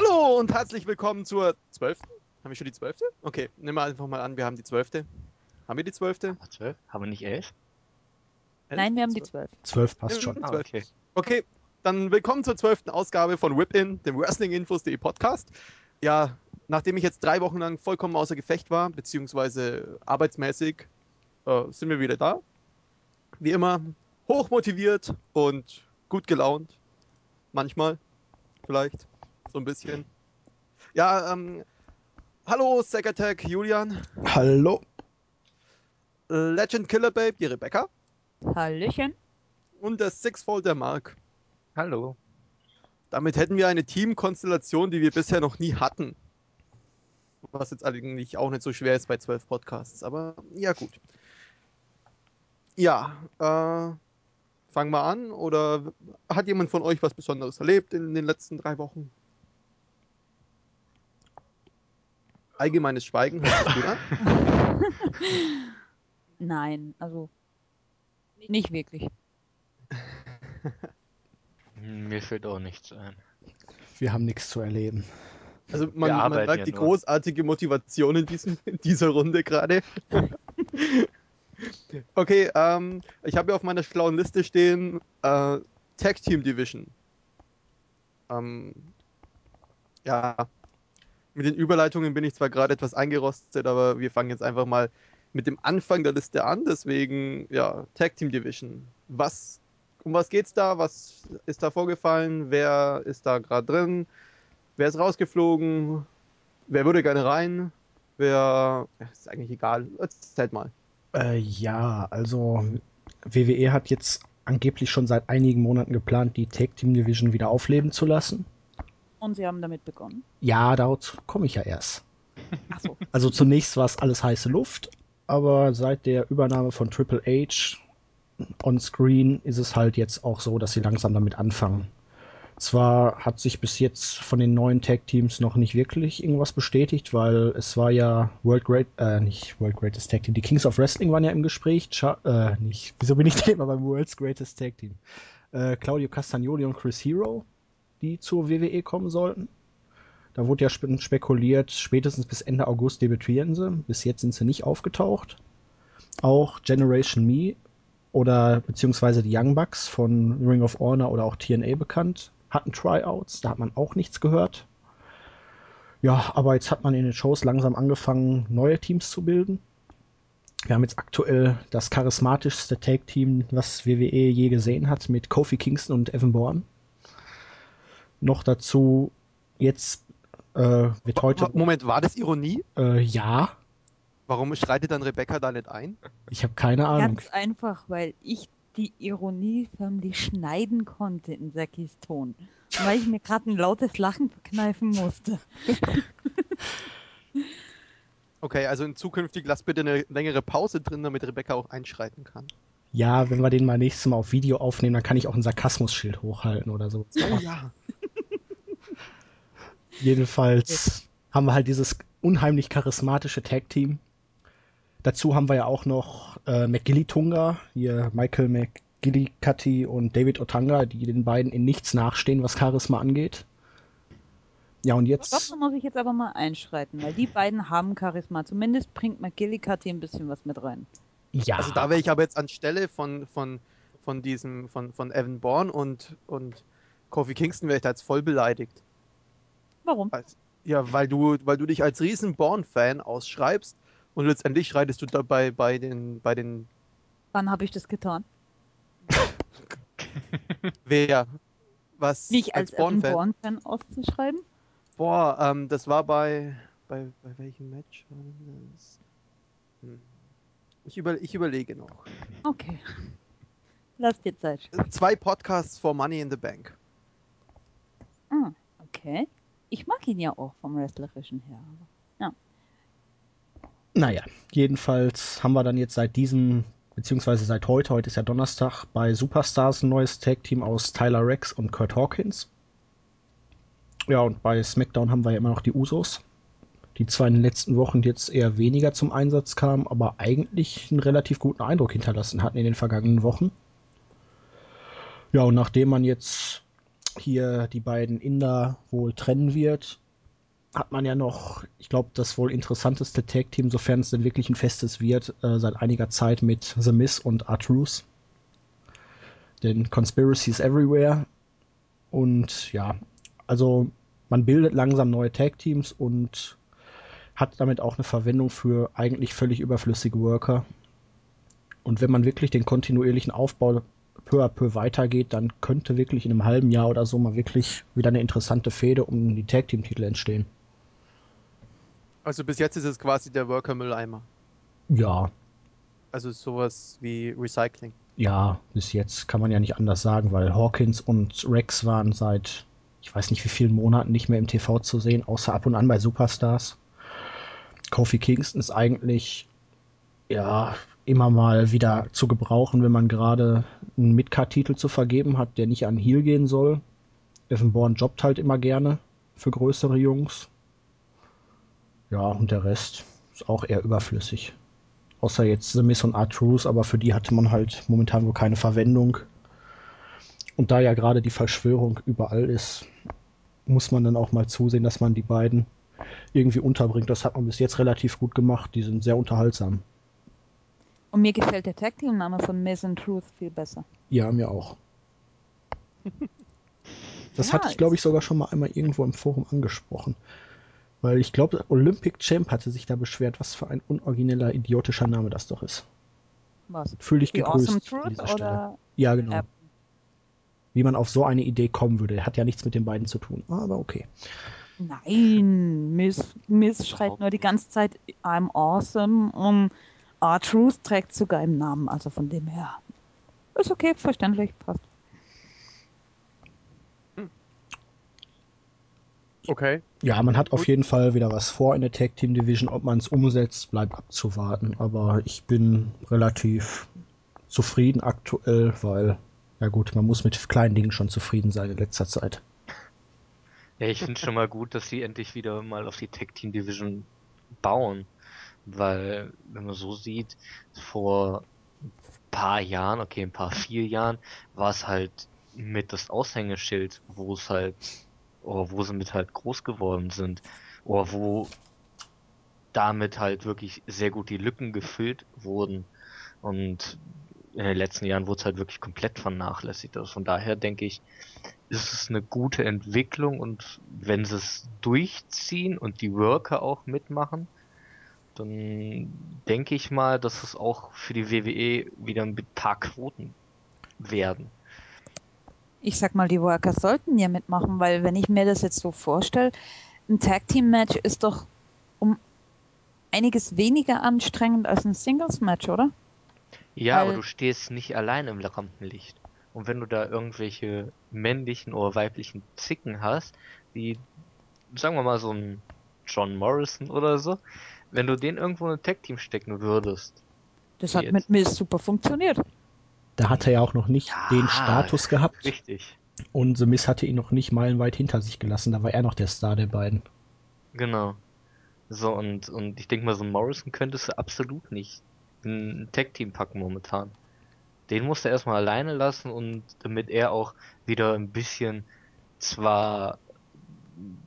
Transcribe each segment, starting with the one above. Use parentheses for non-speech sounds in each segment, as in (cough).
Hallo und herzlich willkommen zur zwölften. Haben wir schon die zwölfte? Okay, nehmen wir einfach mal an, wir haben die zwölfte. Haben wir die zwölfte? Zwölf? Haben wir nicht elf? Nein, wir haben die zwölf. Zwölf passt Ja, schon. Ah, okay. Okay, dann willkommen zur zwölften Ausgabe von Whip-In, dem Wrestlinginfos.de Podcast. Ja, nachdem ich jetzt drei Wochen lang vollkommen außer Gefecht war, beziehungsweise arbeitsmäßig, äh, sind wir wieder da. Wie immer, hochmotiviert und gut gelaunt. Manchmal, vielleicht, so ein bisschen. Ja, ähm, hallo, Sack Attack, Julian, Hallo. Legend Killer Babe, die Rebecca Hallöchen. und der Sixfold, der Mark. Hallo. Damit hätten wir eine Teamkonstellation, die wir bisher noch nie hatten. Was jetzt eigentlich auch nicht so schwer ist bei zwölf Podcasts, aber ja gut. Ja, äh, fangen wir an oder hat jemand von euch was Besonderes erlebt in den letzten drei Wochen? Allgemeines Schweigen, hört sich gut an. (laughs) Nein, also nicht wirklich. Hm, Mir fällt auch nichts ein. Wir haben nichts zu erleben. Also man, man merkt ja die nur. großartige Motivation in, diesem, in dieser Runde gerade. (laughs) okay, ähm, ich habe ja auf meiner schlauen Liste stehen äh, Tag Team Division. Ähm, ja, mit den Überleitungen bin ich zwar gerade etwas eingerostet, aber wir fangen jetzt einfach mal mit dem Anfang der Liste an. Deswegen, ja, Tag Team Division. Was, um was geht's da? Was ist da vorgefallen? Wer ist da gerade drin? Wer ist rausgeflogen? Wer würde gerne rein? Wer. Ja, ist eigentlich egal. Erzählt mal. Äh, ja, also WWE hat jetzt angeblich schon seit einigen Monaten geplant, die Tag Team Division wieder aufleben zu lassen. Und sie haben damit begonnen. Ja, dazu komme ich ja erst. Achso. (laughs) Also zunächst war es alles heiße Luft, aber seit der Übernahme von Triple H on Screen ist es halt jetzt auch so, dass sie langsam damit anfangen. Zwar hat sich bis jetzt von den neuen Tag Teams noch nicht wirklich irgendwas bestätigt, weil es war ja World Great, äh, nicht World Greatest Tag Team, die Kings of Wrestling waren ja im Gespräch, Cha äh, nicht, wieso bin ich denn immer beim World's Greatest Tag Team? Äh, Claudio Castagnoli und Chris Hero, die zur WWE kommen sollten. Da wurde ja spe spekuliert, spätestens bis Ende August debütieren sie. Bis jetzt sind sie nicht aufgetaucht. Auch Generation Me oder beziehungsweise die Young Bucks von Ring of Honor oder auch TNA bekannt, hatten Tryouts, da hat man auch nichts gehört. Ja, aber jetzt hat man in den Shows langsam angefangen, neue Teams zu bilden. Wir haben jetzt aktuell das charismatischste Tag-Team, was WWE je gesehen hat, mit Kofi Kingston und Evan Bourne. Noch dazu jetzt äh, wird heute. Moment, war das Ironie? Äh, ja, Warum schreitet dann Rebecca da nicht ein? ich habe keine Ahnung. Ganz einfach, weil ich die Ironie förmlich schneiden konnte in Sakis Ton. Weil ich mir gerade ein lautes Lachen verkneifen musste. (laughs) Okay, also in zukünftig lass bitte eine längere Pause drin, damit Rebecca auch einschreiten kann. Ja, wenn wir den mal nächstes Mal auf Video aufnehmen, dann kann ich auch ein Sarkasmusschild hochhalten oder so. Oh ja. Jedenfalls haben wir halt dieses unheimlich charismatische Tag-Team. Dazu haben wir ja auch noch äh, McGilly Tunga, hier Michael McGillicuddy und David Otanga, die den beiden in nichts nachstehen, was Charisma angeht. Ja, und jetzt. da muss ich jetzt aber mal einschreiten, weil die beiden haben Charisma. Zumindest bringt McGillicuddy ein bisschen was mit rein. Ja, Also da wäre ich aber jetzt anstelle von, von, von diesem, von, von Evan Bourne und, und Kofi Kingston wäre ich da jetzt voll beleidigt. Warum? Als- Ja, weil du, weil du dich als riesen Bourne-Fan ausschreibst und letztendlich schreitest du dabei bei den, bei den, Wann habe ich das getan? (laughs) wer, was Nicht als, als? Born-Fan auszuschreiben? Boah, ähm, das war bei, bei, bei welchem Match war das? Hm. Ich, über, ich überlege noch. Okay. Lass dir Zeit. Zwei Podcasts for Money in the Bank. Ah, okay. Ich mag ihn ja auch vom Wrestlerischen her. aber- Naja, jedenfalls haben wir dann jetzt seit diesem, beziehungsweise seit heute, heute ist ja Donnerstag, bei Superstars ein neues Tag-Team aus Tyler Rex und Kurt Hawkins. Ja, und bei SmackDown haben wir ja immer noch die Usos, die zwar in den letzten Wochen jetzt eher weniger zum Einsatz kamen, aber eigentlich einen relativ guten Eindruck hinterlassen hatten in den vergangenen Wochen. Ja, und nachdem man jetzt hier die beiden Inder wohl trennen wird, hat man ja noch, ich glaube, das wohl interessanteste Tag-Team, sofern es denn wirklich ein festes wird, äh, seit einiger Zeit mit The Miz und R-Truth. Denn Conspiracy is everywhere. Und ja, also man bildet langsam neue Tag-Teams und hat damit auch eine Verwendung für eigentlich völlig überflüssige Worker. Und wenn man wirklich den kontinuierlichen Aufbau peu à peu weitergeht, dann könnte wirklich in einem halben Jahr oder so mal wirklich wieder eine interessante Fehde um die Tag Team Titel entstehen. Also bis jetzt ist es quasi der Worker-Mülleimer. Ja, Also sowas wie Recycling. ja, bis jetzt kann man ja nicht anders sagen, weil Hawkins und Rex waren seit ich weiß nicht wie vielen Monaten nicht mehr im TV zu sehen, außer ab und an bei Superstars. Kofi Kingston ist eigentlich ja immer mal wieder zu gebrauchen, wenn man gerade einen Midcard-Titel zu vergeben hat, der nicht an Heel gehen soll. Evan Bourne jobbt halt immer gerne für größere Jungs. Ja, und der Rest ist auch eher überflüssig. Außer jetzt The Miss und R-Truth, aber für die hatte man halt momentan wohl keine Verwendung. Und da ja gerade die Verschwörung überall ist, muss man dann auch mal zusehen, dass man die beiden irgendwie unterbringt. Das hat man bis jetzt relativ gut gemacht. Die sind sehr unterhaltsam. Und mir gefällt der Tag Team Name von Miss and Truth viel besser. Ja, mir auch. (laughs) Das Ja, hatte ich, glaube ich, sogar schon mal einmal irgendwo im Forum angesprochen. Weil ich glaube, Olympic Champ hatte sich da beschwert, was für ein unorigineller, idiotischer Name das doch ist. Was? Fühl dich gegrüßt Awesome Truth oder Ja, genau. App? Wie man auf so eine Idee kommen würde. Der hat ja nichts mit den beiden zu tun. Aber okay. Nein, Miss, Miss schreit nur die ganze Zeit I'm awesome und R-Truth trägt sogar im Namen, also von dem her. Ist okay, verständlich, passt. Okay. Ja, man hat auf jeden Fall wieder was vor in der Tag Team Division. Ob man es umsetzt, bleibt abzuwarten. Aber ich bin relativ zufrieden aktuell, weil, ja gut, man muss mit kleinen Dingen schon zufrieden sein in letzter Zeit. Ja, ich finde schon mal gut, dass sie endlich wieder mal auf die Tag Team Division bauen. Weil, wenn man so sieht, vor ein paar Jahren, okay, ein paar vier Jahren, war es halt mit das Aushängeschild, wo es halt, oder wo sie mit halt groß geworden sind. Oder wo damit halt wirklich sehr gut die Lücken gefüllt wurden. Und in den letzten Jahren wurde es halt wirklich komplett vernachlässigt. Also von daher denke ich, ist es eine gute Entwicklung und wenn sie es durchziehen und die Worker auch mitmachen, dann denke ich mal, dass es auch für die WWE wieder ein paar Quoten werden. Ich sag mal, die Workers sollten ja mitmachen, weil wenn ich mir das jetzt so vorstelle, ein Tag Team Match ist doch um einiges weniger anstrengend als ein Singles Match, oder? Ja, Weil- aber du stehst nicht allein im Rampenlicht. Und wenn du da irgendwelche männlichen oder weiblichen Zicken hast, wie, sagen wir mal, so ein John Morrison oder so, wenn du den irgendwo in ein Tag-Team stecken würdest, Das hat Jetzt. mit Miss super funktioniert. Da hat er ja auch noch nicht Ja, den Status gehabt richtig. und The Miz hatte ihn noch nicht meilenweit hinter sich gelassen. Da war er noch der Star der beiden. Genau. So, und, und ich denke mal, so ein Morrison könntest du absolut nicht in ein Tag-Team packen momentan. Den musst du erstmal alleine lassen und damit er auch wieder ein bisschen zwar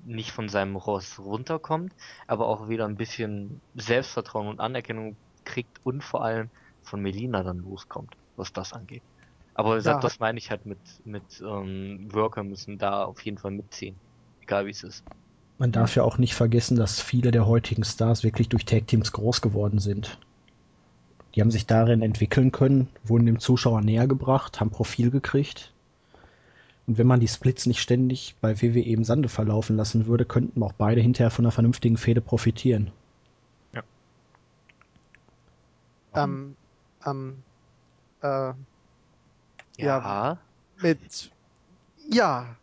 nicht von seinem Ross runterkommt, aber auch wieder ein bisschen Selbstvertrauen und Anerkennung kriegt und vor allem von Melina dann loskommt, was das angeht. Aber Ja. das meine ich halt mit, mit ähm, Worker müssen da auf jeden Fall mitziehen. Egal wie es ist. Man darf ja auch nicht vergessen, dass viele der heutigen Stars wirklich durch Tag Teams groß geworden sind. Die haben sich darin entwickeln können, wurden dem Zuschauer näher gebracht, haben Profil gekriegt. Und wenn man die Splits nicht ständig bei WWE im Sande verlaufen lassen würde, könnten auch beide hinterher von einer vernünftigen Fehde profitieren. Ähm, ähm, äh, Ja, Ja. mit, ja,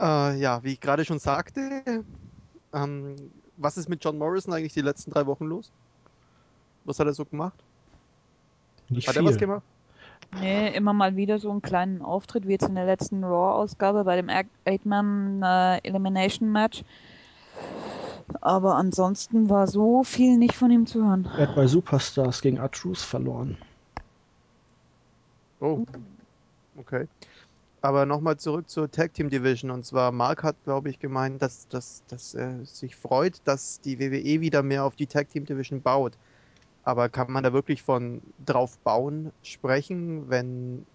äh, ja, wie ich gerade schon sagte, ähm, was ist mit John Morrison eigentlich die letzten drei Wochen los? Was hat er so gemacht? Nicht Hat viel. er was gemacht? Nee, immer mal wieder so einen kleinen Auftritt, wie jetzt in der letzten Raw-Ausgabe bei dem Eight-Man äh, Elimination Match. Aber ansonsten war so viel nicht von ihm zu hören. Er hat bei Superstars gegen R-Truth verloren. Oh, okay. Aber nochmal zurück zur Tag Team Division. Und zwar, Mark hat, glaube ich, gemeint, dass, dass, dass er sich freut, dass die WWE wieder mehr auf die Tag Team Division baut. Aber kann man da wirklich von drauf bauen sprechen, wenn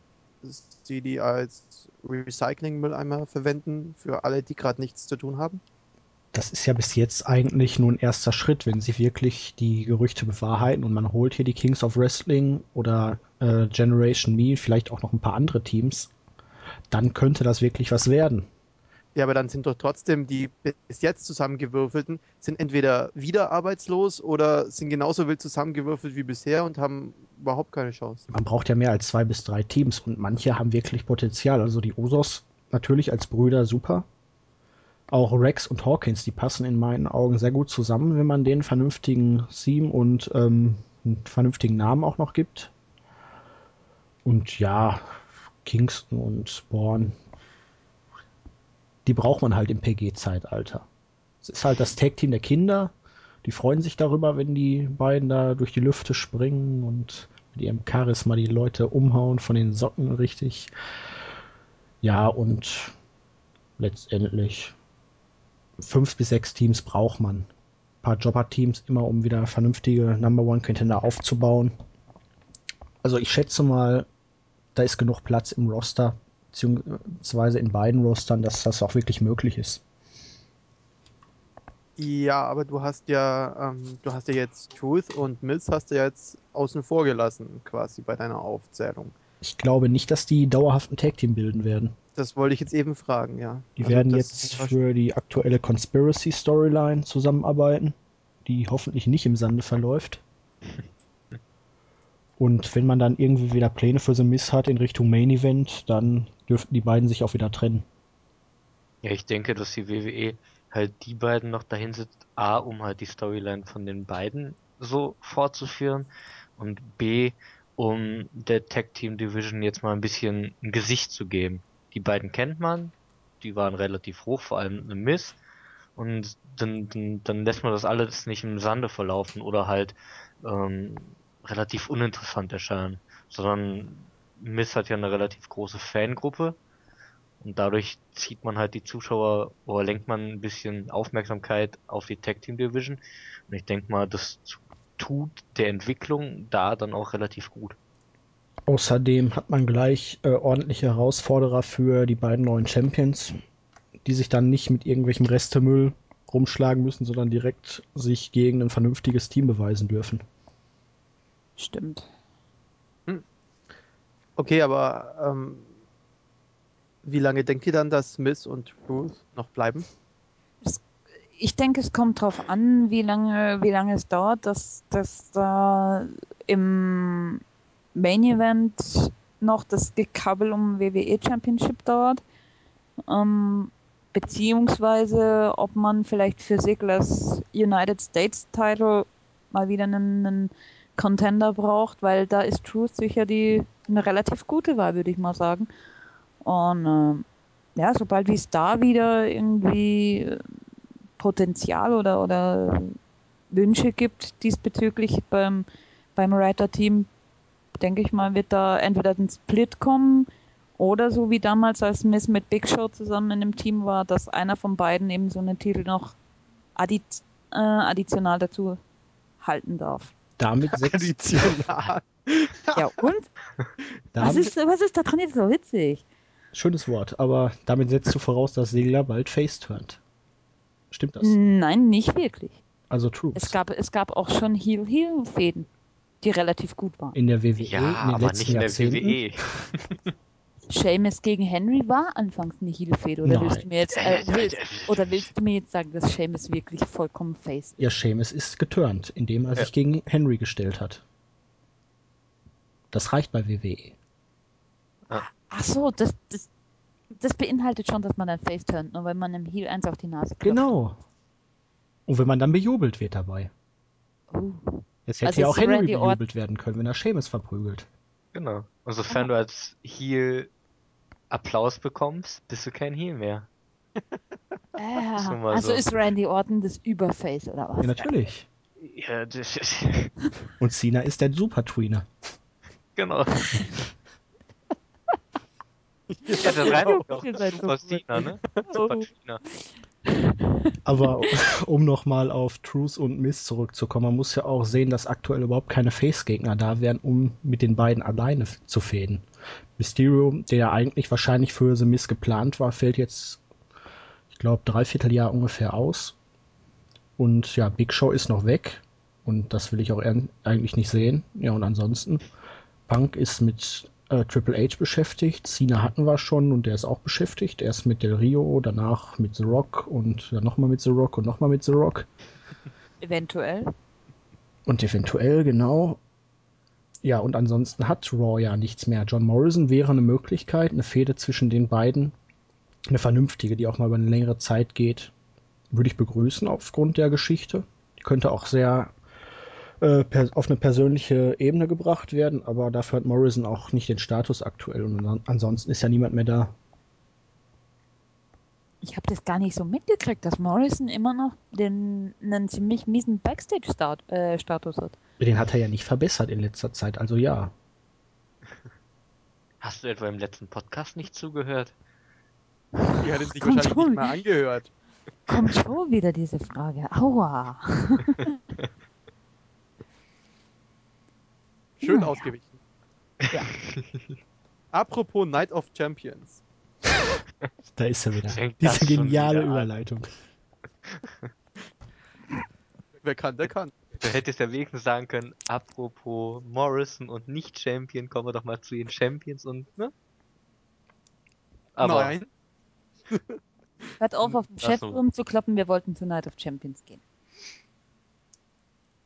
sie die als Recycling-Mülleimer verwenden für alle, die gerade nichts zu tun haben? Das ist ja bis jetzt eigentlich nur ein erster Schritt, wenn sie wirklich die Gerüchte bewahrheiten und man holt hier die Kings of Wrestling oder äh, Generation Me, vielleicht auch noch ein paar andere Teams, dann könnte das wirklich was werden. Ja, aber dann sind doch trotzdem die bis jetzt zusammengewürfelten, sind entweder wieder arbeitslos oder sind genauso wild zusammengewürfelt wie bisher und haben überhaupt keine Chance. Man braucht ja mehr als zwei bis drei Teams und manche haben wirklich Potenzial. Also die Usos natürlich als Brüder super. Auch Rex und Hawkins, die passen in meinen Augen sehr gut zusammen, wenn man denen vernünftigen Theme und ähm, einen vernünftigen Namen auch noch gibt. Und ja, Kingston und Spawn, die braucht man halt im PG-Zeitalter. Es ist halt das Tag-Team der Kinder. Die freuen sich darüber, wenn die beiden da durch die Lüfte springen und mit ihrem Charisma die Leute umhauen von den Socken richtig. Ja, und letztendlich fünf bis sechs Teams braucht man. Ein paar Jobber-Teams immer, um wieder vernünftige Number One Contender aufzubauen. Also ich schätze mal, da ist genug Platz im Roster, beziehungsweise in beiden Rostern, dass das auch wirklich möglich ist. Ja, aber du hast ja, ähm, du hast ja jetzt Truth und Miz hast du ja jetzt außen vor gelassen, quasi bei deiner Aufzählung. Ich glaube nicht, dass die dauerhaft ein Tag Team bilden werden. Das wollte ich jetzt eben fragen, ja. Die Also werden jetzt für die aktuelle Conspiracy Storyline zusammenarbeiten, die hoffentlich nicht im Sande verläuft. Und wenn man dann irgendwie wieder Pläne für The Miss hat in Richtung Main Event, dann dürften die beiden sich auch wieder trennen. Ja, ich denke, dass die WWE halt die beiden noch dahin sitzt, A, um halt die Storyline von den beiden so fortzuführen und B, um der Tag Team Division jetzt mal ein bisschen ein Gesicht zu geben. Die beiden kennt man, die waren relativ hoch, vor allem eine Miss und dann, dann, dann lässt man das alles nicht im Sande verlaufen oder halt ähm, relativ uninteressant erscheinen, sondern Miss hat ja eine relativ große Fangruppe und dadurch zieht man halt die Zuschauer oder lenkt man ein bisschen Aufmerksamkeit auf die Tag Team Division. Und ich denke mal, das tut der Entwicklung da dann auch relativ gut. Außerdem hat man gleich äh, ordentliche Herausforderer für die beiden neuen Champions, die sich dann nicht mit irgendwelchem Restemüll rumschlagen müssen, sondern direkt sich gegen ein vernünftiges Team beweisen dürfen. Stimmt. Okay, aber ähm, wie lange denkt ihr dann, dass Miss und Truth noch bleiben? Ich denke, es kommt drauf an, wie lange, wie lange es dauert, dass, dass da im Main Event noch das Gekabbel um WWE Championship dauert. Ähm, beziehungsweise ob man vielleicht für Ziggler's United States Title mal wieder einen, einen Contender braucht, weil da ist Truth sicher die eine relativ gute Wahl, würde ich mal sagen. Und ähm, ja, sobald wie es da wieder irgendwie äh, Potenzial oder, oder Wünsche gibt diesbezüglich beim, beim Writer-Team, denke ich mal, wird da entweder ein Split kommen oder so wie damals, als Miss mit Big Show zusammen in dem Team war, dass einer von beiden eben so einen Titel noch addi äh, additional dazu halten darf. Damit (laughs) setzt, Additional. Ja, und? Was damit, ist, was ist da dran jetzt so witzig? schönes Wort, aber damit setzt du voraus, dass Segler bald face turnt. Stimmt das? Nein, nicht wirklich. Also True. Es gab, es gab auch schon Heel-Heel-Fäden, die relativ gut waren. In der WWE Ja, in den aber letzten nicht in der Jahrzehnten. WWE. (laughs) Seamus gegen Henry war anfangs eine Heel-Fäde, oder Nein. willst du mir jetzt, äh, willst, oder willst du mir jetzt sagen, dass Seamus wirklich vollkommen face ist? Ja, Seamus ist geturnt, indem er Ja. sich gegen Henry gestellt hat. Das reicht bei WWE. Ach so, das, das, das beinhaltet schon, dass man dann face turnt, nur wenn man einem Heel eins auf die Nase klopft. Genau. Und wenn man dann bejubelt wird dabei. Oh. Jetzt hätte Also ja auch Henry bejubelt werden können, wenn er Seamus verprügelt. Genau. Und sofern du als Heel Applaus bekommst, bist du kein Heel mehr. (laughs) Ah, Schon mal also so. ist Randy Orton das Überface oder was? Ja, natürlich. Ja, das ist, (laughs) Und Cena ist der Super-Tweener. genau. (laughs) Ja, das reimt doch. Seid so Super. Cena, ne? Oh. Super Cena. Aber um nochmal auf Truth und Miss zurückzukommen, man muss ja auch sehen, dass aktuell überhaupt keine Face-Gegner da wären, um mit den beiden alleine zu fäden. Mysterio, der ja eigentlich wahrscheinlich für The Miss geplant war, fällt jetzt, ich glaube, dreiviertel Jahr ungefähr aus. Und ja, Big Show ist noch weg. Und das will ich auch eigentlich nicht sehen. Ja, und ansonsten, Punk ist mit äh, Triple H beschäftigt. Cena hatten wir schon und der ist auch beschäftigt. Erst mit Del Rio, danach mit The Rock und dann nochmal mit The Rock und nochmal mit The Rock. Eventuell. Und eventuell, genau. Ja, und ansonsten hat Raw ja nichts mehr. John Morrison wäre eine Möglichkeit, eine Fehde zwischen den beiden. Eine vernünftige, die auch mal über eine längere Zeit geht. Würde ich begrüßen aufgrund der Geschichte. Die könnte auch sehr äh, auf eine persönliche Ebene gebracht werden, aber dafür hat Morrison auch nicht den Status aktuell. Und an- ansonsten ist ja niemand mehr da. Ich habe das gar nicht so mitgekriegt, dass Morrison immer noch den, einen ziemlich miesen Backstage-Status hat. Den hat er ja nicht verbessert in letzter Zeit, also ja. Hast du etwa im letzten Podcast nicht zugehört? Die hat es sich wahrscheinlich schon. nicht mehr angehört. Kommt schon wieder diese Frage. Aua. Schön Naja. ausgewichen. Ja. Apropos Night of Champions. Da ist er wieder. Fängt das Diese geniale wieder. Überleitung. (laughs) Wer kann, der kann. Du hättest ja wenigstens sagen können, apropos Morrison und nicht Champion, kommen wir doch mal zu den Champions und, ne? Aber Nein. (laughs) Hört auf, auf dem Ach so. Chat rumzukloppen, wir wollten zu Night of Champions gehen.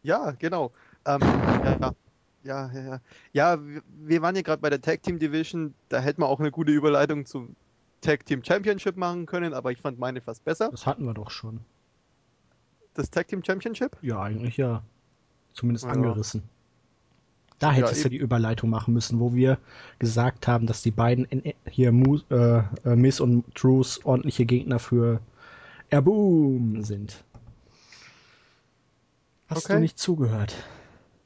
Ja, genau. Ähm, ja, ja, ja, ja. Ja, wir, wir waren ja gerade bei der Tag Team Division. Da hätten wir auch eine gute Überleitung zum Tag Team Championship machen können, aber ich fand meine fast besser. Das hatten wir doch schon. Das Tag Team Championship? Ja, eigentlich ja. Zumindest Ja. angerissen. Da hättest du eben. die Überleitung machen müssen, wo wir gesagt haben, dass die beiden hier Mu, äh, äh, Miss und Truth ordentliche Gegner für Erboom sind. Hast Okay. du nicht zugehört?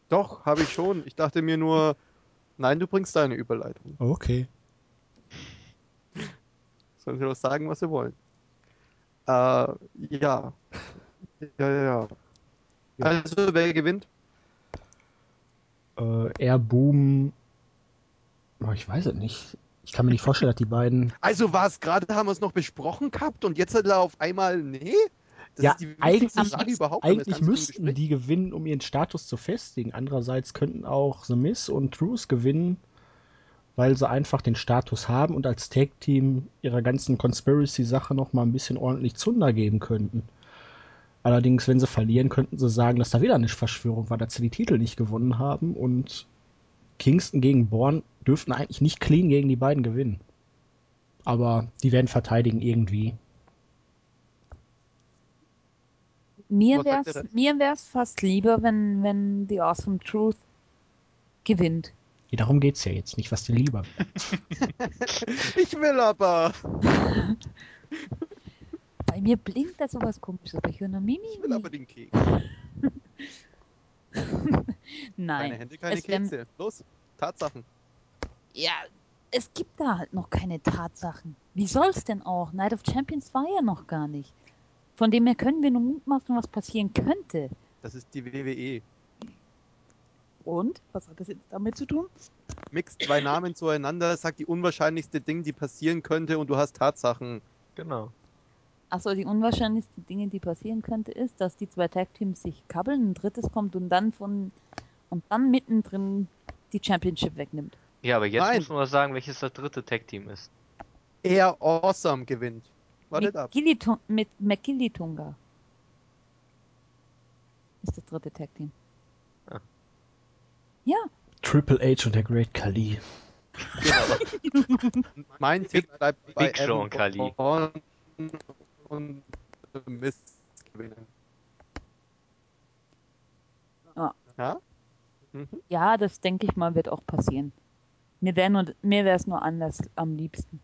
Doch, habe ich schon. Ich dachte mir nur, nein, du bringst deine Überleitung. Okay. Sollen sie doch sagen, was sie wollen. Äh, ja. Ja, ja, ja. Also, wer gewinnt? Äh, Airboom. Oh, ich weiß es nicht. Ich kann mir nicht vorstellen, dass die beiden. Also, was? Gerade haben wir es noch besprochen gehabt und jetzt hat er auf einmal, nee? Das ja, ist die eigentlich, eigentlich müssten die gewinnen, um ihren Status zu festigen. Andererseits könnten auch The Miss und Truth gewinnen, weil sie einfach den Status haben und als Tag-Team ihrer ganzen Conspiracy-Sache noch mal ein bisschen ordentlich Zunder geben könnten. Allerdings, wenn sie verlieren, könnten sie sagen, dass da wieder eine Verschwörung war, dass sie die Titel nicht gewonnen haben und Kingston gegen Bourne dürften eigentlich nicht clean gegen die beiden gewinnen. Aber die werden verteidigen irgendwie. Mir der Rest? mir wär's fast lieber, wenn, wenn die Awesome Truth gewinnt. Ja, darum geht's ja jetzt nicht, was dir lieber (laughs) Ich will aber. Bei mir blinkt da sowas komisches, aber ich höre nur Mimi. Ich will aber den Keks. (laughs) Nein. Keine Hände, keine es Kekse. Los, Tatsachen. Ja, es gibt da halt noch keine Tatsachen. Wie soll's denn auch? Night of Champions war ja noch gar nicht. Von dem her können wir nur mutmaßen, was passieren könnte. Das ist die WWE. Und? Was hat das jetzt damit zu tun? Mix zwei Namen zueinander, sag die unwahrscheinlichste Ding, die passieren könnte und du hast Tatsachen. genau. Achso, die unwahrscheinlichste Dinge, die passieren könnte, ist, dass die zwei Tag-Teams sich kabbeln, ein drittes kommt und dann von und dann mittendrin die Championship wegnimmt. Ja, aber jetzt Nein. muss man mal sagen, welches das dritte Tag-Team ist. Eher awesome gewinnt. Wartet ab. Mit McGillitunga. Ist das dritte Tag-Team. Ah. Ja, Triple H und der Great Khali. Mein Tipp bleibt bei Big Show und Kali. Und Mist gewinnen. Ja. Ja? Mhm. ja, das denke ich mal, wird auch passieren. Mir wäre es nur anders am liebsten.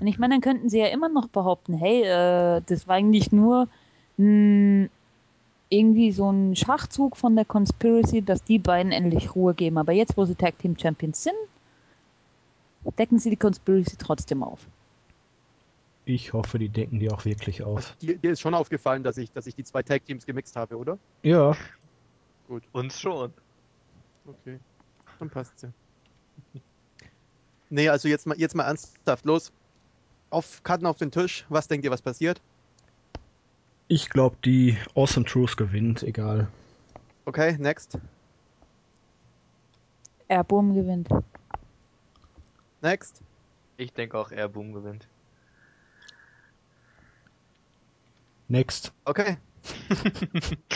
Und ich meine, dann könnten sie ja immer noch behaupten, hey, äh, das war eigentlich nur mh, irgendwie so ein Schachzug von der Conspiracy, dass die beiden endlich Ruhe geben. Aber jetzt, wo sie Tag Team Champions sind, decken sie die Conspiracy trotzdem auf. Ich hoffe, die decken die auch wirklich auf. Dir, dir ist schon aufgefallen, dass ich, dass ich die zwei Tag-Teams gemixt habe, oder? Ja, Uns schon. Okay, dann passt's ja. Nee, also jetzt mal, jetzt mal ernsthaft, los. Auf Karten auf den Tisch, was denkt ihr, was passiert? Ich glaube, die Awesome Truth gewinnt, egal. Okay, next, Airboom gewinnt. next. Ich denke auch, Airboom gewinnt. Next. Okay. (laughs)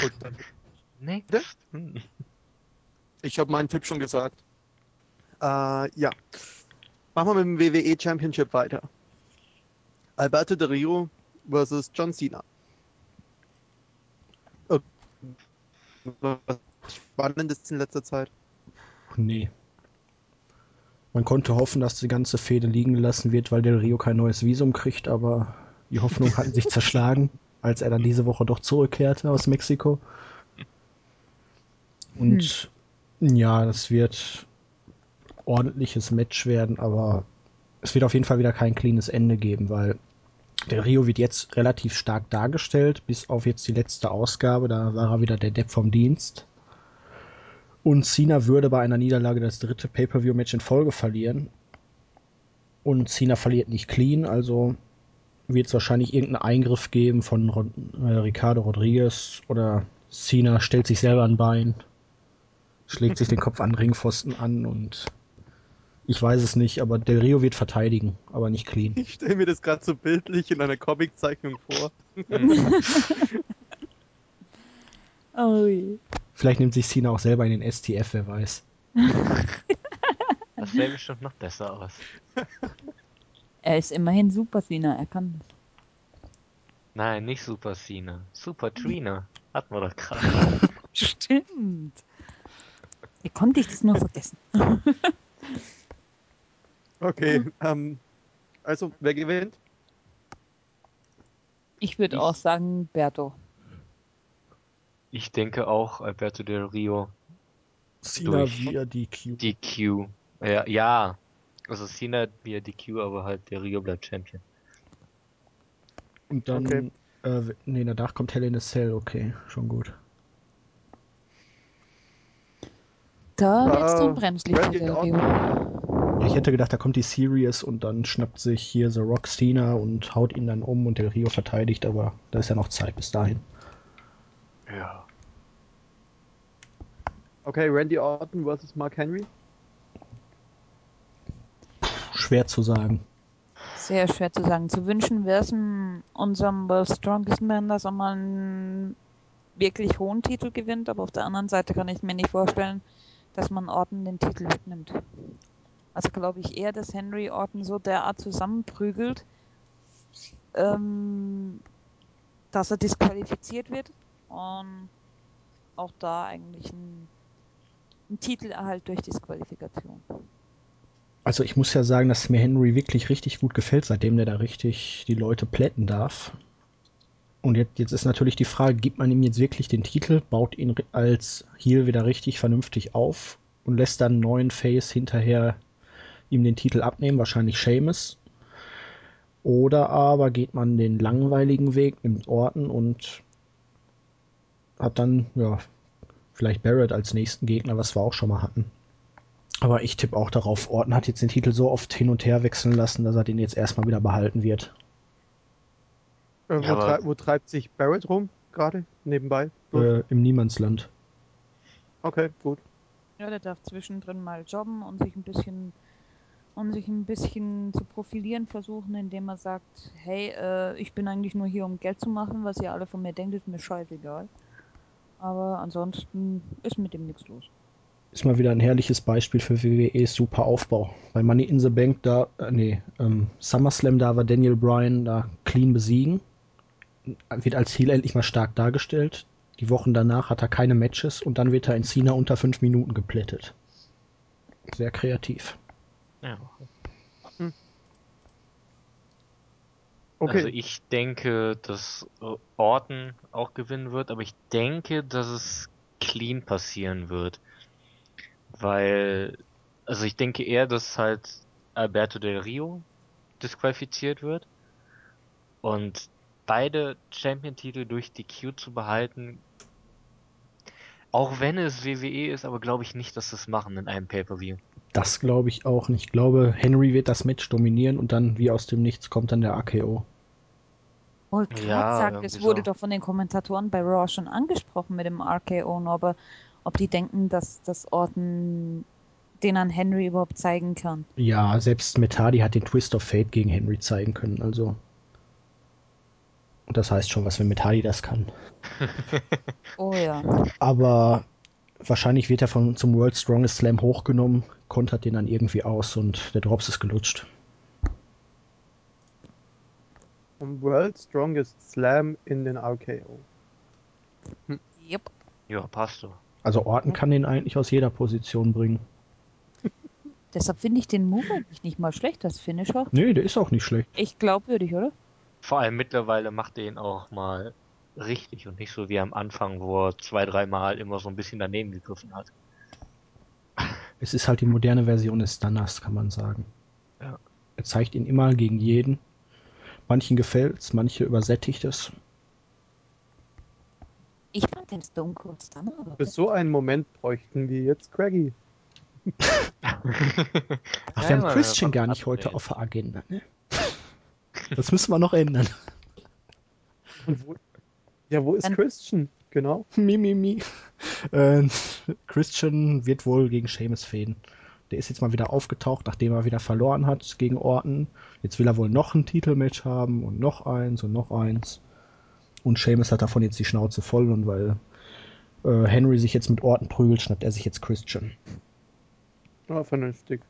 Gut, dann. Next. Hm. Ich habe meinen Tipp schon gesagt. Äh, ja. Machen wir mit dem WWE Championship weiter. Alberto Del Rio versus John Cena. Äh, Was Spannendes in letzter Zeit. Nee. Man konnte hoffen, dass die ganze Fehde liegen gelassen wird, weil Del Rio kein neues Visum kriegt, aber die Hoffnung hatten sich (laughs) zerschlagen, als er dann diese Woche doch zurückkehrte aus Mexiko. Und ja, das wird ordentliches Match werden, aber es wird auf jeden Fall wieder kein cleanes Ende geben, weil Del Rio wird jetzt relativ stark dargestellt, bis auf jetzt die letzte Ausgabe, da war er wieder der Depp vom Dienst. Und Cena würde bei einer Niederlage das dritte Pay-Per-View-Match in Folge verlieren. Und Cena verliert nicht clean, also wird es wahrscheinlich irgendeinen Eingriff geben von Rod äh, Ricardo Rodriguez oder Cena stellt sich selber ein Bein, schlägt sich den Kopf an Ringpfosten an und ich weiß es nicht, aber Del Rio wird verteidigen, aber nicht clean. Ich stelle mir das gerade so bildlich in einer Comiczeichnung vor. (laughs) Oh je. Vielleicht nimmt sich Cena auch selber in den STF, wer weiß. Das sähe bestimmt noch besser aus. Er ist immerhin Super Cena, er kann das. Nein, nicht Super Cena. Super Trina. Hatten wir doch gerade. (laughs) Stimmt. Wie konnte ich das nur vergessen? (laughs) Okay, ähm, also, wer gewinnt? Ich würde auch sagen, Berto. Ich denke auch Alberto Del Rio. Cena Durch. via DQ. DQ. Ja, ja. Also Cena via DQ, aber halt Del Rio bleibt Champion. Und dann, Okay. äh, nee, danach kommt Hell in a Cell, okay, schon gut. Da Ah, wird's dann bremslich ich hätte gedacht, da kommt die Series und dann schnappt sich hier The Rock Cena und haut ihn dann um und Del Rio verteidigt, aber da ist ja noch Zeit bis dahin. Ja. Okay, Randy Orton versus Mark Henry. Schwer zu sagen. Sehr schwer zu sagen. Zu wünschen wäre es unserem World Strongest Man, dass er mal einen wirklich hohen Titel gewinnt, aber auf der anderen Seite kann ich mir nicht vorstellen, dass man Orton den Titel wegnimmt. Also glaube ich eher, dass Henry Orton so derart zusammenprügelt, ähm, dass er disqualifiziert wird und auch da eigentlich ein, ein Titelerhalt durch Disqualifikation. Also ich muss ja sagen, dass mir Henry wirklich richtig gut gefällt, seitdem der da richtig die Leute plätten darf. Und jetzt, jetzt ist natürlich die Frage, gibt man ihm jetzt wirklich den Titel, baut ihn als Heel wieder richtig vernünftig auf und lässt dann einen neuen Face hinterher ihm den Titel abnehmen, wahrscheinlich Seamus. Oder aber geht man den langweiligen Weg, nimmt Orton und hat dann, ja, vielleicht Barrett als nächsten Gegner, was wir auch schon mal hatten. Aber ich tippe auch darauf, Orton hat jetzt den Titel so oft hin und her wechseln lassen, dass er den jetzt erstmal wieder behalten wird. Äh, wo, Ja, trei wo treibt sich Barrett rum gerade? Nebenbei? Äh, Im Niemandsland. Okay, gut. Ja, der darf zwischendrin mal jobben und sich ein bisschen und sich ein bisschen zu profilieren versuchen, indem er sagt, hey, äh, ich bin eigentlich nur hier, um Geld zu machen, was ihr alle von mir denkt, ist mir scheißegal. Aber ansonsten ist mit dem nichts los. Ist mal wieder ein herrliches Beispiel für WWEs super Aufbau. Bei Money in the Bank da, äh, nee, ähm, SummerSlam da war Daniel Bryan da clean besiegen. Wird als Heel endlich mal stark dargestellt. Die Wochen danach hat er keine Matches und dann wird er in Cena unter fünf Minuten geplättet. Sehr kreativ. Ja. Okay. Also ich denke, dass äh, Orton auch gewinnen wird, aber ich denke, dass es clean passieren wird. Weil, also ich denke eher, dass halt Alberto Del Rio disqualifiziert wird. Und beide Champion-Titel durch die Q zu behalten, auch wenn es WWE ist, aber glaube ich nicht, dass sie es machen in einem Pay-Per-View. Das glaube ich auch nicht. Ich glaube, Henry wird das Match dominieren und dann wie aus dem Nichts kommt dann der AKO. Wollte gerade Ja, sagen, es wurde so. doch von den Kommentatoren bei Raw schon angesprochen mit dem RKO, nur aber ob die denken, dass das Orton den an Henry überhaupt zeigen kann. Ja, selbst Metadi hat den Twist of Fate gegen Henry zeigen können, also. Und das heißt schon was, wenn Metadi das kann. (laughs) Oh ja. Aber wahrscheinlich wird er von, zum World Strongest Slam hochgenommen, kontert den dann irgendwie aus und der Drops ist gelutscht. Vom World Strongest Slam in den RKO. Yep. Ja, passt so. Also Orton kann den eigentlich aus jeder Position bringen. (laughs) Deshalb finde ich den Move eigentlich nicht mal schlecht, das Finisher. Nee, der ist auch nicht schlecht. Echt glaubwürdig, oder? Vor allem mittlerweile macht er ihn auch mal richtig und nicht so wie am Anfang, wo er zwei, dreimal immer so ein bisschen daneben gegriffen hat. Es ist halt die moderne Version des Stunners, kann man sagen. Ja. Er zeigt ihn immer gegen jeden. Manchen gefällt's, manche übersättigt es. Ich fand den Stone Cold Stunner aber Für so einen Moment bräuchten wir jetzt Craggy. (laughs) Ach, Ja, wir haben Christian gar nicht heute auf der Agenda, ne? (laughs) Das müssen wir noch ändern. Und wo, ja, wo ist Dann- Christian? Genau. (laughs) Mi, mi, mi. Äh, Christian wird wohl gegen Seamus fäden. Der ist jetzt mal wieder aufgetaucht, nachdem er wieder verloren hat gegen Orton. Jetzt will er wohl noch ein Titelmatch haben und noch eins und noch eins. Und Seamus hat davon jetzt die Schnauze voll und weil äh, Henry sich jetzt mit Orton prügelt, schnappt er sich jetzt Christian. Ja, vernünftig.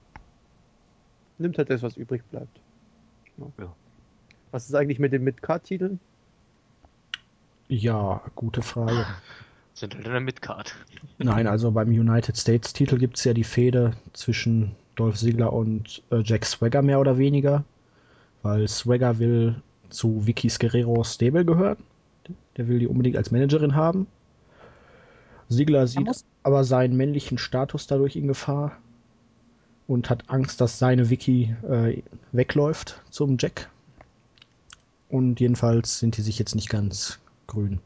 Nimmt halt das, was übrig bleibt. Ja. Ja. Was ist eigentlich mit den Mid-Card-Titeln? Ja, gute Frage. Sind halt in der Midcard. Nein, also beim United States Titel gibt es ja die Fehde zwischen Dolph Ziggler und äh, Jack Swagger mehr oder weniger, weil Swagger will zu Vicky's Guerrero Stable gehören. Der will die unbedingt als Managerin haben. Ziggler sieht aber seinen männlichen Status dadurch in Gefahr und hat Angst, dass seine Vicky äh, wegläuft zum Jack. Und jedenfalls sind die sich jetzt nicht ganz grün.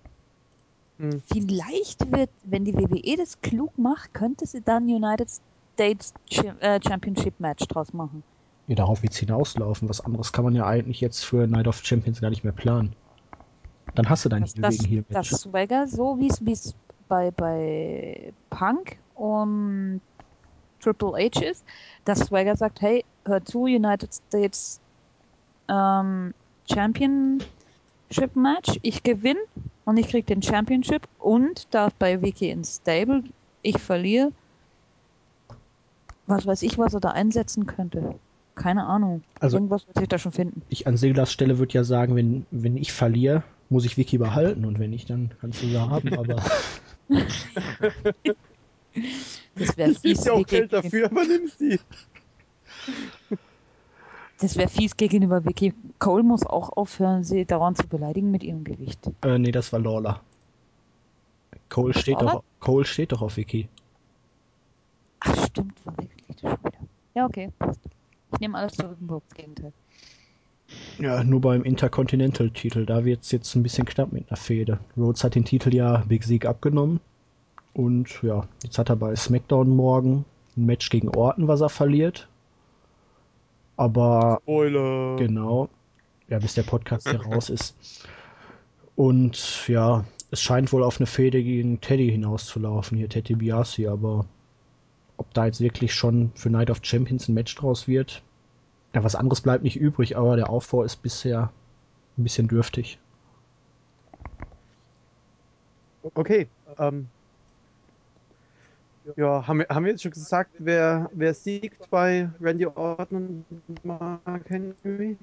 Hm. Vielleicht wird, wenn die WWE das klug macht, könnte sie dann United States äh, Championship Match draus machen. Ja, darauf wird's hinauslaufen. Was anderes kann man ja eigentlich jetzt für Night of Champions gar nicht mehr planen. Dann hast du dein gegen Heel dass Match. Swagger so wie es bei, bei Punk und Triple H ist, dass Swagger sagt, hey, hör zu, United States ähm, Championship Match, ich gewinne und ich krieg den Championship und darf bei Vicky ins Stable, ich verliere. Was weiß ich, was er da einsetzen könnte. Keine Ahnung. Also- Irgendwas wird sich da schon finden. Ich an Seglers Stelle würde ja sagen, wenn, wenn ich verliere, muss ich Vicky behalten und wenn nicht, dann kannst du sie haben, aber (laughs) Das wäre Ich gebe fies, dir auch Geld dafür, aber nimm sie. (laughs) Das wäre fies gegenüber Vicky. Cole muss auch aufhören, sie dauernd zu beleidigen mit ihrem Gewicht. äh, nee, das war Lawler. Cole steht, doch, Cole steht doch auf Vicky. Ach, stimmt, verwechsel ich das schon wieder. Ja, okay, passt. Ich nehme alles zurück und behaupte das Gegenteil. Ja, nur beim Intercontinental-Titel, da wird's jetzt ein bisschen knapp mit einer Fehde. Rhodes hat den Titel ja Big Sieg abgenommen und ja, jetzt hat er bei SmackDown morgen ein Match gegen Orton, was er verliert. Aber Spoiler. Genau. Ja, bis der Podcast hier raus ist. Und ja, es scheint wohl auf eine Fehde gegen Teddy hinauszulaufen, hier Teddy Biasi, aber ob da jetzt wirklich schon für Night of Champions ein Match draus wird, ja, was anderes bleibt nicht übrig, aber der Aufbau ist bisher ein bisschen dürftig. Okay. Ähm, ja, haben wir, haben wir jetzt schon gesagt, wer, wer siegt bei Randy Orton und Mark Henry?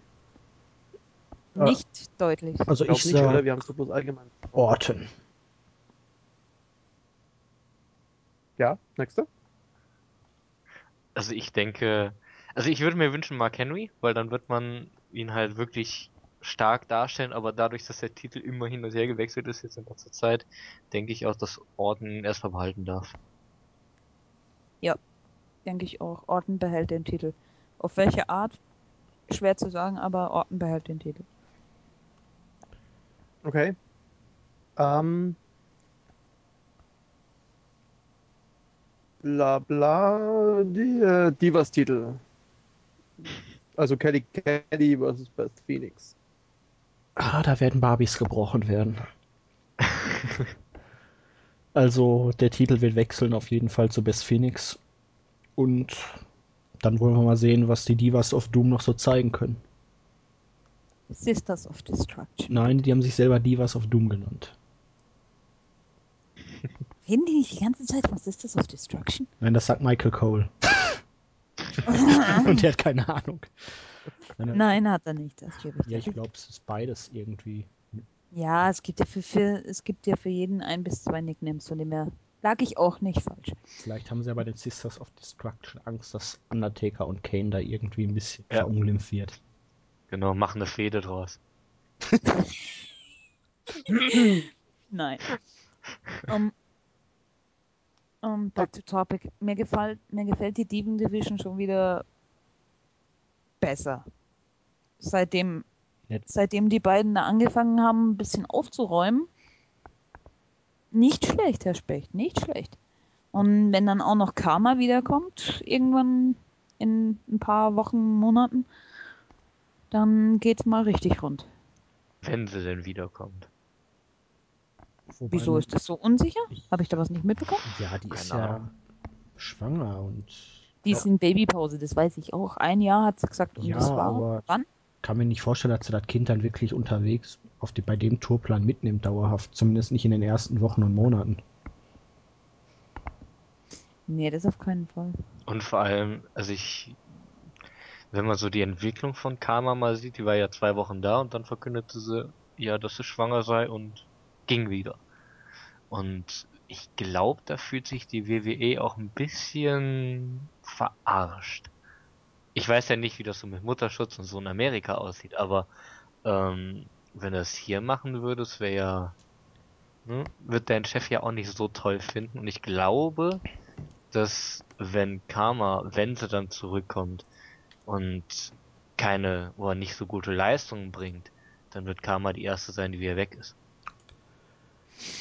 Ja. Nicht deutlich. Also glaub ich nicht, oder? Wir haben es so bloß allgemein. Orton. Ja, nächster. Also ich denke, also ich würde mir wünschen Mark Henry, weil dann wird man ihn halt wirklich stark darstellen, aber dadurch, dass der Titel immer hin und her gewechselt ist jetzt in letzter Zeit, denke ich auch, dass Orton ihn erstmal behalten darf. Denke ich auch. Orton behält den Titel. Auf welche Art? Schwer zu sagen, aber Orton behält den Titel. Okay. Ähm. Bla bla. Die, äh, Divas-Titel. Also Kelly Kelly versus Beth Phoenix. Ah, da werden Barbies gebrochen werden. (laughs) also der Titel wird wechseln auf jeden Fall zu Best Phoenix. Und dann wollen wir mal sehen, was die Divas of Doom noch so zeigen können. Sisters of Destruction. Nein, die haben sich selber Divas of Doom genannt. (laughs) Reden die nicht die ganze Zeit von Sisters of Destruction? Nein, das sagt Michael Cole. (laughs) Und der hat keine Ahnung. Nein, Nein, hat er nicht. Das Ja, ich glaube, es ist beides irgendwie. Ja, es gibt ja für, für, es gibt ja für jeden ein bis zwei Nicknames, von dem her lag ich auch nicht falsch. Vielleicht haben sie ja bei den Sisters of Destruction Angst, dass Undertaker und Kane da irgendwie ein bisschen Ja. verunglimpft wird. Genau, machen eine Fehde draus. (laughs) Nein. Um, um, back to topic. Mir gefällt, mir gefällt die Diven Division schon wieder besser. Seitdem. Seitdem die beiden da angefangen haben, ein bisschen aufzuräumen. Nicht schlecht, Herr Specht, nicht schlecht. Und wenn dann auch noch Karma wiederkommt, irgendwann in ein paar Wochen, Monaten, dann geht's mal richtig rund. Wenn sie denn wiederkommt. Wobei Wieso ist das so unsicher? Habe ich da was nicht mitbekommen? Ja, die ist Keine ja schwanger und Die ist in Babypause, das weiß ich auch. Ein Jahr hat sie gesagt, und Ja, das war aber- wann? Kann mir nicht vorstellen, dass sie das Kind dann wirklich unterwegs auf die, bei dem Tourplan mitnimmt, dauerhaft. Zumindest nicht in den ersten Wochen und Monaten. Nee, das auf keinen Fall. Und vor allem, also ich, wenn man so die Entwicklung von Karma mal sieht, die war ja zwei Wochen da und dann verkündete sie, ja, dass sie schwanger sei und ging wieder. Und ich glaube, da fühlt sich die WWE auch ein bisschen verarscht. Ich weiß ja nicht, wie das so mit Mutterschutz und so in Amerika aussieht, aber ähm, wenn du es hier machen würdest, wäre ja, ne, wird dein Chef ja auch nicht so toll finden. Und ich glaube, dass wenn Karma, wenn sie dann zurückkommt und keine oder nicht so gute Leistungen bringt, dann wird Karma die erste sein, die wieder weg ist.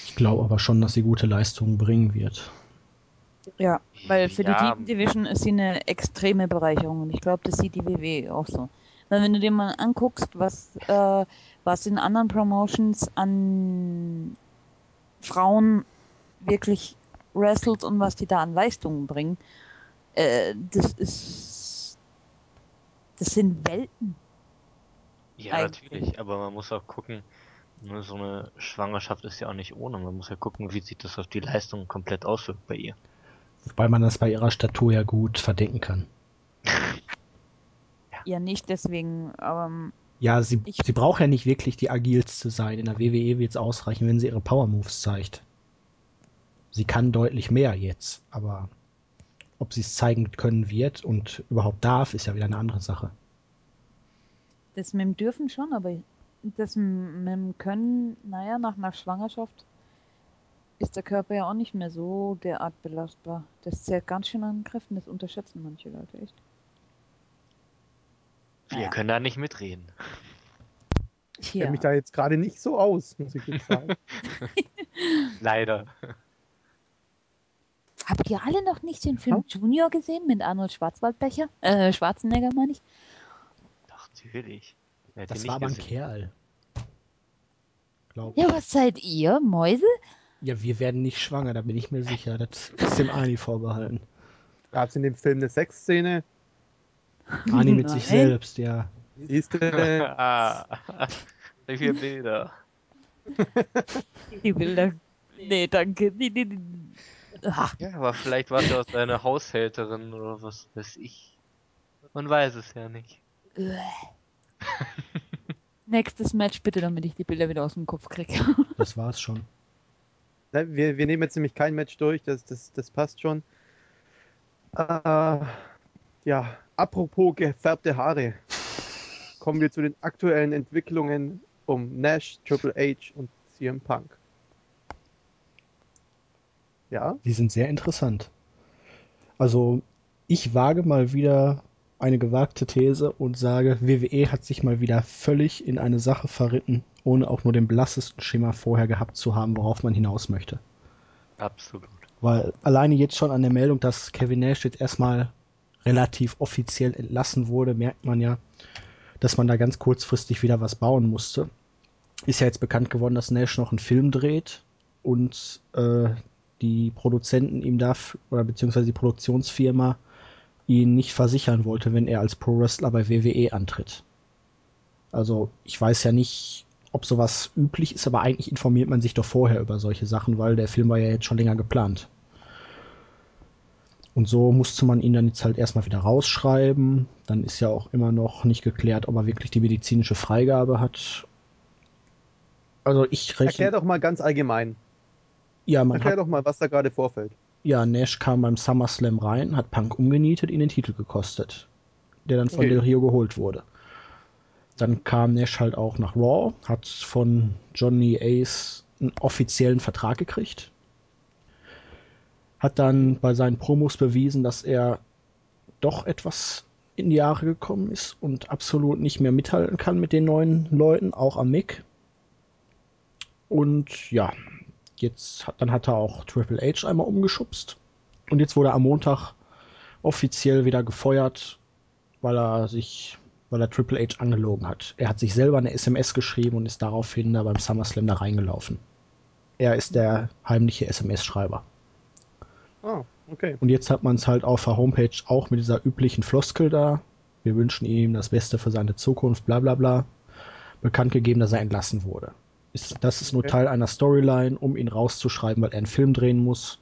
Ich glaube aber schon, dass sie gute Leistungen bringen wird. Ja, weil für Ja. die Division ist sie eine extreme Bereicherung und ich glaube, das sieht die WWE auch so. Weil wenn du dir mal anguckst, was, äh, was in anderen Promotions an Frauen wirklich wrestelt und was die da an Leistungen bringen, äh, das ist, das sind Welten. Ja, Eigentlich. natürlich, aber man muss auch gucken, ne, so eine Schwangerschaft ist ja auch nicht ohne. Man muss ja gucken, wie sich das auf die Leistung komplett auswirkt bei ihr. Wobei man das bei ihrer Statur ja gut verdenken kann. (laughs) Ja, nicht deswegen, aber Ja, sie, Ich- sie braucht ja nicht wirklich die agilste sein. In der WWE wird es ausreichen, wenn sie ihre Power Moves zeigt. Sie kann deutlich mehr jetzt, aber ob sie es zeigen können wird und überhaupt darf, ist ja wieder eine andere Sache. Das mit dem Dürfen schon, aber das mit dem Können, naja, nach einer Schwangerschaft ist der Körper ja auch nicht mehr so derart belastbar. Das zählt ganz schön an Kräften, das unterschätzen manche Leute echt. Wir Naja. können da nicht mitreden. Ich kenne mich da jetzt gerade nicht so aus, muss ich jetzt sagen. (laughs) Leider. Habt ihr alle noch nicht den Film Junior gesehen mit Arnold Schwarzwaldbecher? Äh, Schwarzenegger meine ich. Doch, natürlich. Das war aber ein? Kerl. Glaub. Ja, was seid ihr? Mäuse? Ja, wir werden nicht schwanger, da bin ich mir sicher. Das ist dem Ani vorbehalten. Gab es in dem Film eine Sexszene? Ani mit sich selbst, ja. Siehst du? (laughs) ah, viele Bilder. Die Bilder. Nee, danke. Die, die, die. Ach, Ja, aber vielleicht war es ja auch seine Haushälterin oder was weiß ich. Man weiß es ja nicht. (laughs) Nächstes Match bitte, damit ich die Bilder wieder aus dem Kopf kriege. Das war's schon. Wir, wir nehmen jetzt nämlich kein Match durch, das, das, das passt schon. Äh, ja, apropos gefärbte Haare. Kommen wir zu den aktuellen Entwicklungen um Nash, Triple H und CM Punk. Ja, Die sind sehr interessant. Also, ich wage mal wieder eine gewagte These und sage, WWE hat sich mal wieder völlig in eine Sache verritten, ohne auch nur den blassesten Schimmer vorher gehabt zu haben, worauf man hinaus möchte. Absolut. Weil alleine jetzt schon an der Meldung, dass Kevin Nash jetzt erstmal relativ offiziell entlassen wurde, merkt man ja, dass man da ganz kurzfristig wieder was bauen musste. Ist ja jetzt bekannt geworden, dass Nash noch einen Film dreht und äh, die Produzenten ihm darf, oder beziehungsweise die Produktionsfirma ihn nicht versichern wollte, wenn er als Pro-Wrestler bei WWE antritt. Also ich weiß ja nicht, ob sowas üblich ist, aber eigentlich informiert man sich doch vorher über solche Sachen, weil der Film war ja jetzt schon länger geplant. Und so musste man ihn dann jetzt halt erstmal wieder rausschreiben. Dann ist ja auch immer noch nicht geklärt, ob er wirklich die medizinische Freigabe hat. Also ich rechne. Erklär doch mal ganz allgemein. Ja, man Erklär hat, doch mal, was da gerade vorfällt. ja, Nash kam beim SummerSlam rein, hat Punk umgenietet, ihn den Titel gekostet, der dann von Okay. Del Rio geholt wurde. Dann kam Nash halt auch nach Raw, hat von Johnny Ace einen offiziellen Vertrag gekriegt. Hat dann bei seinen Promos bewiesen, dass er doch etwas in die Jahre gekommen ist und absolut nicht mehr mithalten kann mit den neuen Leuten, auch am Mick. Und ja, jetzt hat, dann hat er auch Triple H einmal umgeschubst. Und jetzt wurde er am Montag offiziell wieder gefeuert, weil er sich, weil er Triple H angelogen hat. Er hat sich selber eine SMS geschrieben und ist daraufhin da beim SummerSlam da reingelaufen. Er ist der heimliche SMS-Schreiber. Ah, okay. Und jetzt hat man es halt auf der Homepage auch mit dieser üblichen Floskel da. Wir wünschen ihm das Beste für seine Zukunft, bla bla bla. Bekannt gegeben, dass er entlassen wurde. Ist, das ist nur Okay. Teil einer Storyline, um ihn rauszuschreiben, weil er einen Film drehen muss.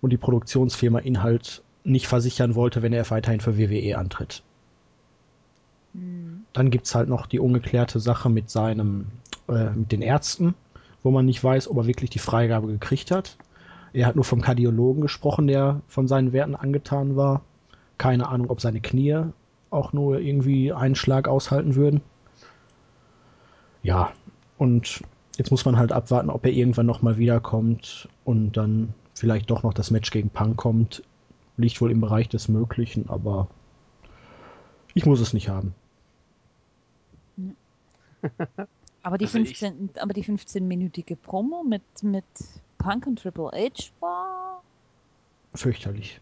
Und die Produktionsfirma ihn halt nicht versichern wollte, wenn er weiterhin für WWE antritt. Hm. Dann gibt's halt noch die ungeklärte Sache mit seinem, äh, mit den Ärzten, wo man nicht weiß, ob er wirklich die Freigabe gekriegt hat. Er hat nur vom Kardiologen gesprochen, der von seinen Werten angetan war. Keine Ahnung, ob seine Knie auch nur irgendwie einen Schlag aushalten würden. Ja, und jetzt muss man halt abwarten, ob er irgendwann nochmal wiederkommt und dann vielleicht doch noch das Match gegen Punk kommt. Liegt wohl im Bereich des Möglichen, aber ich muss es nicht haben. Aber die Also ich- 15, aber die 15-minütige Promo mit, mit Punk und Triple H war. Fürchterlich.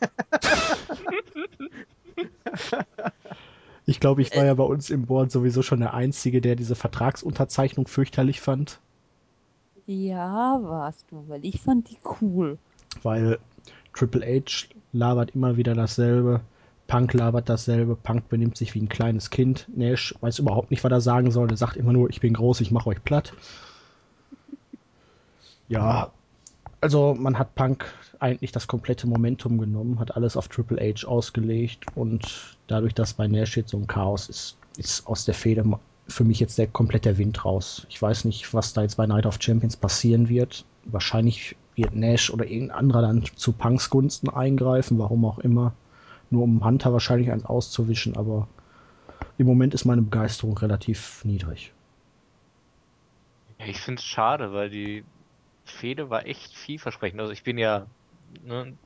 (laughs) Ich glaube, ich war ja bei uns im Board sowieso schon der Einzige, der diese Vertragsunterzeichnung fürchterlich fand, Ja, warst du, weil ich fand die cool. weil Triple H labert immer wieder dasselbe, Punk labert dasselbe, Punk benimmt sich wie ein kleines Kind, Nash weiß überhaupt nicht, was er sagen soll, er sagt immer nur, ich bin groß, ich mache euch platt. Ja, also man hat Punk eigentlich das komplette Momentum genommen, hat alles auf Triple H ausgelegt und dadurch, dass bei Nash jetzt so ein Chaos ist, ist aus der Fehde für mich jetzt der komplette Wind raus. Ich weiß nicht, was da jetzt bei Night of Champions passieren wird. Wahrscheinlich wird Nash oder irgendein anderer dann zu Punks Gunsten eingreifen, warum auch immer. Nur um Hunter wahrscheinlich eins auszuwischen, aber im Moment ist meine Begeisterung relativ niedrig. Ich finde es schade, weil die Fehde war echt vielversprechend. Also ich bin ja ne,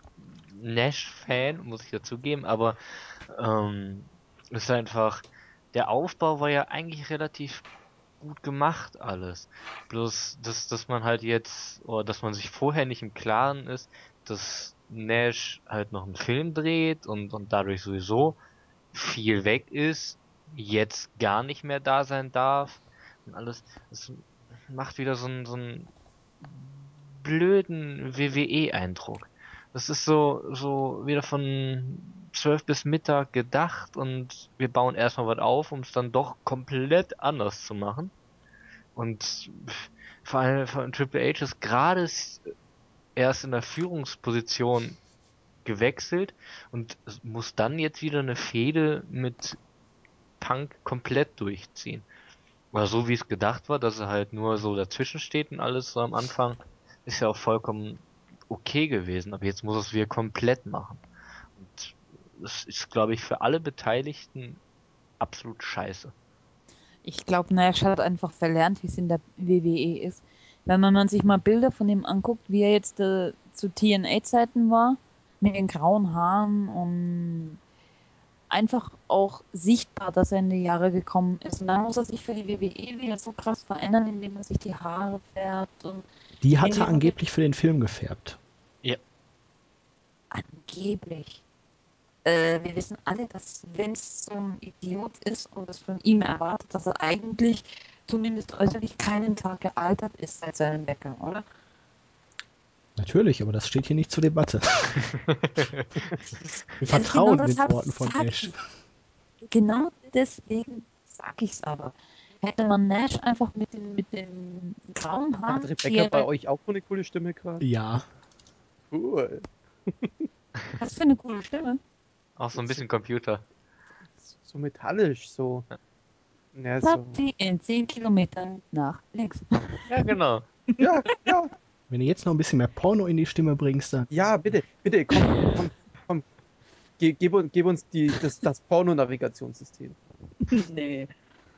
Nash-Fan, muss ich dazugeben, aber ähm, ist einfach, der Aufbau war ja eigentlich relativ gut gemacht alles. Bloß, dass, dass man halt jetzt, oder dass man sich vorher nicht im Klaren ist, dass Nash halt noch einen Film dreht und, und dadurch sowieso viel weg ist, jetzt gar nicht mehr da sein darf und alles. Es macht wieder so einen, so einen blöden WWE-Eindruck. Das ist so, so wieder von 12 bis Mittag gedacht und wir bauen erstmal was auf, um es dann doch komplett anders zu machen. Und vor allem von Triple H ist gerade erst in der Führungsposition gewechselt und muss dann jetzt wieder eine Fehde mit Punk komplett durchziehen. Oder so wie es gedacht war, dass er halt nur so dazwischen steht und alles so am Anfang, ist ja auch vollkommen okay gewesen, aber jetzt muss es wieder komplett machen. Und das ist, glaube ich, für alle Beteiligten absolut scheiße. Ich glaube, Nash hat einfach verlernt, wie es in der WWE ist. Wenn man man sich mal Bilder von ihm anguckt, wie er jetzt äh, zu TNA-Zeiten war, mit den grauen Haaren und einfach auch sichtbar, dass er in die Jahre gekommen ist. Und dann muss er sich für die WWE wieder so krass verändern, indem er sich die Haare färbt und Die hat er angeblich für den Film gefärbt. angeblich. Äh, wir wissen alle, dass Vince so ein Idiot ist und es von ihm erwartet, dass er eigentlich zumindest äußerlich keinen Tag gealtert ist seit seinem Wecker, oder? Natürlich, aber das steht hier nicht zur Debatte. (laughs) Wir Also vertrauen genau den Worten von sag Ash. ich. Genau deswegen sag ich's aber. Hätte man Nash einfach mit den, mit den grauen Haaren Hat Rebecca bei euch auch so eine coole Stimme gerade? Ja, Cool. Was für eine coole Stimme. Auch so ein bisschen Computer. So metallisch, so. Ja, so. Taxi in 10 Kilometern nach links. (laughs) Ja, genau. ja, ja, wenn du jetzt noch ein bisschen mehr Porno in die Stimme bringst, dann. ja, bitte, bitte, komm, komm, komm. Ge gib, uns- gib uns die, das, das Porno-Navigationssystem. (laughs) nee.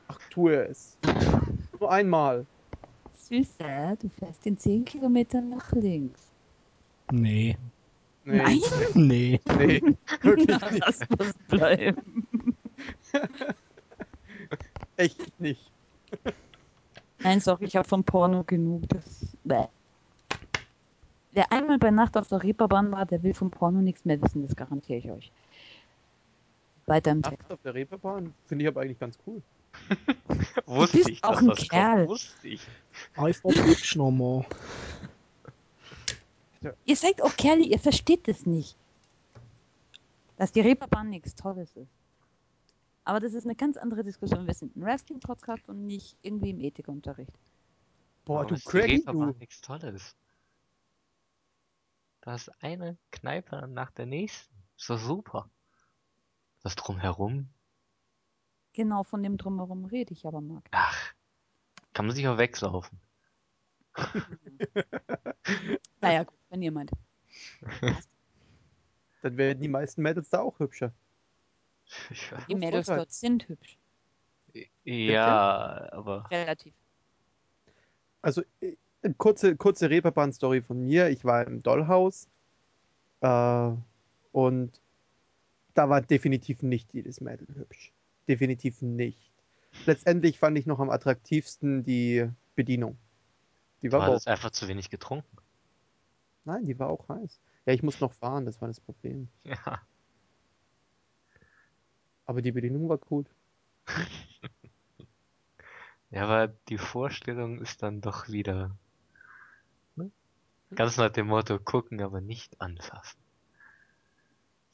Ach, tue es. Nur einmal. Süßer, du fährst in 10 Kilometern nach links. Nee. Nee, Nein. Nee. nee, (laughs) wirklich nicht. Lass das bleiben. Echt nicht. Nein, sorry, ich habe von Porno genug. Das, bäh. Wer einmal bei Nacht auf der Reeperbahn war, der will vom Porno nichts mehr wissen, das garantiere ich euch. Weiter im Text. Nachts auf der Reeperbahn finde ich aber eigentlich ganz cool. (laughs) Wusste bist ich, auch ein das Kerl. kommt. Wusste ich. I forbid no more. Ihr seid auch Kerle, ihr versteht das nicht. Dass die Reeperbahn nichts Tolles ist. Aber das ist eine ganz andere Diskussion. Wir sind ein Wrestling-Podcast und nicht irgendwie im Ethikunterricht. Boah, du Reeperbahn du. nichts Tolles. Da ist eine Kneipe nach der nächsten. Ist doch super. Das drumherum. Genau von dem Drumherum rede ich aber, Marc. Ach. Kann man sich auch wegsaufen. (laughs) Naja, gut, wenn ihr meint. (laughs) Dann werden die meisten Mädels da auch hübscher. Ja, Die Mädels dort sind hübsch. ja aber Relativ. Also, äh, kurze, kurze Reeperbahn-Story von mir. Ich war im Dollhaus äh, und da war definitiv nicht jedes Mädel hübsch. Definitiv nicht. Letztendlich fand ich noch am attraktivsten die Bedienung. Die du war aber auch, hattest einfach zu wenig getrunken. nein, die war auch heiß. Ja, ich muss noch fahren, das war das Problem. Ja. Aber die Bedienung war gut. (laughs) Ja, aber die Vorstellung ist dann doch wieder. Ne? Ganz nach dem Motto, gucken, aber nicht anfassen.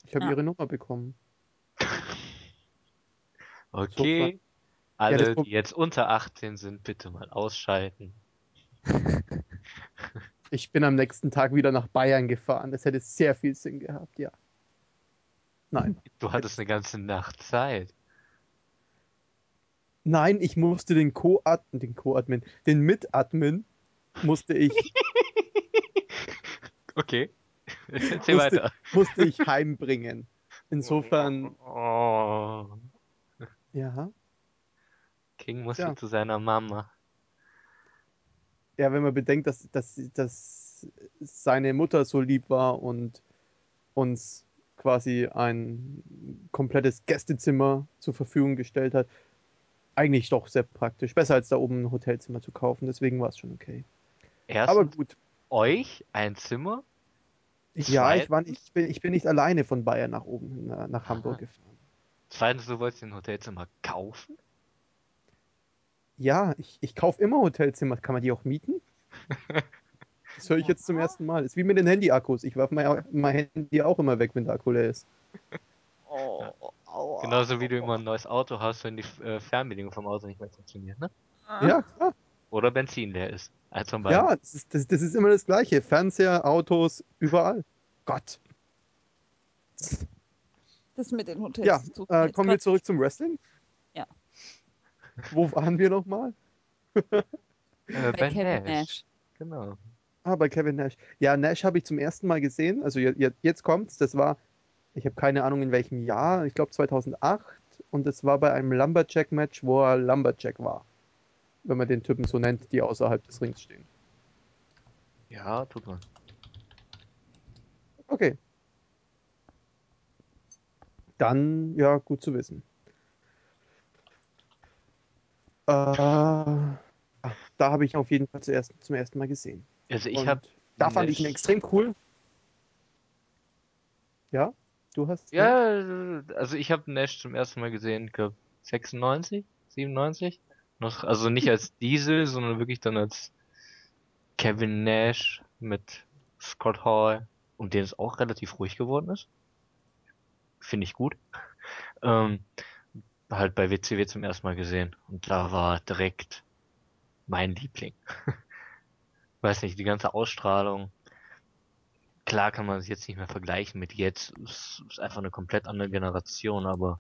Ich habe Ja. ihre Nummer bekommen. (laughs) Okay. Alle, Pro- die jetzt unter 18 sind, bitte mal ausschalten. (laughs) Ich bin am nächsten Tag wieder nach Bayern gefahren. Das hätte sehr viel Sinn gehabt, ja. Nein. (laughs) Du hattest eine ganze Nacht Zeit. Nein, ich musste den Co-Admin, den Co-Admin, den Mit-Admin musste ich, (laughs) Okay. (laughs) Erzähl Musste- weiter. musste ich heimbringen. Insofern, Oh. ja. King muss Ja. zu seiner Mama. Ja, wenn man bedenkt, dass, dass, dass seine Mutter so lieb war und uns quasi ein komplettes Gästezimmer zur Verfügung gestellt hat, eigentlich doch sehr praktisch. Besser als da oben ein Hotelzimmer zu kaufen, deswegen war es schon okay. Erstens Aber gut. euch ein Zimmer. Ja, ich, war nicht, ich, bin, ich bin nicht alleine von Bayern nach oben, nach, nach Aha. Hamburg gefahren. Zweitens, du wolltest ein Hotelzimmer kaufen? Ja, ich, ich kaufe immer Hotelzimmer. Kann man die auch mieten? (laughs) Das höre ich jetzt zum ersten Mal. Ist wie mit den Handy-Akkus. Ich werfe mein, mein Handy auch immer weg, wenn der Akku leer ist. Oh, aua. Genauso wie du immer ein neues Auto hast, wenn die äh, Fernbedienung vom Auto nicht mehr funktioniert, ne? Ja, klar. Oder Benzin leer ist. Beiden. Ja, das ist, das, das ist immer das Gleiche. Fernseher, Autos, überall. Gott. Das mit den Hotels. Ja, äh, kommen wir zurück zum Wrestling. Ja. Wo waren wir nochmal? Äh, bei bei Kevin Nash. Nash. Genau. Ah, bei Kevin Nash. Ja, Nash habe ich zum ersten Mal gesehen. Also je- je- jetzt kommt's. Das war, ich habe keine Ahnung in welchem Jahr. Ich glaube 2008. Und es war bei einem Lumberjack-Match, wo er Lumberjack war. Wenn man den Typen so nennt, die außerhalb des Rings stehen. Ja, tut man. Okay. Dann, ja, gut zu wissen. Äh, da habe ich auf jeden Fall zuerst, zum ersten Mal gesehen. Also ich habe Da fand ich ihn extrem cool. Ja, du hast. Ja, also ich habe Nash zum ersten Mal gesehen, ich glaube 96, 97. Noch, also nicht als Diesel, sondern wirklich dann als Kevin Nash mit Scott Hall, um den es auch relativ ruhig geworden ist. Finde ich gut. Ähm, halt bei WCW zum ersten Mal gesehen. Und da war direkt mein Liebling. (laughs) Weiß nicht, die ganze Ausstrahlung. Klar kann man es jetzt nicht mehr vergleichen mit jetzt. Es ist einfach eine komplett andere Generation, aber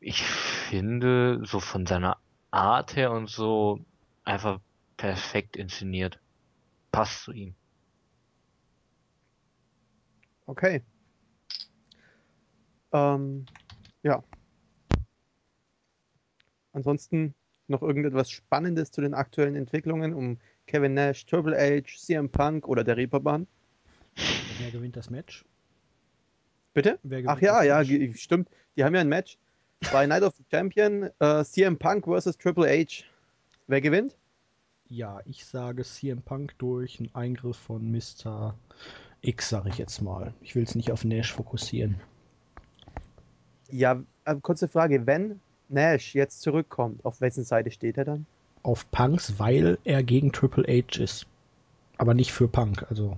ich finde, so von seiner Art her und so einfach perfekt inszeniert. Passt zu ihm. Okay. Ähm, ja. Ansonsten noch irgendetwas Spannendes zu den aktuellen Entwicklungen um Kevin Nash, Triple H, CM Punk oder der Reeperbahn? Wer gewinnt das Match? Bitte? Ach ja, das ja, Match? stimmt. Die haben ja ein Match. Bei Night of the Champion, äh, CM Punk versus Triple H. Wer gewinnt? Ja, ich sage CM Punk durch einen Eingriff von Mr. X, sage ich jetzt mal. Ich will es nicht auf Nash fokussieren. Ja, äh, kurze Frage. Wenn Nash jetzt zurückkommt, auf wessen Seite steht er dann? Auf Punks, weil er gegen Triple H ist. Aber nicht für Punk, also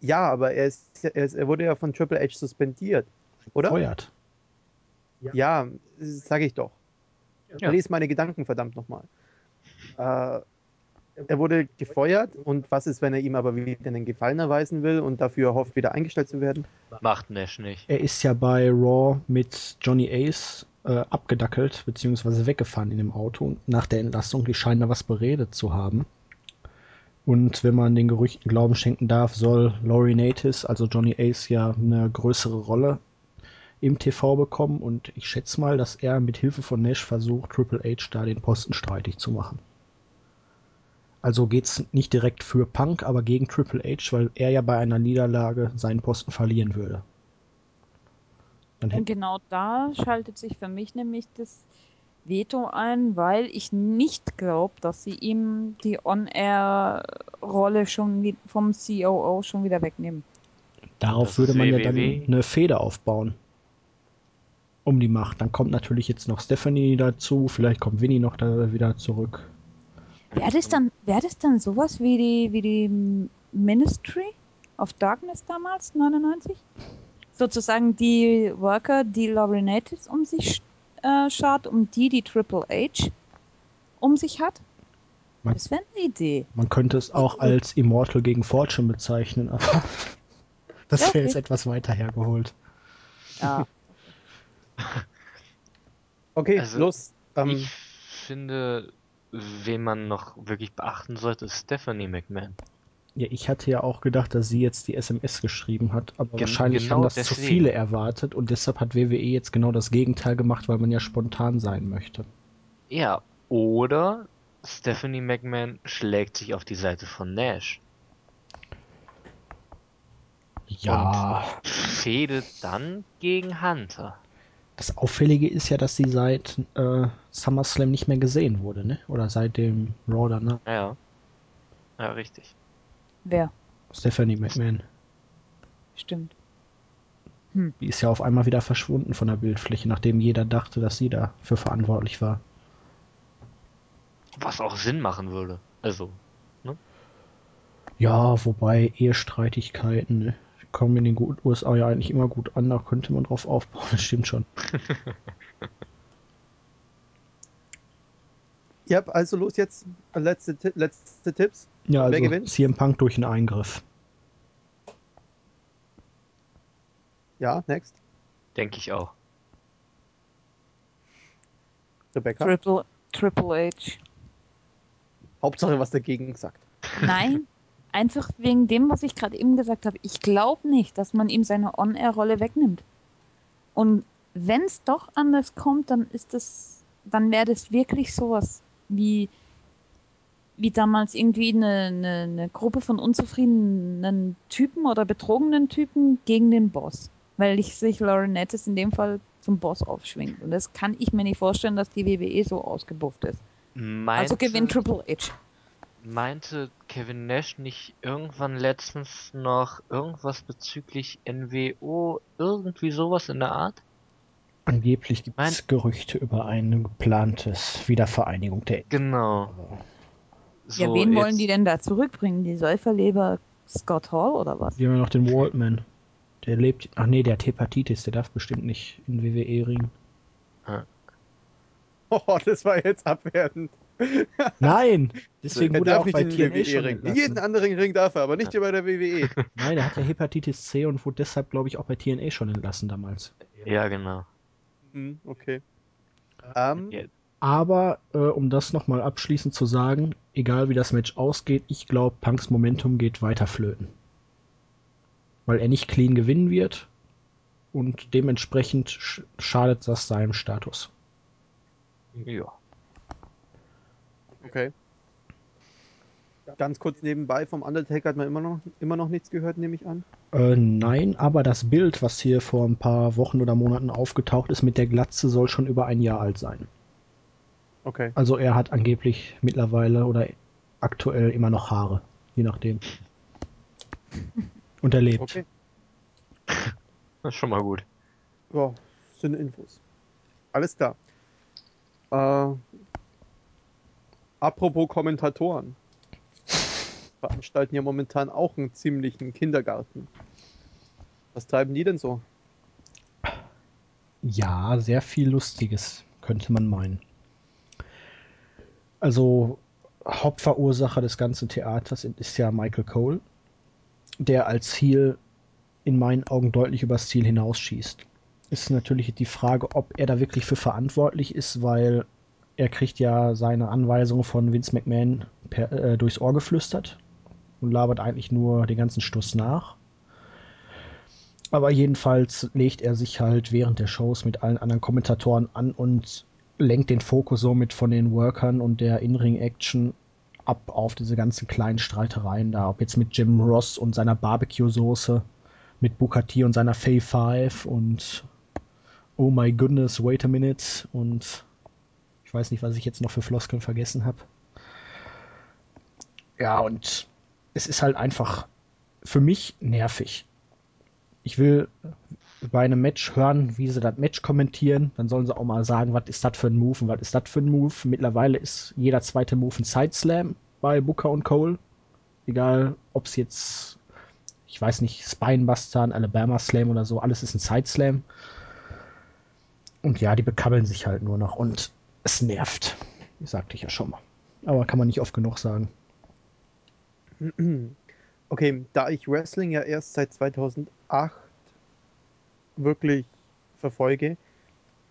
Ja, aber er, ist, er, ist, er wurde ja von Triple H suspendiert, oder? feuert. Ja, sage ich doch. Ja. Lies meine Gedanken verdammt nochmal. Äh, er wurde gefeuert und was ist, wenn er ihm aber wieder einen Gefallen erweisen will und dafür hofft, wieder eingestellt zu werden? Macht Nash nicht. Er ist ja bei Raw mit Johnny Ace äh, abgedackelt, beziehungsweise weggefahren in dem Auto nach der Entlassung. Die scheinen da was beredet zu haben. Und wenn man den Gerüchten Glauben schenken darf, soll Laurie Natis, also Johnny Ace, ja eine größere Rolle im TV bekommen. Und ich schätze mal, dass er mit Hilfe von Nash versucht, Triple H da den Posten streitig zu machen. Also geht's nicht direkt für Punk, aber gegen Triple H, weil er ja bei einer Niederlage seinen Posten verlieren würde. Dann Und genau da schaltet sich für mich nämlich das Veto ein, weil ich nicht glaube, dass sie ihm die On-Air-Rolle schon vom COO schon wieder wegnehmen. Darauf Das würde man ja dann eine Feder aufbauen. Um die Macht. Dann kommt natürlich jetzt noch Stephanie dazu, vielleicht kommt Winnie noch da wieder zurück. Wäre das dann, wäre das dann sowas wie die, wie die Ministry of Darkness damals, 99? Sozusagen die Worker, die Laurie Natis um sich äh, schart, um die, die Triple H um sich hat? Man- Das wäre eine Idee. Man könnte es auch als Immortal gegen Fortune bezeichnen, aber (laughs) das Ja, wäre jetzt etwas weiter hergeholt. Ja. (laughs) Okay, Also, los. Ähm, Ich finde, wen man noch wirklich beachten sollte, ist Stephanie McMahon. Ja, ich hatte ja auch gedacht, dass sie jetzt die SMS geschrieben hat, aber Gen- wahrscheinlich genau haben das zu deswegen. viele erwartet und deshalb hat WWE jetzt genau das Gegenteil gemacht, weil man ja spontan sein möchte. Ja, oder Stephanie McMahon schlägt sich auf die Seite von Nash. Ja, Fädet dann gegen Hunter. das Auffällige ist ja, dass sie seit äh, SummerSlam nicht mehr gesehen wurde, ne? Oder seit dem Raw danach. Ja. Ja, richtig. Wer? Stephanie McMahon. Stimmt. Die ist ja auf einmal wieder verschwunden von der Bildfläche, nachdem jeder dachte, dass sie dafür verantwortlich war. Was auch Sinn machen würde. Also, Ja, wobei Ehestreitigkeiten ne, kommen in den USA ja eigentlich immer gut an, da könnte man drauf aufbauen, (laughs) das stimmt schon. (laughs) ja, also los jetzt. Letzte, letzte Tipps. Ja, Wer also gewinnt? CM Punk durch einen Eingriff. Ja, next. denke ich auch. Rebecca. Triple, Triple H. Hauptsache was dagegen sagt. Nein, (laughs) einfach wegen dem, was ich gerade eben gesagt habe. Ich glaube nicht, dass man ihm seine On-Air-Rolle wegnimmt. Und wenn es doch anders kommt, dann ist das, dann wäre das wirklich sowas wie, wie damals irgendwie eine, eine, eine Gruppe von unzufriedenen Typen oder betrogenen Typen gegen den Boss. weil ich sich Laurinaitis in dem Fall zum Boss aufschwingt. Und das kann ich mir nicht vorstellen, dass die WWE so ausgebufft ist. Meinte, Also gewinnt Triple H. meinte Kevin Nash nicht irgendwann letztens noch irgendwas bezüglich NWO, irgendwie sowas in der Art? Angeblich gibt es Gerüchte über ein geplantes Wiedervereinigung der Genau. So, ja, wen wollen die denn da zurückbringen? Die Säuferleber Scott Hall oder was? Wir haben ja noch den Waldman. Der lebt. Ach nee, der hat Hepatitis, der darf bestimmt nicht in WWE ringen. (laughs) Oh, das war jetzt abwertend. (laughs) Nein! Deswegen er wurde er auch nicht bei in den TNA schon WWE-Ring. entlassen. Jeden anderen Ring darf er, aber nicht hier bei der E. WWE. (laughs) Nein, er hat ja Hepatitis C und wurde deshalb, glaube ich, auch bei TNA schon entlassen damals. Ja, genau. Hm, okay. Ähm, Ja, Aber äh, um das nochmal abschließend zu sagen, egal wie das Match ausgeht, ich glaube, Punks Momentum geht weiter flöten. Weil er nicht clean gewinnen wird und dementsprechend sch schadet das seinem Status. ja. okay. Ganz kurz nebenbei, vom Undertaker hat man immer noch, immer noch nichts gehört, nehme ich an. Äh, nein, aber das Bild, was hier vor ein paar Wochen oder Monaten aufgetaucht ist mit der Glatze, soll schon über ein Jahr alt sein. Okay. Also er hat angeblich mittlerweile oder aktuell immer noch Haare, je nachdem. Und er lebt. Okay. Das ist schon mal gut. Ja, sind Infos. Alles klar. Äh, apropos Kommentatoren. (laughs) Veranstalten ja momentan auch einen ziemlichen Kindergarten. Was treiben die denn so? Ja, sehr viel Lustiges, könnte man meinen. Also, Hauptverursacher des ganzen Theaters ist ja Michael Cole, der als Heel in meinen Augen deutlich übers Ziel hinausschießt. Ist natürlich die Frage, ob er da wirklich für verantwortlich ist, weil er kriegt ja seine Anweisungen von Vince McMahon per, äh, durchs Ohr geflüstert und labert eigentlich nur den ganzen Stuss nach. Aber jedenfalls legt er sich halt während der Shows mit allen anderen Kommentatoren an und lenkt den Fokus somit von den Workern und der In-Ring-Action ab auf diese ganzen kleinen Streitereien da. Ob jetzt mit Jim Ross und seiner Barbecue-Soße, mit T und seiner Fay Five und Oh my goodness, wait a minute und ich weiß nicht, was ich jetzt noch für Floskeln vergessen habe. Ja, und es ist halt einfach für mich nervig. Ich will bei einem Match hören, wie sie das Match kommentieren. Dann sollen sie auch mal sagen, was ist das für ein Move und was ist das für ein Move. Mittlerweile ist jeder zweite Move ein Sideslam bei Booker und Cole. Egal, ob es jetzt, ich weiß nicht, Spinebuster, Alabama Slam oder so, alles ist ein Sideslam. Und ja, die bekabbeln sich halt nur noch und es nervt. Das sagte ich ja schon mal. Aber kann man nicht oft genug sagen. (clears throat) Okay, da ich Wrestling ja erst seit 2008 wirklich verfolge,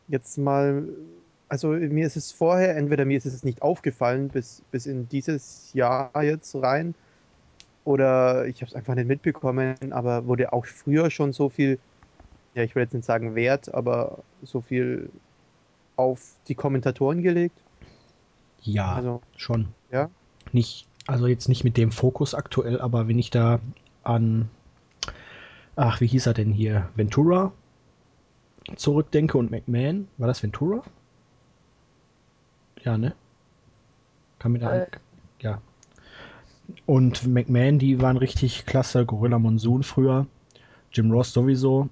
jetzt mal, also mir ist es vorher, entweder mir ist es nicht aufgefallen bis, bis in dieses Jahr jetzt rein, oder ich habe es einfach nicht mitbekommen, aber wurde auch früher schon so viel, ja, ich will jetzt nicht sagen Wert, aber so viel auf die Kommentatoren gelegt. Ja, Also, schon. ja. Nicht, also jetzt nicht mit dem Fokus aktuell, aber wenn ich da an, ach, wie hieß er denn hier? Ventura zurückdenke und McMahon. War das Ventura? Ja, ne? Kann mir da Äh. ja. Und McMahon, die waren richtig klasse. Gorilla Monsoon früher. Jim Ross sowieso.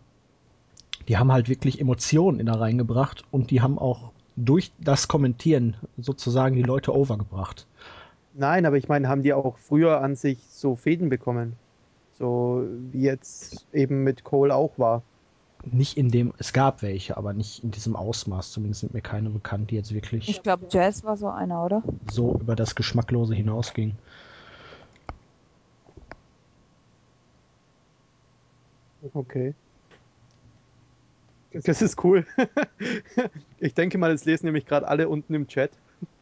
Die haben halt wirklich Emotionen in da reingebracht und die haben auch durch das Kommentieren sozusagen die Leute overgebracht. Nein, aber ich meine, haben die auch früher an sich so Fäden bekommen? So wie jetzt eben mit Cole auch war. Nicht in dem, es gab welche, aber nicht in diesem Ausmaß. Zumindest sind mir keine bekannt, die jetzt wirklich Ich glaube, Jazz war so einer, oder? so über das Geschmacklose hinausgingen. Okay. Das ist cool. (laughs) Ich denke mal, es lesen nämlich gerade alle unten im Chat.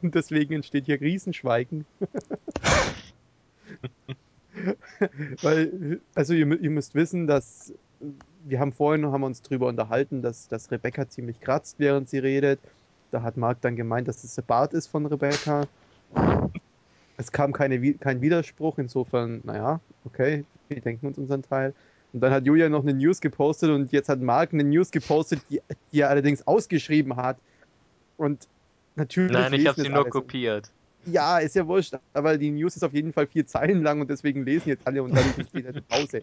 Und (laughs) deswegen entsteht hier Riesenschweigen. (laughs) Weil, also ihr, ihr müsst wissen, dass wir haben vorhin haben uns drüber unterhalten, dass, dass Rebecca ziemlich kratzt, während sie redet. Da hat Marc dann gemeint, dass es der Bart ist von Rebecca. Es kam keine, kein Widerspruch, insofern, naja, okay, wir denken uns unseren Teil. Und dann hat Julia noch eine News gepostet und jetzt hat Mark eine News gepostet, die, die er allerdings ausgeschrieben hat. Und natürlich. Nein, ich habe sie nur kopiert. Ja, ist ja wurscht, aber die News ist auf jeden Fall vier Zeilen lang und deswegen lesen jetzt alle und dadurch entsteht eine Pause.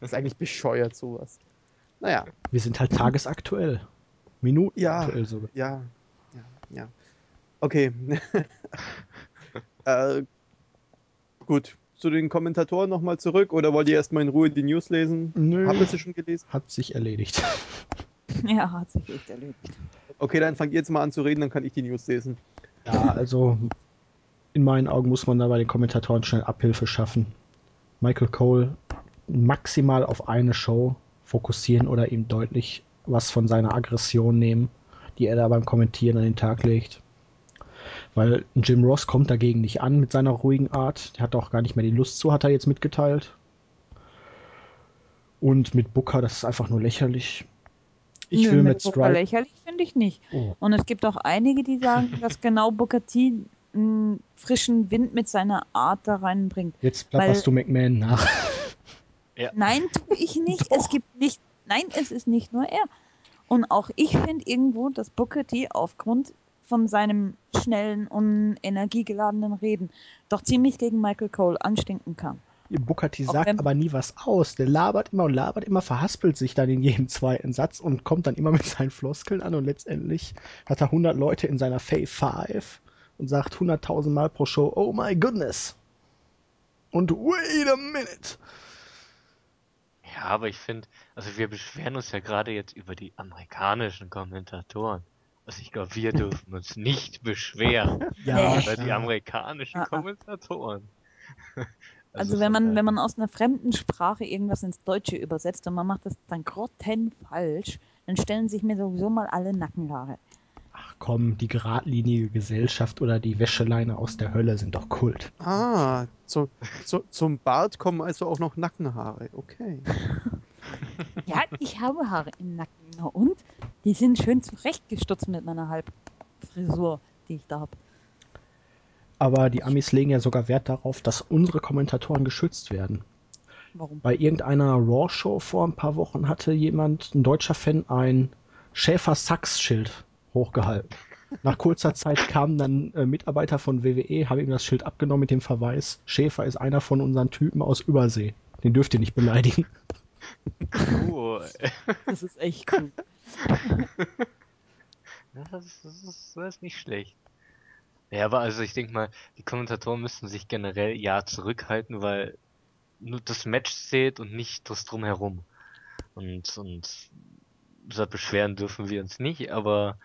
Das ist eigentlich bescheuert, sowas. Naja, Wir sind halt tagesaktuell. Minuten Ja. aktuell sogar. ja, ja, ja. Okay. (laughs) äh, gut, zu den Kommentatoren nochmal zurück oder wollt ihr erstmal in Ruhe die News lesen? Nö. Habt ihr sie schon gelesen? Hat sich erledigt. (laughs) Ja, hat sich echt erledigt. Okay, dann fangt ihr jetzt mal an zu reden, dann kann ich die News lesen. Ja, also in meinen Augen muss man da bei den Kommentatoren schnell Abhilfe schaffen. Michael Cole maximal auf eine Show fokussieren oder ihm deutlich was von seiner Aggression nehmen, die er da beim Kommentieren an den Tag legt. Weil Jim Ross kommt dagegen nicht an mit seiner ruhigen Art. Der hat auch gar nicht mehr die Lust zu, hat er jetzt mitgeteilt. Und mit Booker, das ist einfach nur lächerlich. Ich Nö, will mit mit Booker lächerlich finde ich nicht. Oh. Und es gibt auch einige, die sagen, (laughs) dass genau Booker T einen frischen Wind mit seiner Art da reinbringt. Jetzt plapperst du McMahon nach. Nein, tue ich nicht. Es gibt nicht. Nein, es ist nicht nur er. Und auch ich finde irgendwo, dass Booker T aufgrund von seinem schnellen und energiegeladenen Reden doch ziemlich gegen Michael Cole anstinken kann. Booker T sagt wenn- aber nie was aus. Der labert immer und labert immer, verhaspelt sich dann in jedem zweiten Satz und kommt dann immer mit seinen Floskeln an und letztendlich hat er 100 Leute in seiner Fave 5 und sagt 100.000 Mal pro Show, oh my goodness. Und wait a minute. Ja, aber ich finde, also wir beschweren uns ja gerade jetzt über die amerikanischen Kommentatoren. Also ich glaube, wir dürfen uns nicht beschweren (laughs) Nee. über die amerikanischen Ah, ah. Kommentatoren. (laughs) Also wenn man, wenn man aus einer fremden Sprache irgendwas ins Deutsche übersetzt und man macht das dann grottenfalsch, dann stellen sich mir sowieso mal alle Nackenhaare. Ach komm, die geradlinige Gesellschaft oder die Wäscheleine aus der Hölle sind doch Kult. Ah, zu, zu, zum Bart kommen also auch noch Nackenhaare. Okay. (laughs) Ja, ich habe Haare im Nacken. Na und? Die sind schön zurechtgestutzt mit meiner Halbfrisur, die ich da habe. Aber die Amis legen ja sogar Wert darauf, dass unsere Kommentatoren geschützt werden. Warum? Bei irgendeiner Raw-Show vor ein paar Wochen hatte jemand, ein deutscher Fan, ein Schäfer-Sachs-Schild hochgehalten. Nach kurzer Zeit kamen dann äh, Mitarbeiter von WWE, haben ihm das Schild abgenommen mit dem Verweis, Schäfer ist einer von unseren Typen aus Übersee. Den dürft ihr nicht beleidigen. Oh, Das ist echt cool. (laughs) das, ist, das, ist, das ist nicht schlecht. Ja, aber also ich denke mal, die Kommentatoren müssten sich generell ja zurückhalten, weil nur das Match zählt und nicht das drumherum. Und, und deshalb beschweren dürfen wir uns nicht, aber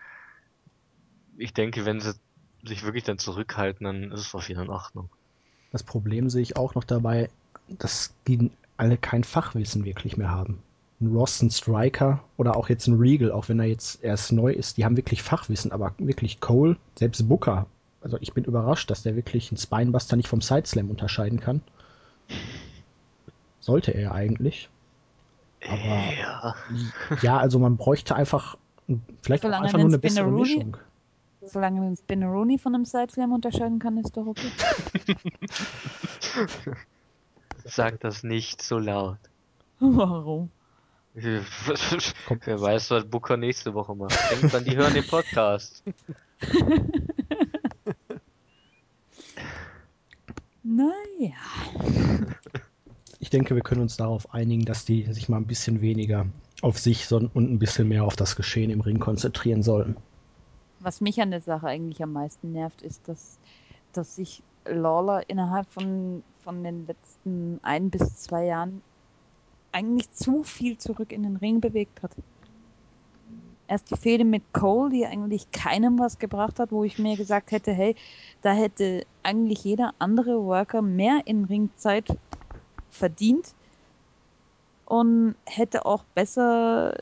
ich denke, wenn sie sich wirklich dann zurückhalten, dann ist es auf jeden Fall in Ordnung. Das Problem sehe ich auch noch dabei, dass die alle kein Fachwissen wirklich mehr haben. Ein Ross, ein Striker oder auch jetzt ein Regal, auch wenn er jetzt erst neu ist, die haben wirklich Fachwissen, aber wirklich Cole, selbst Booker. Also ich bin überrascht, dass der wirklich einen Spinebuster nicht vom Sideslam unterscheiden kann. Sollte er eigentlich. Aber Ja. ja, also man bräuchte einfach vielleicht auch einfach nur eine bessere Mischung. Solange man den Spinneroonie von einem Sideslam unterscheiden kann, ist doch okay. (laughs) Sag das nicht so laut. Warum? Wer weiß, was Booker nächste Woche macht. Denkt dran, die hören den Podcast. (laughs) Naja. Ich denke, wir können uns darauf einigen, dass die sich mal ein bisschen weniger auf sich und ein bisschen mehr auf das Geschehen im Ring konzentrieren sollten. Was mich an der Sache eigentlich am meisten nervt, ist, dass, dass sich Lawler innerhalb von, von den letzten ein bis zwei Jahren eigentlich zu viel zurück in den Ring bewegt hat. Erst die Fehde mit Cole, die eigentlich keinem was gebracht hat, wo ich mir gesagt hätte, hey, da hätte eigentlich jeder andere Worker mehr in Ringzeit verdient und hätte auch besser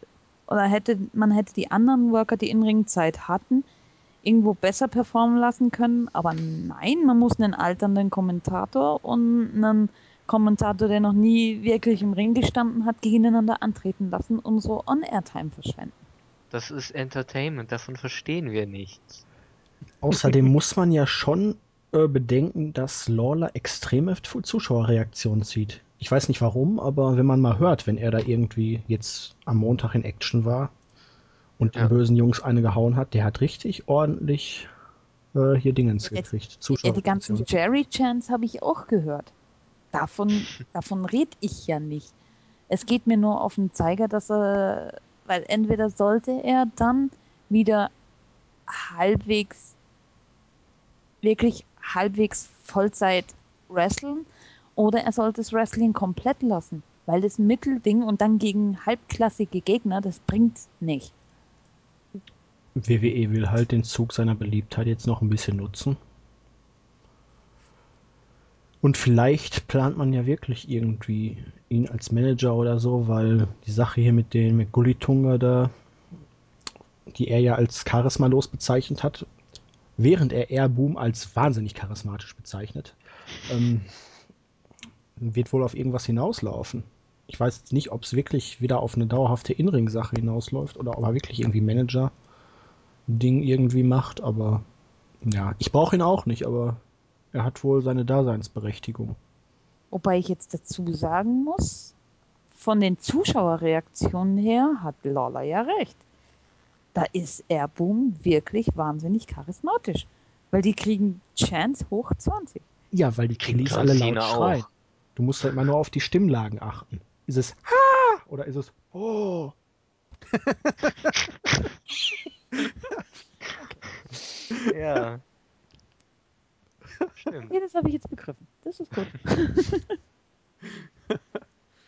oder hätte man hätte die anderen Worker, die in Ringzeit hatten, irgendwo besser performen lassen können. Aber nein, man muss einen alternden Kommentator und einen Kommentator, der noch nie wirklich im Ring gestanden hat, gegeneinander antreten lassen und so On-Air-Time verschwenden. Das ist Entertainment, davon verstehen wir nichts. Außerdem muss man ja schon äh, bedenken, dass Lawler extreme Zuschauerreaktionen zieht. Ich weiß nicht warum, aber wenn man mal hört, wenn er da irgendwie jetzt am Montag in Action war und Ja. den bösen Jungs eine gehauen hat, der hat richtig ordentlich äh, hier Dingens Jetzt- gekriegt. Ja, die ganzen Zuschauerreaktionen. Jerry-Chants habe ich auch gehört. Davon, (laughs) davon red ich ja nicht. Es geht mir nur auf den Zeiger, dass er, weil entweder sollte er dann wieder halbwegs, wirklich halbwegs Vollzeit wresteln oder er sollte das Wrestling komplett lassen. Weil das Mittelding und dann gegen halbklassige Gegner, das bringt nicht. WWE will halt den Zug seiner Beliebtheit jetzt noch ein bisschen nutzen. Und vielleicht plant man ja wirklich irgendwie ihn als Manager oder so, weil die Sache hier mit den mit Gullitunga da, die er ja als charismalos bezeichnet hat, während er Airboom als wahnsinnig charismatisch bezeichnet, ähm, wird wohl auf irgendwas hinauslaufen. Ich weiß jetzt nicht, ob es wirklich wieder auf eine dauerhafte Inring-Sache hinausläuft oder ob er wirklich irgendwie Manager Ding irgendwie macht, aber ja, ich brauche ihn auch nicht, aber er hat wohl seine Daseinsberechtigung. Wobei ich jetzt dazu sagen muss, von den Zuschauerreaktionen her hat Lawler ja recht. Da ist Airboom wirklich wahnsinnig charismatisch. Weil die kriegen Chance hoch 20. Ja, weil die Kiddies alle laut auch. Du musst halt mal nur auf die Stimmlagen achten. Ist es Ha oder ist es Oh? (laughs) Ja. Stimmt. Nee, das habe ich jetzt begriffen. Das ist gut. (laughs)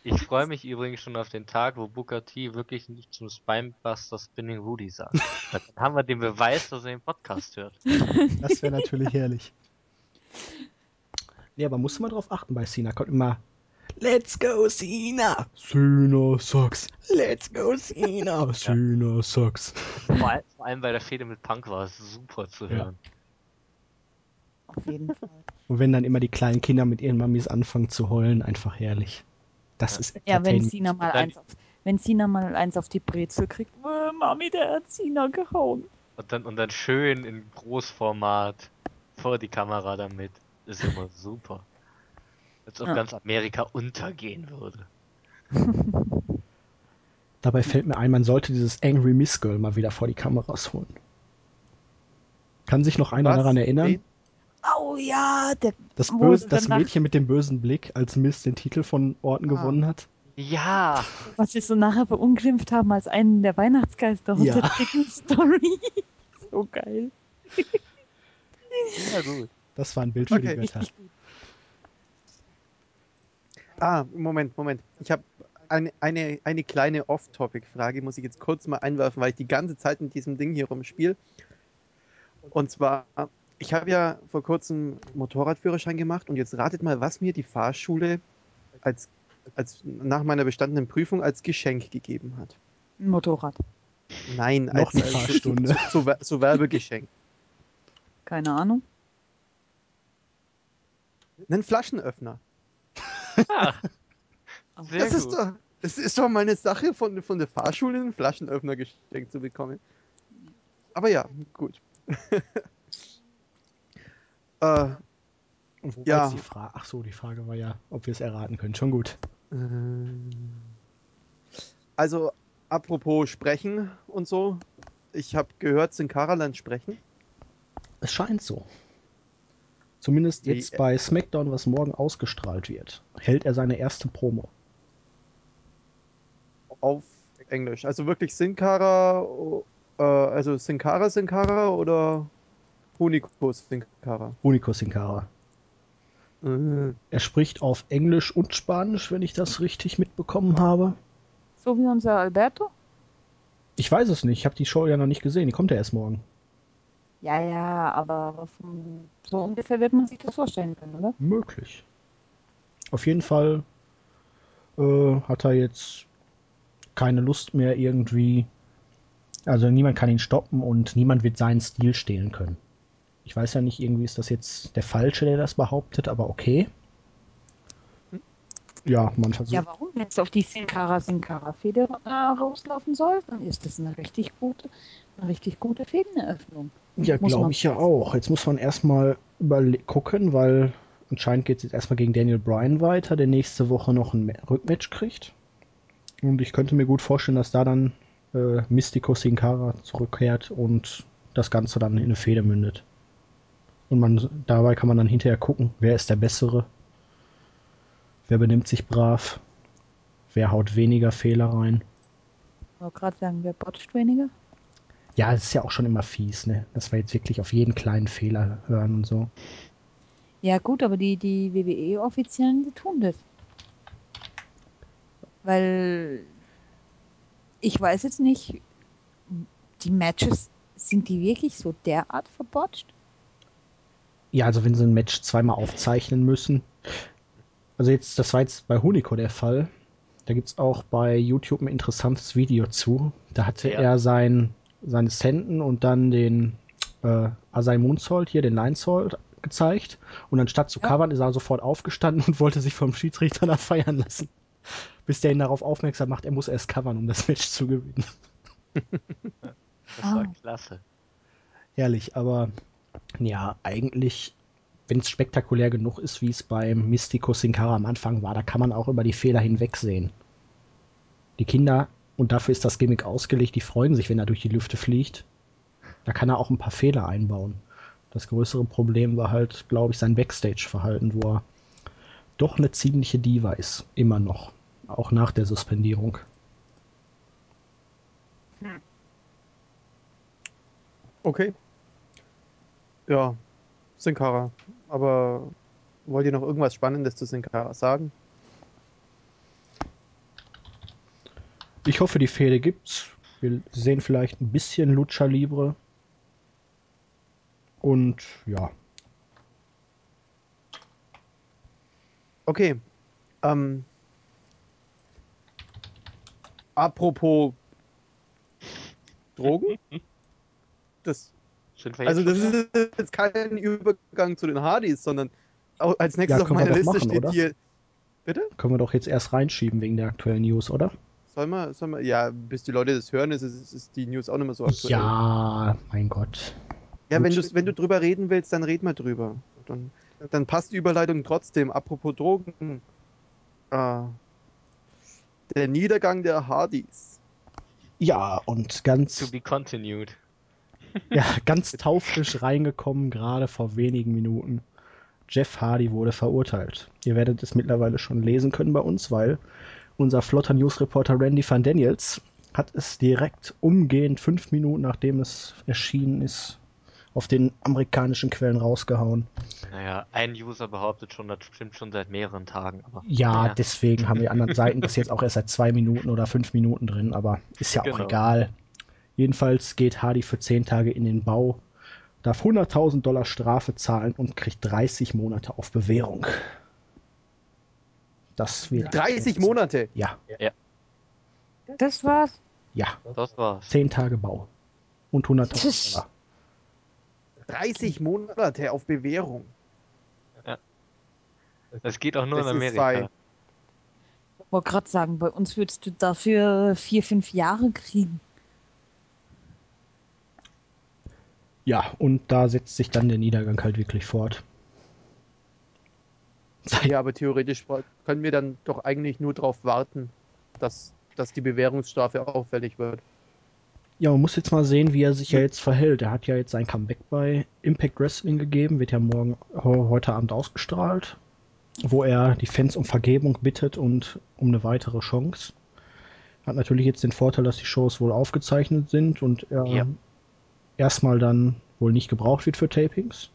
Ich freue mich übrigens schon auf den Tag, wo Booker T wirklich nicht zum Spinebuster Spinning Rudy sagt. Dann haben wir den Beweis, dass er den Podcast hört. Das wäre natürlich herrlich. (laughs) Nee, aber musst du mal drauf achten bei Cena. Kommt immer Let's go Cena! Cena sucks! Let's go Cena! (laughs) Cena sucks! Vor, all, vor allem bei der Fehde mit Punk war es super zu Ja. hören. Auf jeden Fall. Und wenn dann immer die kleinen Kinder mit ihren Mamis anfangen zu heulen, einfach herrlich. Das Ja. ist Ja, wenn. Cena mal eins auf, wenn Cena mal eins auf die Brezel kriegt, äh, Mami, der hat Cena gehauen. Und dann, und dann schön in Großformat vor die Kamera damit. Ist immer super. Als ob Ja. ganz Amerika untergehen würde. (laughs) Dabei fällt mir ein, man sollte dieses Angry Miss Girl mal wieder vor die Kameras holen. Kann sich noch einer Was? daran erinnern? Oh ja, der, Das, böse, das Mädchen mit dem bösen Blick, als Miss den Titel von Orten Ah. gewonnen hat. Ja! was sie so nachher verunglimpft haben als einen der Weihnachtsgeister aus Ja. der Chicken Story. (laughs) so geil. Ja, gut. Das war ein Bild für Okay. die Götter. Ah, Moment, Moment. Ich habe eine, eine, eine kleine Off-Topic-Frage, muss ich jetzt kurz mal einwerfen, weil ich die ganze Zeit mit diesem Ding hier rumspiele. Und zwar, ich habe ja vor kurzem Motorradführerschein gemacht und jetzt ratet mal, was mir die Fahrschule als, als nach meiner bestandenen Prüfung als Geschenk gegeben hat. Ein Motorrad. Nein, Noch als, eine als Fahrstunde. So, so, so Werbegeschenk. Keine Ahnung. Einen Flaschenöffner. Ah, (laughs) sehr das, gut. ist doch, das ist doch mal eine Sache von, von der Fahrschule, einen Flaschenöffner geschenkt zu bekommen. Aber ja, gut. (laughs) äh, Ja. die Frage? Ach so, die Frage war ja, ob wir es erraten können. Schon gut. Ähm, Also, apropos Sprechen und so. Ich habe gehört, Sin Cara lernt sprechen. Es scheint so. Zumindest Wie- jetzt bei SmackDown, was morgen ausgestrahlt wird, hält er seine erste Promo. Auf Englisch. Also wirklich Sin Cara, äh, also Sin Cara, Sin Cara oder Hunico Sin Cara? Unico Sin Cara. Äh, Er spricht auf Englisch und Spanisch, wenn ich das richtig mitbekommen habe. So wie unser Alberto? Ich weiß es nicht, ich habe die Show ja noch nicht gesehen, die kommt ja erst morgen. Ja, ja, aber vom, so ungefähr wird man sich das vorstellen können, oder? Möglich. Auf jeden Fall äh, hat er jetzt keine Lust mehr irgendwie. Also niemand kann ihn stoppen und niemand wird seinen Stil stehlen können. Ich weiß ja nicht, irgendwie ist das jetzt der Falsche, der das behauptet, aber okay. Ja, man versucht. Ja, warum jetzt auf die Sin Cara Sin Cara Feder äh, rauslaufen soll, dann ist das eine richtig gute, Eine richtig gute Fädeneröffnung. Ja, glaube ich ja auch. Jetzt muss man erstmal gucken, weil anscheinend geht es jetzt erstmal gegen Daniel Bryan weiter, der nächste Woche noch ein Ma- Rückmatch kriegt. Und ich könnte mir gut vorstellen, dass da dann äh, Mystico Sin Cara zurückkehrt und das Ganze dann in eine Fehde mündet. Und man, dabei kann man dann hinterher gucken, wer ist der Bessere, wer benimmt sich brav, wer haut weniger Fehler rein. Ich wollte gerade sagen, wer botcht weniger? Ja, es ist ja auch schon immer fies, ne? Dass wir jetzt wirklich auf jeden kleinen Fehler hören und so. Ja gut, aber die, die WWE-Offiziellen, die tun das. Weil ich weiß jetzt nicht, die Matches, sind die wirklich so derart verbotcht? Ja, also wenn sie ein Match zweimal aufzeichnen müssen. Also jetzt, das war jetzt bei Hunico der Fall. Da gibt's auch bei YouTube ein interessantes Video zu. Da hatte Ja. er sein, seine Senden und dann den äh, Asai Moonsault, hier den Linesault gezeigt. Und anstatt zu Ja. covern ist er sofort aufgestanden und wollte sich vom Schiedsrichter da feiern lassen. Bis der ihn darauf aufmerksam macht, er muss erst covern, um das Match zu gewinnen. Das war Ah. klasse. Herrlich, aber ja, eigentlich, wenn es spektakulär genug ist, wie es beim Mystico Sin Cara am Anfang war, da kann man auch über die Fehler hinwegsehen. Die Kinder, und dafür ist das Gimmick ausgelegt, die freuen sich, wenn er durch die Lüfte fliegt. Da kann er auch ein paar Fehler einbauen. Das größere Problem war halt, glaube ich, sein Backstage-Verhalten, wo er doch eine ziemliche Diva ist. Immer noch. Auch nach der Suspendierung. Okay. Ja, Sin Cara. Aber wollt ihr noch irgendwas Spannendes zu Sin Cara sagen? Ich hoffe, die Fehde gibt's. Wir sehen vielleicht ein bisschen Lucha Libre. Und ja, Okay. Ähm, apropos Drogen? (laughs) Das, Sind wir also jetzt das ist jetzt kein Übergang zu den Hardys, sondern auch als nächstes Ja, auf wir meiner doch Liste machen, steht oder? hier. Bitte? können wir doch jetzt erst reinschieben wegen der aktuellen News, oder? Soll man, soll man, ja, bis die Leute das hören, ist, ist, ist die News auch nicht mehr so aktuell. Ja, mein Gott. Ja, wenn, du's- wenn du drüber reden willst, dann red mal drüber. Dann, dann passt die Überleitung trotzdem. Apropos Drogen. Äh, der Niedergang der Hardys. Ja, und To ganz, be continued. Ja, ganz taufrisch reingekommen, gerade vor wenigen Minuten. Jeff Hardy wurde verurteilt. Ihr werdet es mittlerweile schon lesen können bei uns, weil unser flotter Newsreporter Randy Van Daniels hat es direkt umgehend fünf Minuten nachdem es erschienen ist auf den amerikanischen Quellen rausgehauen. Naja, ein User behauptet schon, das stimmt schon seit mehreren Tagen. Aber Ja, naja. deswegen haben die anderen Seiten das jetzt auch erst seit zwei Minuten oder fünf Minuten drin, aber ist ja auch Genau. egal. Jedenfalls geht Hardy für zehn Tage in den Bau, darf 100.000 Dollar Strafe zahlen und kriegt 30 Monate auf Bewährung. Das wird 30 Monate. Ja, Das war's. ja, Das war's. zehn Tage Bau und 100.000 Tsch. Dollar. 30 Monate auf Bewährung. Das geht auch nur Das in ist Amerika. Ich wollte gerade sagen, bei uns würdest du dafür vier, fünf Jahre kriegen. Ja, und da setzt sich dann der Niedergang halt wirklich fort. Ja, aber theoretisch können wir dann doch eigentlich nur darauf warten, dass, dass die Bewährungsstrafe auffällig wird. Ja, man muss jetzt mal sehen, wie er sich ja jetzt verhält. Er hat ja jetzt sein Comeback bei Impact Wrestling gegeben, wird ja morgen he- heute Abend ausgestrahlt, wo er die Fans um Vergebung bittet und um eine weitere Chance. Hat natürlich jetzt den Vorteil, dass die Shows wohl aufgezeichnet sind und er Ja. Erstmal dann wohl nicht gebraucht wird für Tapings.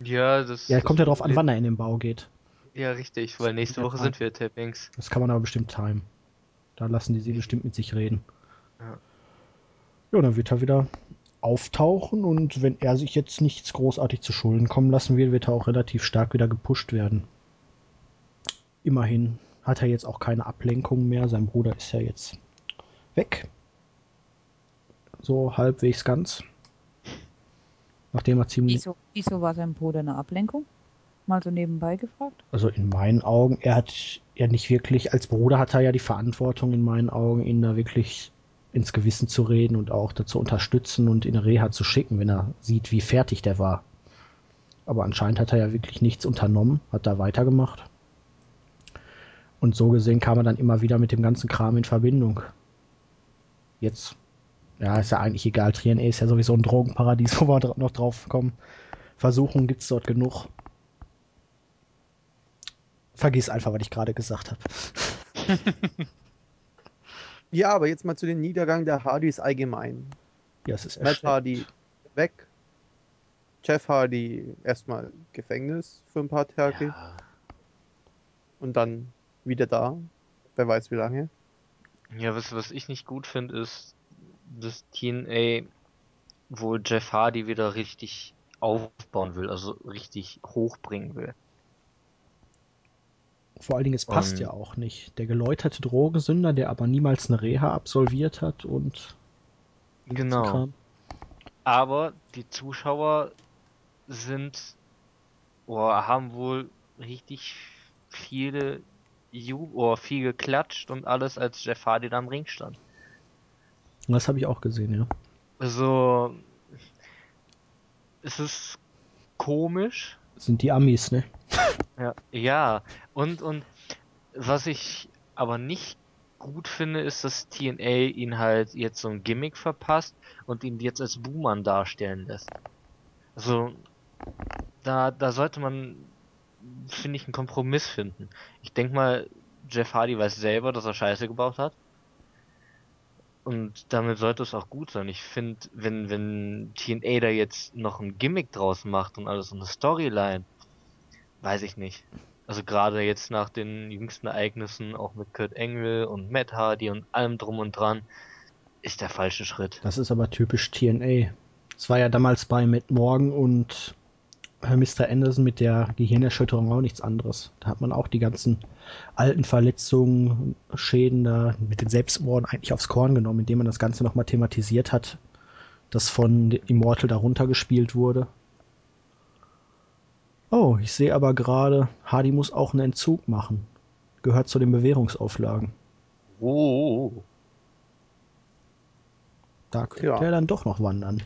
Ja, das. Ja, das kommt ja drauf an, wann er in den Bau geht. Ja, richtig, weil nächste Woche sind wir Tappings. Das kann man aber bestimmt timen. Da lassen die sie bestimmt mit sich reden. Ja. Ja, dann wird er wieder auftauchen und wenn er sich jetzt nichts großartig zu Schulden kommen lassen will, wird er auch relativ stark wieder gepusht werden. Immerhin hat er jetzt auch keine Ablenkung mehr. Sein Bruder ist ja jetzt weg. So halbwegs ganz. Nachdem er ziemlich, Wieso, wieso war sein Bruder eine Ablenkung? Mal so nebenbei gefragt. also in meinen Augen, er hat ja nicht wirklich, als Bruder hat er ja die Verantwortung in meinen Augen, ihn da wirklich ins Gewissen zu reden und auch dazu unterstützen und in Reha zu schicken, wenn er sieht, wie fertig der war. Aber anscheinend hat er ja wirklich nichts unternommen, hat da weitergemacht. Und so gesehen kam er dann immer wieder mit dem ganzen Kram in Verbindung. Jetzt, ja, ist ja eigentlich egal. TNA ist ja sowieso ein Drogenparadies, (laughs) wo wir noch drauf kommen. Versuchungen gibt's dort genug. Vergiss einfach, was ich gerade gesagt habe. (laughs) Ja, aber jetzt mal zu den Niedergang der Hardys allgemein. Ja, es ist Matt erschreckend. Hardy weg. Jeff Hardy erstmal Gefängnis für ein paar Tage Ja. und dann wieder da. Wer weiß wie lange. Ja, was, was ich nicht gut finde, ist, dass TNA wohl Jeff Hardy wieder richtig aufbauen will, also richtig hochbringen will. Vor allen Dingen, es passt Und- ja auch nicht. Der geläuterte Drogensünder, der aber niemals eine Reha absolviert hat und Genau. Aber die Zuschauer sind oder haben wohl richtig viele Ju oder viel geklatscht und alles, als Jeff Hardy da am Ring stand. Das habe ich auch gesehen, ja. Also es ist komisch, Das sind die Amis, ne? Ja, ja, und, und was ich aber nicht gut finde, ist, dass TNA ihn halt jetzt so ein Gimmick verpasst und ihn jetzt als Buhmann darstellen lässt. Also, da, da sollte man, finde ich, einen Kompromiss finden. Ich denk mal, Jeff Hardy weiß selber, dass er Scheiße gebaut hat. Und damit sollte es auch gut sein. Ich finde, wenn, wenn TNA da jetzt noch ein Gimmick draus macht und alles und eine Storyline, weiß ich nicht. Also gerade jetzt nach den jüngsten Ereignissen, auch mit Kurt Angle und Matt Hardy und allem drum und dran, ist der falsche Schritt. Das ist aber typisch TNA. Es war ja damals bei Matt Morgan und äh, Mr. Anderson mit der Gehirnerschütterung auch nichts anderes. Da hat man auch die ganzen alten Verletzungen, Schäden da mit den Selbstmorden eigentlich aufs Korn genommen, indem man das Ganze nochmal thematisiert hat, das von Immortal darunter gespielt wurde. Oh, ich sehe aber gerade, Hardy muss auch einen Entzug machen. Gehört zu den Bewährungsauflagen. Oh, Da könnte Ja. er dann doch noch wandern.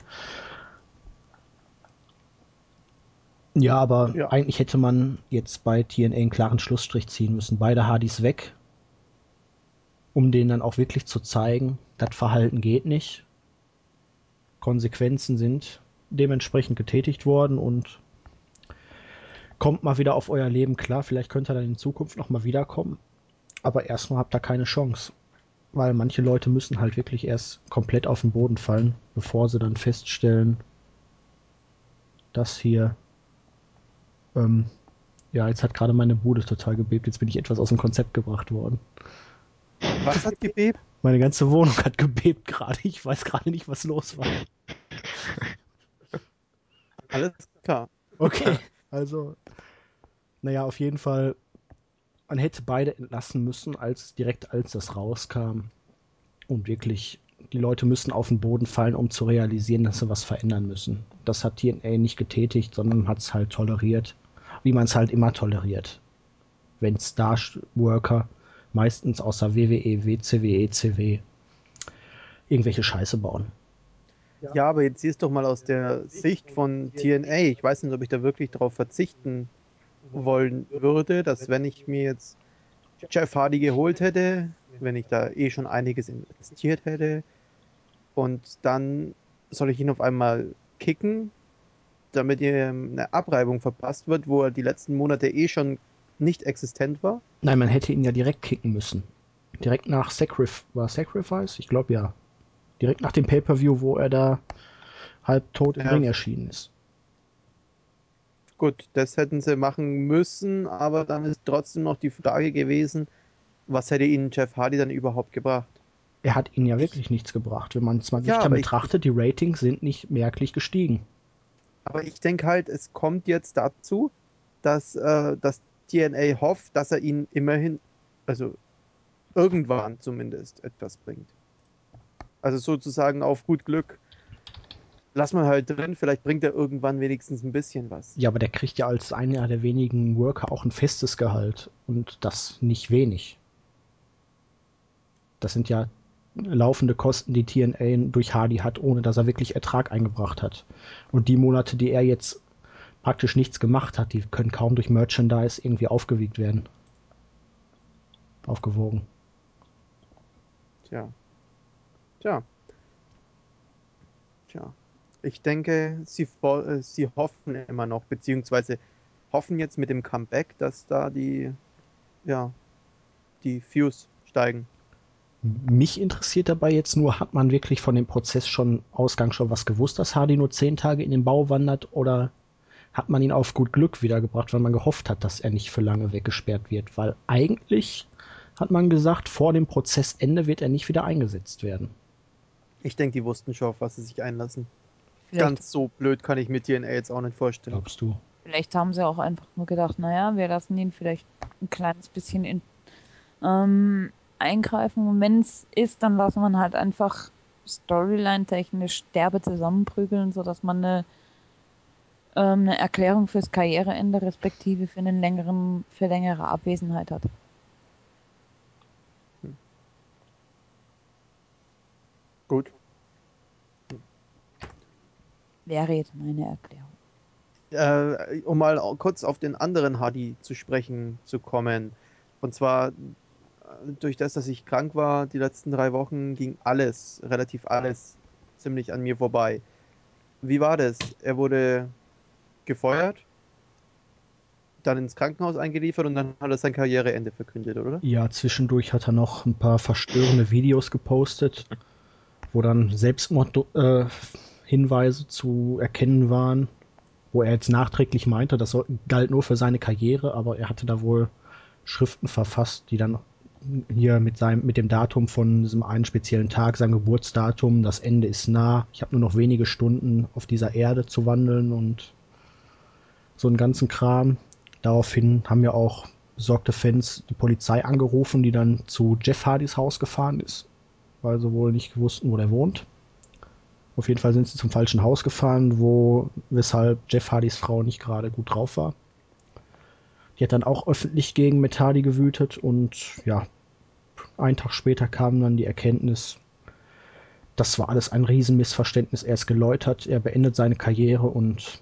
Ja, aber Ja. eigentlich hätte man jetzt bei TNA einen klaren Schlussstrich ziehen müssen. Beide Hardys weg, um denen dann auch wirklich zu zeigen, das Verhalten geht nicht. Konsequenzen sind dementsprechend getätigt worden und kommt mal wieder auf euer Leben klar. Vielleicht könnt ihr dann in Zukunft noch mal wiederkommen. Aber erstmal habt ihr keine Chance. Weil manche Leute müssen halt wirklich erst komplett auf den Boden fallen, bevor sie dann feststellen, dass hier. Ähm, ja, jetzt hat gerade meine Bude total gebebt. Jetzt bin ich etwas aus dem Konzept gebracht worden. Was hat gebebt? Meine ganze Wohnung hat gebebt gerade. Ich weiß gerade nicht, was los war. Alles klar. Okay, also. Naja, auf jeden Fall. Man hätte beide entlassen müssen, als direkt als das rauskam. Und wirklich, die Leute müssen auf den Boden fallen, um zu realisieren, dass sie was verändern müssen. Das hat TNA nicht getätigt, sondern hat es halt toleriert. Wie man es halt immer toleriert. Wenn Star-Worker, meistens außer WWE, WCW, ECW, irgendwelche Scheiße bauen. Ja, aber jetzt siehst doch mal aus der Sicht von TNA. Ich weiß nicht, ob ich da wirklich drauf verzichten wollen würde, dass wenn ich mir jetzt Jeff Hardy geholt hätte, wenn ich da eh schon einiges investiert hätte und dann soll ich ihn auf einmal kicken, damit ihm eine Abreibung verpasst wird, wo er die letzten Monate eh schon nicht existent war. Nein, man hätte ihn ja direkt kicken müssen. Direkt nach Sacrif war Sacrifice? Ich glaube ja. Direkt nach dem Pay-Per-View, wo er da halb tot im Ja. Ring erschienen ist. Gut, das hätten sie machen müssen, aber dann ist trotzdem noch die Frage gewesen, was hätte ihnen Jeff Hardy dann überhaupt gebracht? Er hat ihnen ja wirklich nichts gebracht. Wenn man es mal Ja, nüchtern betrachtet, die Ratings sind nicht merklich gestiegen. Aber ich denke halt, es kommt jetzt dazu, dass äh, das TNA hofft, dass er ihnen immerhin, also irgendwann zumindest, etwas bringt. Also sozusagen auf gut Glück. Lass mal halt drin, vielleicht bringt er irgendwann wenigstens ein bisschen was. Ja, aber der kriegt ja als einer der wenigen Worker auch ein festes Gehalt. Und das nicht wenig. Das sind ja laufende Kosten, die TNA durch Hardy hat, ohne dass er wirklich Ertrag eingebracht hat. Und die Monate, die er jetzt praktisch nichts gemacht hat, die können kaum durch Merchandise irgendwie aufgewiegt werden. Aufgewogen. Tja. Tja. Tja. Ich denke, sie, äh, sie hoffen immer noch, beziehungsweise hoffen jetzt mit dem Comeback, dass da die, ja, die Views steigen. Mich interessiert dabei jetzt nur, hat man wirklich von dem Prozess schon Ausgang schon was gewusst, dass Hardy nur zehn Tage in den Bau wandert oder hat man ihn auf gut Glück wiedergebracht, weil man gehofft hat, dass er nicht für lange weggesperrt wird? Weil eigentlich hat man gesagt, vor dem Prozessende wird er nicht wieder eingesetzt werden. Ich denke, die wussten schon, auf was sie sich einlassen. Vielleicht, Ganz so blöd kann ich mir TNA jetzt auch nicht vorstellen. Glaubst du? vielleicht haben sie auch einfach nur gedacht, naja, wir lassen ihn vielleicht ein kleines bisschen in, ähm, eingreifen. Und wenn es ist, dann lassen ihn halt einfach storyline-technisch derbe zusammenprügeln, sodass man eine, ähm, eine Erklärung fürs Karriereende respektive für einen längeren, für längere Abwesenheit hat. Gut. Wäre jetzt meine Erklärung. Äh, um mal kurz auf den anderen Hardy zu sprechen zu kommen. Und zwar durch das, dass ich krank war, die letzten drei Wochen ging alles, relativ alles, ziemlich an mir vorbei. Wie war das? Er wurde gefeuert, dann ins Krankenhaus eingeliefert und dann hat er sein Karriereende verkündet, oder? Ja, zwischendurch hat er noch ein paar verstörende Videos gepostet, wo dann Selbstmordhinweise zu erkennen waren, wo er jetzt nachträglich meinte, das galt nur für seine Karriere, aber er hatte da wohl Schriften verfasst, die dann hier mit seinem mit dem Datum von diesem einen speziellen Tag, seinem Geburtsdatum, das Ende ist nah, ich habe nur noch wenige Stunden auf dieser Erde zu wandeln und so einen ganzen Kram. Daraufhin haben ja auch besorgte Fans die Polizei angerufen, die dann zu Jeff Hardys Haus gefahren ist, weil sie wohl nicht wussten, wo der wohnt. Auf jeden Fall sind sie zum falschen Haus gefahren, wo weshalb Jeff Hardys Frau nicht gerade gut drauf war. Die hat dann auch öffentlich gegen Hardy gewütet und ja, einen Tag später kam dann die Erkenntnis, das war alles ein Riesenmissverständnis. Er ist geläutert, er beendet seine Karriere und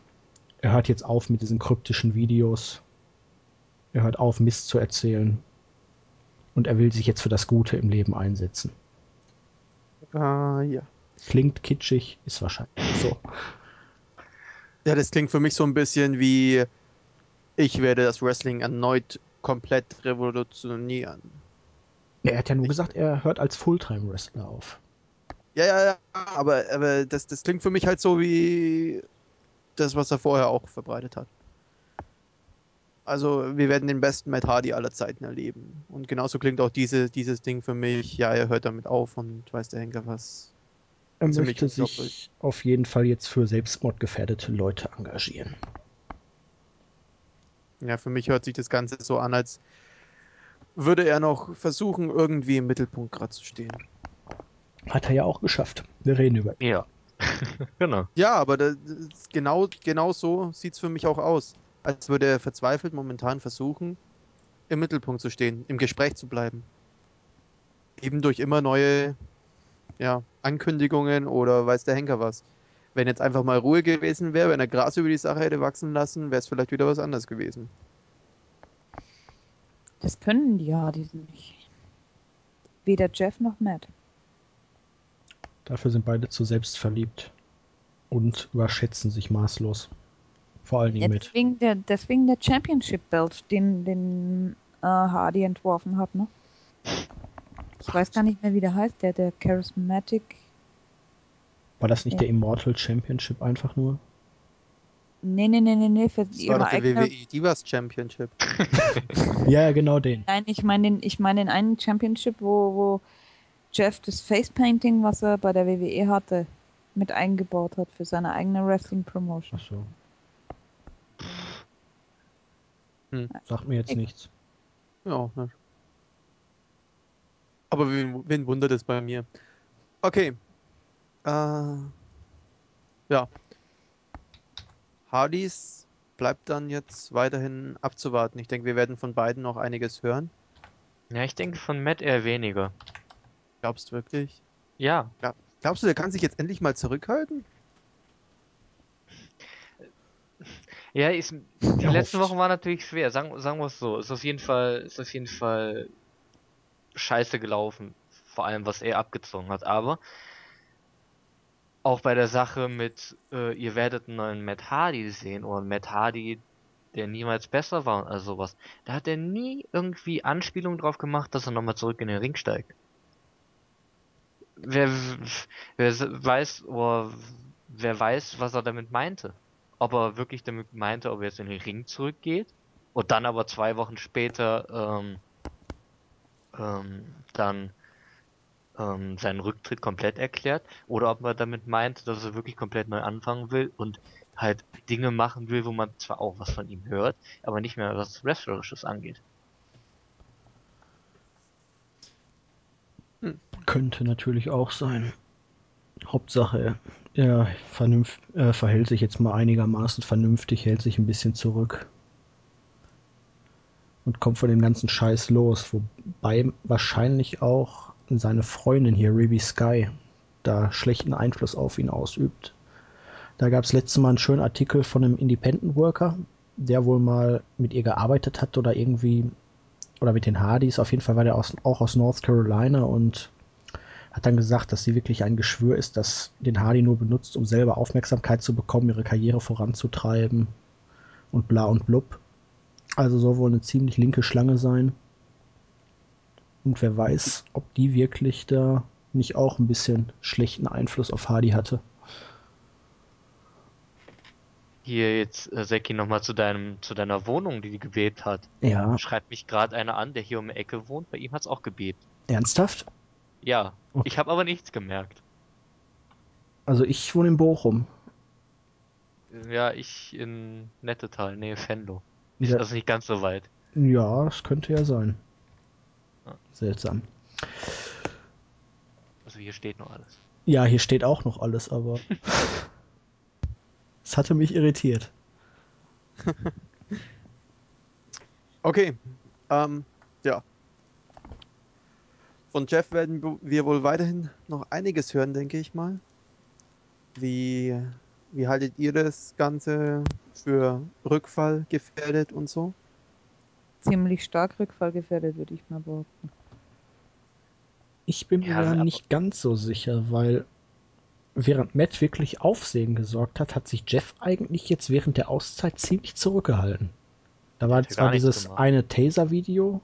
er hört jetzt auf mit diesen kryptischen Videos. Er hört auf, Mist zu erzählen. Und er will sich jetzt für das Gute im Leben einsetzen. Ah, ja. Klingt kitschig, ist wahrscheinlich so. Ja, das klingt für mich so ein bisschen wie, ich werde das Wrestling erneut komplett revolutionieren. Er hat ja nur gesagt, er hört als Fulltime-Wrestler auf. Ja, ja, ja, aber, aber das, das klingt für mich halt so wie das, was er vorher auch verbreitet hat. Also, wir werden den besten Matt Hardy aller Zeiten erleben. Und genauso klingt auch diese, dieses Ding für mich. Ja, er hört damit auf und weiß der Henker was. Er möchte sich auf jeden Fall jetzt für selbstmordgefährdete Leute engagieren. Ja, für mich hört sich das Ganze so an, als würde er noch versuchen, irgendwie im Mittelpunkt gerade zu stehen. Hat er ja auch geschafft. Wir reden über ihn. Ja. (laughs) genau. Ja, aber das, genau, genau so sieht es für mich auch aus. Als würde er verzweifelt momentan versuchen, im Mittelpunkt zu stehen, im Gespräch zu bleiben. Eben durch immer neue ja, Ankündigungen oder weiß der Henker was. Wenn jetzt einfach mal Ruhe gewesen wäre, wenn er Gras über die Sache hätte wachsen lassen, wäre es vielleicht wieder was anderes gewesen. Das können die Hardys nicht. Weder Jeff noch Matt. Dafür sind beide zu selbstverliebt und überschätzen sich maßlos. Vor allen Ja, Dingen mit. deswegen, der, deswegen der Championship Belt, den, den äh, Hardy entworfen hat, ne? Ich weiß gar nicht mehr, wie der heißt, der, der Charismatic. War das nicht Ja. der Immortal Championship einfach nur? Nee, nee, nee, nee, nee, für Das war ihre doch der eigene. WWE Divas Championship. (laughs) Ja, genau den. Nein, ich meine den, ich meine den einen Championship, wo, wo Jeff das Facepainting, was er bei der WWE hatte, mit eingebaut hat für seine eigene Wrestling Promotion. Ach so. Hm. Sagt mir jetzt Ich- nichts. Ja, ne. Aber wen, wen wundert es bei mir? Okay. Äh, ja. Hardys bleibt dann jetzt weiterhin abzuwarten. Ich denke, wir werden von beiden noch einiges hören. Ja, ich denke von Matt eher weniger. Glaubst du wirklich? Ja, Glaubst du, der kann sich jetzt endlich mal zurückhalten? Ja, ist, die (laughs) Ja, letzten. Wochen waren natürlich schwer, sagen, sagen wir es so. Ist auf jeden Fall, ist auf jeden Fall scheiße gelaufen. Vor allem, was er abgezogen hat. Aber auch bei der Sache mit, äh, ihr werdet einen neuen Matt Hardy sehen oder Matt Hardy, der niemals besser war oder sowas. Da hat er nie irgendwie Anspielung drauf gemacht, dass er nochmal zurück in den Ring steigt. Wer, wer weiß, oder wer weiß, was er damit meinte. Ob er wirklich damit meinte, ob er jetzt in den Ring zurückgeht und dann aber zwei Wochen später ähm, ähm, dann ähm, seinen Rücktritt komplett erklärt oder ob er damit meint, dass er wirklich komplett neu anfangen will und halt Dinge machen will, wo man zwar auch was von ihm hört, aber nicht mehr was Wrestlerisches angeht. Könnte natürlich auch sein. Hauptsache, er vernünft, äh, verhält sich jetzt mal einigermaßen vernünftig, hält sich ein bisschen zurück. Und kommt von dem ganzen Scheiß los. Wobei wahrscheinlich auch seine Freundin hier, Ruby Sky, da schlechten Einfluss auf ihn ausübt. Da gab es letztes Mal einen schönen Artikel von einem Independent Worker, der wohl mal mit ihr gearbeitet hat oder irgendwie, oder mit den Hardys. Auf jeden Fall war der aus, auch aus North Carolina und hat dann gesagt, dass sie wirklich ein Geschwür ist, das den Hardy nur benutzt, um selber Aufmerksamkeit zu bekommen, ihre Karriere voranzutreiben und bla und blub. Also soll wohl eine ziemlich linke Schlange sein. Und wer weiß, ob die wirklich da nicht auch ein bisschen schlechten Einfluss auf Hardy hatte. Hier jetzt, äh, Seki, nochmal zu deinem, zu deiner Wohnung, die die gebebt hat. Ja, Schreibt mich gerade einer an, der hier um die Ecke wohnt. Bei ihm hat's auch gebebt. ernsthaft? Ja, Okay. ich habe aber nichts gemerkt. Also ich wohne in Bochum. Ja, ich in Nettetal, nee, Venlo. Ist Ja, also nicht ganz so weit. ja, das könnte ja sein. Ja. Seltsam. Also hier steht noch alles. Ja, hier steht auch noch alles, aber (laughs) es hatte mich irritiert. (laughs) Okay. Ähm, ja. Von Jeff werden wir wohl weiterhin noch einiges hören, denke ich mal. Wie, wie haltet ihr das Ganze für Rückfall gefährdet und so? Ziemlich stark rückfallgefährdet, würde ich mal behaupten. Ich bin mir Ja, da aber- nicht ganz so sicher, weil während Matt wirklich Aufsehen gesorgt hat, hat sich Jeff eigentlich jetzt während der Auszeit ziemlich zurückgehalten. Da war zwar dieses gemacht. eine Taser-Video,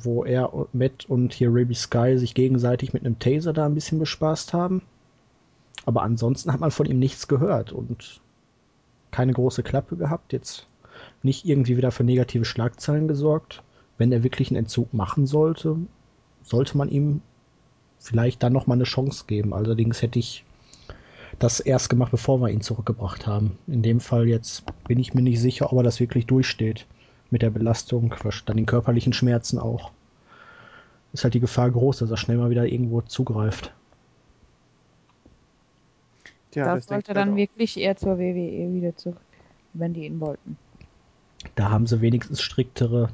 wo er und Matt und hier Ruby Sky sich gegenseitig mit einem Taser da ein bisschen bespaßt haben. Aber ansonsten hat man von ihm nichts gehört und keine große Klappe gehabt, jetzt nicht irgendwie wieder für negative Schlagzeilen gesorgt. Wenn er wirklich einen Entzug machen sollte, sollte man ihm vielleicht dann noch mal eine Chance geben. Allerdings hätte ich das erst gemacht, bevor wir ihn zurückgebracht haben. In dem Fall jetzt bin ich mir nicht sicher, ob er das wirklich durchsteht. Mit der Belastung, dann den körperlichen Schmerzen auch. Ist halt die Gefahr groß, dass er schnell mal wieder irgendwo zugreift. Tja, das denke sollte ich dann halt auch. wirklich eher zur WWE wieder zurück, wenn die ihn wollten. Da haben sie wenigstens striktere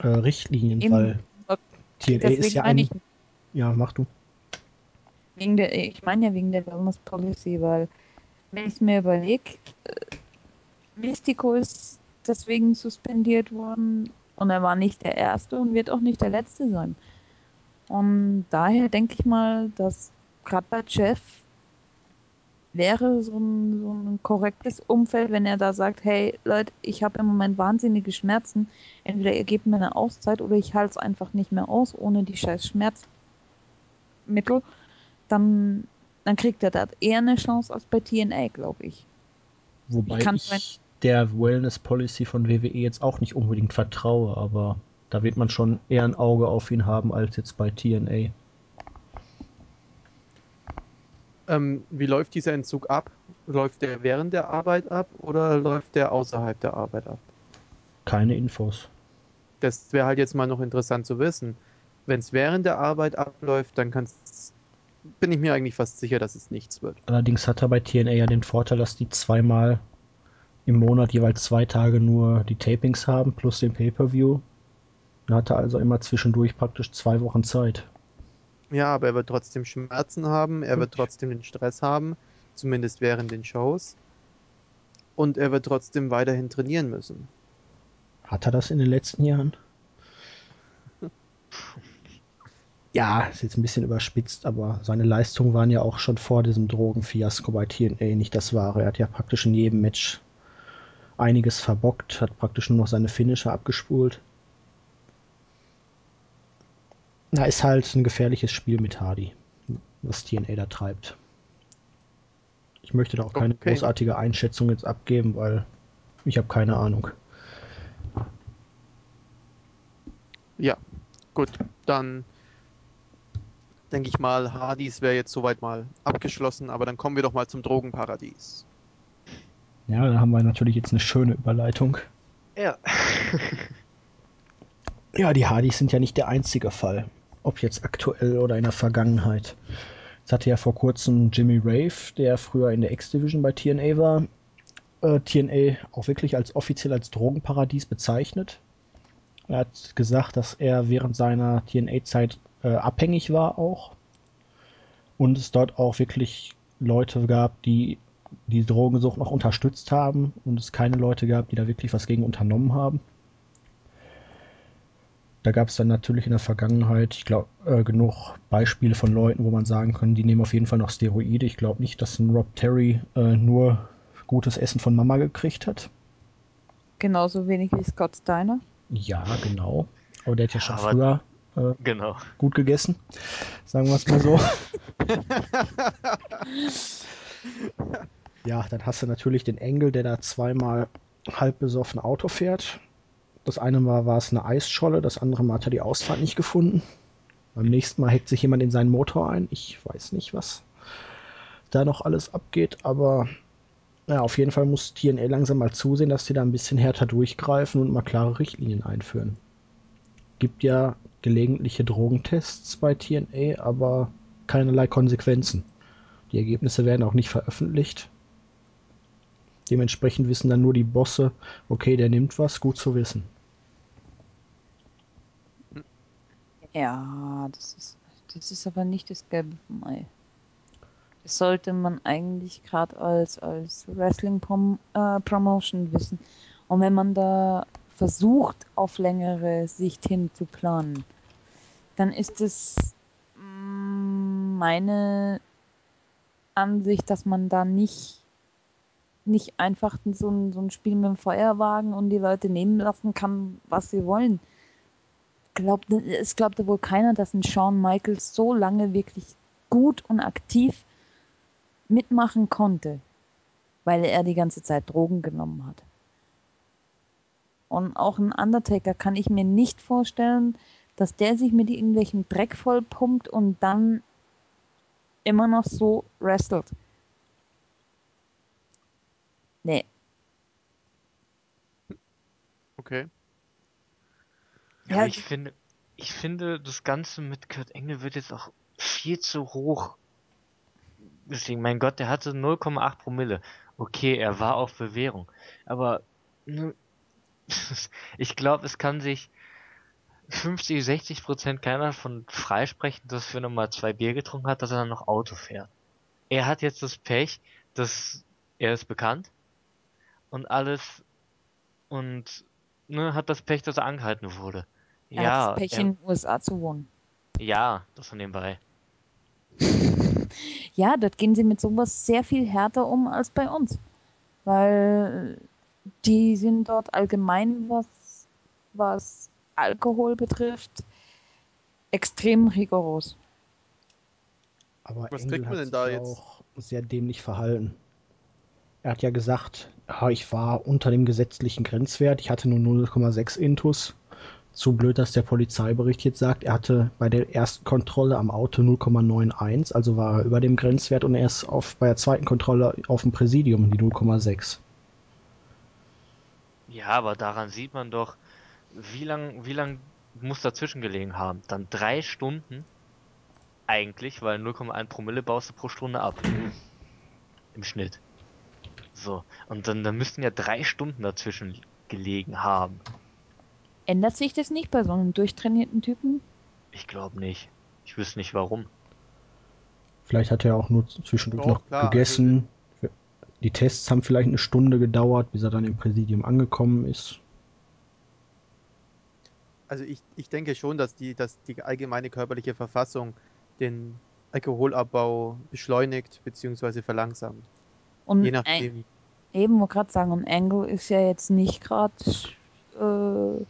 äh, Richtlinien, Eben. weil TNA ist ja ein. ich, Ja, mach du. wegen der, ich meine ja wegen der Wellness Policy, weil wenn ich es mir überlege, Mystico ist deswegen suspendiert worden und er war nicht der Erste und wird auch nicht der Letzte sein. Und daher denke ich mal, dass gerade bei Jeff wäre so ein, so ein korrektes Umfeld, wenn er da sagt, hey Leute, ich habe im Moment wahnsinnige Schmerzen, entweder ihr gebt mir eine Auszeit oder ich halte es einfach nicht mehr aus ohne die scheiß Schmerzmittel, dann, dann kriegt er da eher eine Chance als bei TNA, glaube ich. Wobei Ich ich der Wellness Policy von WWE jetzt auch nicht unbedingt vertraue, aber da wird man schon eher ein Auge auf ihn haben als jetzt bei TNA. Ähm, wie läuft dieser Entzug ab? Läuft der während der Arbeit ab oder läuft der außerhalb der Arbeit ab? Keine Infos. Das wäre halt jetzt mal noch interessant zu wissen. Wenn es während der Arbeit abläuft, dann kann's, bin ich mir eigentlich fast sicher, dass es nichts wird. Allerdings hat er bei TNA ja den Vorteil, dass die zweimal im Monat jeweils zwei Tage nur die Tapings haben, plus den Pay-Per-View. Er also immer zwischendurch praktisch zwei Wochen Zeit. Ja, aber er wird trotzdem Schmerzen haben, er wird trotzdem den Stress haben, zumindest während den Shows. Und er wird trotzdem weiterhin trainieren müssen. Hat er das in den letzten Jahren? (laughs) Ja, ist jetzt ein bisschen überspitzt, aber seine Leistungen waren ja auch schon vor diesem Drogenfiasko bei TNA nicht das wahre. Er hat ja praktisch in jedem Match einiges verbockt, hat praktisch nur noch seine Finisher abgespult. Na, ist halt ein gefährliches Spiel mit Hardy, was TNA da treibt. Ich möchte da auch keine Okay. großartige Einschätzung jetzt abgeben, weil ich habe keine Ahnung. Ja, gut, dann denke ich mal, Hardys wäre jetzt soweit mal abgeschlossen, aber dann kommen wir doch mal zum Drogenparadies. Ja, da haben wir natürlich jetzt eine schöne Überleitung. Ja. (laughs) Ja, die Hardys sind ja nicht der einzige Fall. Ob jetzt aktuell oder in der Vergangenheit. Es hatte ja vor kurzem Jimmy Rave, der früher in der X-Division bei TNA war, äh, TNA auch wirklich als offiziell als Drogenparadies bezeichnet. Er hat gesagt, dass er während seiner TNA-Zeit äh, abhängig war auch. Und es dort auch wirklich Leute gab, die die Drogensucht noch unterstützt haben und es keine Leute gab, die da wirklich was gegen unternommen haben. Da gab es dann natürlich in der Vergangenheit, ich glaube, äh, genug Beispiele von Leuten, wo man sagen kann, die nehmen auf jeden Fall noch Steroide. Ich glaube nicht, dass ein Rob Terry äh, nur gutes Essen von Mama gekriegt hat. Genauso wenig wie Scott Steiner. Ja, genau. Aber der hat ja schon Aber- früher äh, Genau. gut gegessen. Sagen wir es mal so. (laughs) ja, dann hast du natürlich den Engel, der da zweimal halb besoffen Auto fährt. Das eine Mal war es eine Eisscholle, das andere Mal hat er die Ausfahrt nicht gefunden. Beim nächsten Mal hackt sich jemand in seinen Motor ein. Ich weiß nicht, was da noch alles abgeht, aber ja, auf jeden Fall muss TNA langsam mal zusehen, dass die da ein bisschen härter durchgreifen und mal klare Richtlinien einführen. Gibt ja gelegentliche Drogentests bei TNA, aber keinerlei Konsequenzen. Die Ergebnisse werden auch nicht veröffentlicht. Dementsprechend wissen dann nur die Bosse, okay, der nimmt was, gut zu wissen. Ja, das ist, das ist aber nicht das Gelbe vom Ei. Das sollte man eigentlich gerade als, als Wrestling-Promotion wissen. Und wenn man da versucht, auf längere Sicht hin zu planen, dann ist es mm, meine Ansicht, dass man da nicht, nicht einfach so ein, so ein Spiel mit dem Feuerwagen und die Leute nehmen lassen kann, was sie wollen glaubt, es glaubte wohl keiner, dass ein Shawn Michaels so lange wirklich gut und aktiv mitmachen konnte, weil er die ganze Zeit Drogen genommen hat. Und auch ein Undertaker kann ich mir nicht vorstellen, dass der sich mit irgendwelchem Dreck vollpumpt und dann immer noch so wrestelt. Nee, Okay. Ja, ich finde, ich finde, das Ganze mit Kurt Engel wird jetzt auch viel zu hoch. Deswegen, mein Gott, der hatte 0,8 Promille. Okay, er war auf Bewährung. Aber ne, (laughs) ich glaube, es kann sich 50, 60 Prozent keiner davon freisprechen, dass wenn er mal zwei Bier getrunken hat, dass er dann noch Auto fährt. Er hat jetzt das Pech, dass er ist bekannt und alles und ne, hat das Pech, dass er angehalten wurde. Er ja, hat das Pech er- in den USA zu wohnen. ja, das von nebenbei. (laughs) Ja, dort gehen sie mit sowas sehr viel härter um als bei uns. Weil die sind dort allgemein, was, was Alkohol betrifft, extrem rigoros. Aber Was Engel kriegt man hat denn sich da jetzt? auch sehr dämlich verhalten. Er hat ja gesagt, ich war unter dem gesetzlichen Grenzwert, ich hatte nur 0,6 Intus. Zu blöd, dass der Polizeibericht jetzt sagt, er hatte bei der ersten Kontrolle am Auto 0,91, also war er über dem Grenzwert und er ist auf, bei der zweiten Kontrolle auf dem Präsidium die 0,6. Ja, aber daran sieht man doch, wie lang, wie lang muss dazwischen gelegen haben. Dann drei Stunden eigentlich, weil 0,1 Promille baust du pro Stunde ab. Im Schnitt. So. Und dann, dann müssten ja drei Stunden dazwischen gelegen haben. Ändert sich das nicht bei so einem durchtrainierten Typen? Ich glaube nicht. Ich wüsste nicht warum. Vielleicht hat er auch nur zwischendurch Doch, noch klar, gegessen. Die Tests haben vielleicht eine Stunde gedauert, bis er dann im Präsidium angekommen ist. Also ich, ich denke schon, dass die, dass die allgemeine körperliche Verfassung den Alkoholabbau beschleunigt bzw. verlangsamt. Und Je nachdem. eben, wollte gerade sagen, und Angle ist ja jetzt nicht gerade äh,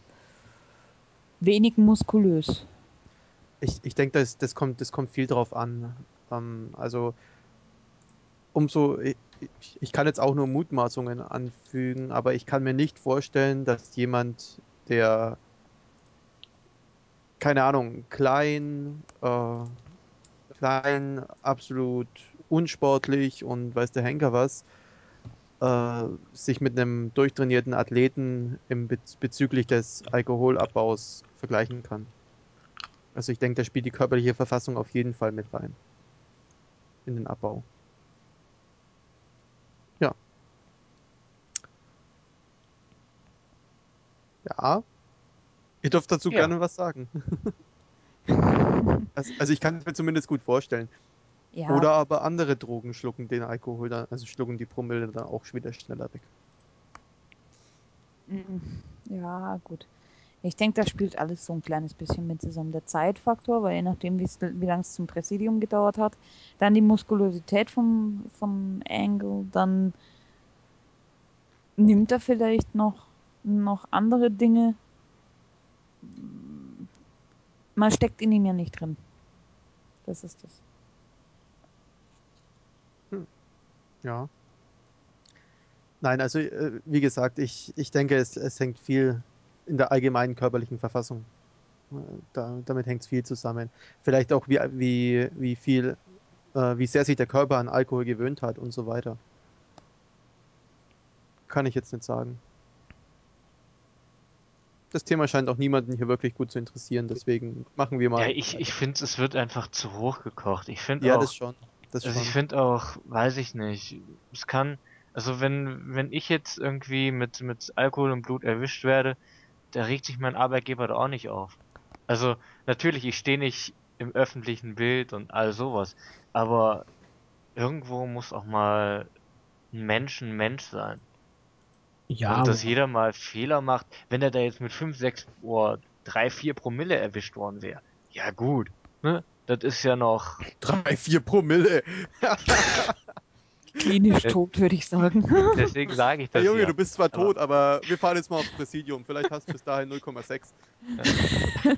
wenig muskulös. Ich, ich denke, das, das, kommt, das kommt viel drauf an. Ähm, also umso, ich, ich kann jetzt auch nur Mutmaßungen anfügen, aber ich kann mir nicht vorstellen, dass jemand, der keine Ahnung, klein, äh, klein, absolut unsportlich und weiß der Henker was, äh, sich mit einem durchtrainierten Athleten im Bez bezüglich des Alkoholabbaus vergleichen kann. Also ich denke, da spielt die körperliche Verfassung auf jeden Fall mit rein. In den Abbau. Ja. Ja. Ihr dürft dazu Ja. gerne was sagen. (laughs) also, also ich kann es mir zumindest gut vorstellen. Ja, Oder aber andere Drogen schlucken den Alkohol dann, also schlucken die Promille dann auch wieder schneller weg. mm, ja, gut. Ich denke, da spielt alles so ein kleines bisschen mit zusammen. Der Zeitfaktor, weil je nachdem, wie lange es zum Präsidium gedauert hat, dann die Muskulosität vom, vom Angle, dann nimmt er vielleicht noch, noch andere Dinge. Man steckt in ihm ja nicht drin. Das ist das. Ja. Nein, also äh, wie gesagt, ich, ich denke, es, es hängt viel in der allgemeinen körperlichen Verfassung. Da, damit hängt es viel zusammen. Vielleicht auch, wie, wie, wie viel, äh, wie sehr sich der Körper an Alkohol gewöhnt hat und so weiter. Kann ich jetzt nicht sagen. Das Thema scheint auch niemanden hier wirklich gut zu interessieren, deswegen machen wir mal. Ja, ich, ich finde, es wird einfach zu hoch gekocht. Ich finde ja, auch, das schon. Das also schon. ich finde auch, weiß ich nicht, es kann, also wenn, wenn ich jetzt irgendwie mit, mit Alkohol im Blut erwischt werde, da regt sich mein Arbeitgeber da auch nicht auf. Also natürlich, ich stehe nicht im öffentlichen Bild und all sowas, aber irgendwo muss auch mal ein Mensch ein Mensch sein. Ja, und dass jeder mal Fehler macht, wenn er da jetzt mit 5, 6 oder 3, 4 Promille erwischt worden wäre. Ja gut, ne? Das ist ja noch, Drei, vier Promille. Klinisch Äh, tot, würde ich sagen. (laughs) deswegen sage ich Hey das Junge, ja. du bist zwar Aber- tot, aber wir fahren jetzt mal aufs Präsidium. Vielleicht hast du bis dahin 0,6. (laughs)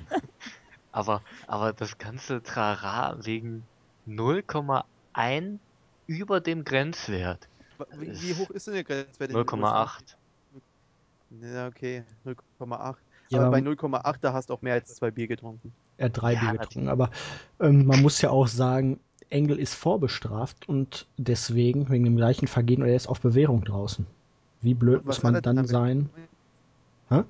Aber, aber das ganze Trara wegen 0,1 über dem Grenzwert. Wie, wie hoch ist denn der Grenzwert? in den 0,8. Ja, okay, 0,8. Ja, aber bei aber- 0,8, da hast du auch mehr als zwei Bier getrunken. Er hat drei Ja, Bier getrunken. Aber ähm, man muss ja auch sagen, Engel ist vorbestraft und deswegen, wegen dem gleichen Vergehen, oder er ist auf Bewährung draußen. Wie blöd Was muss man dann sein? Hä?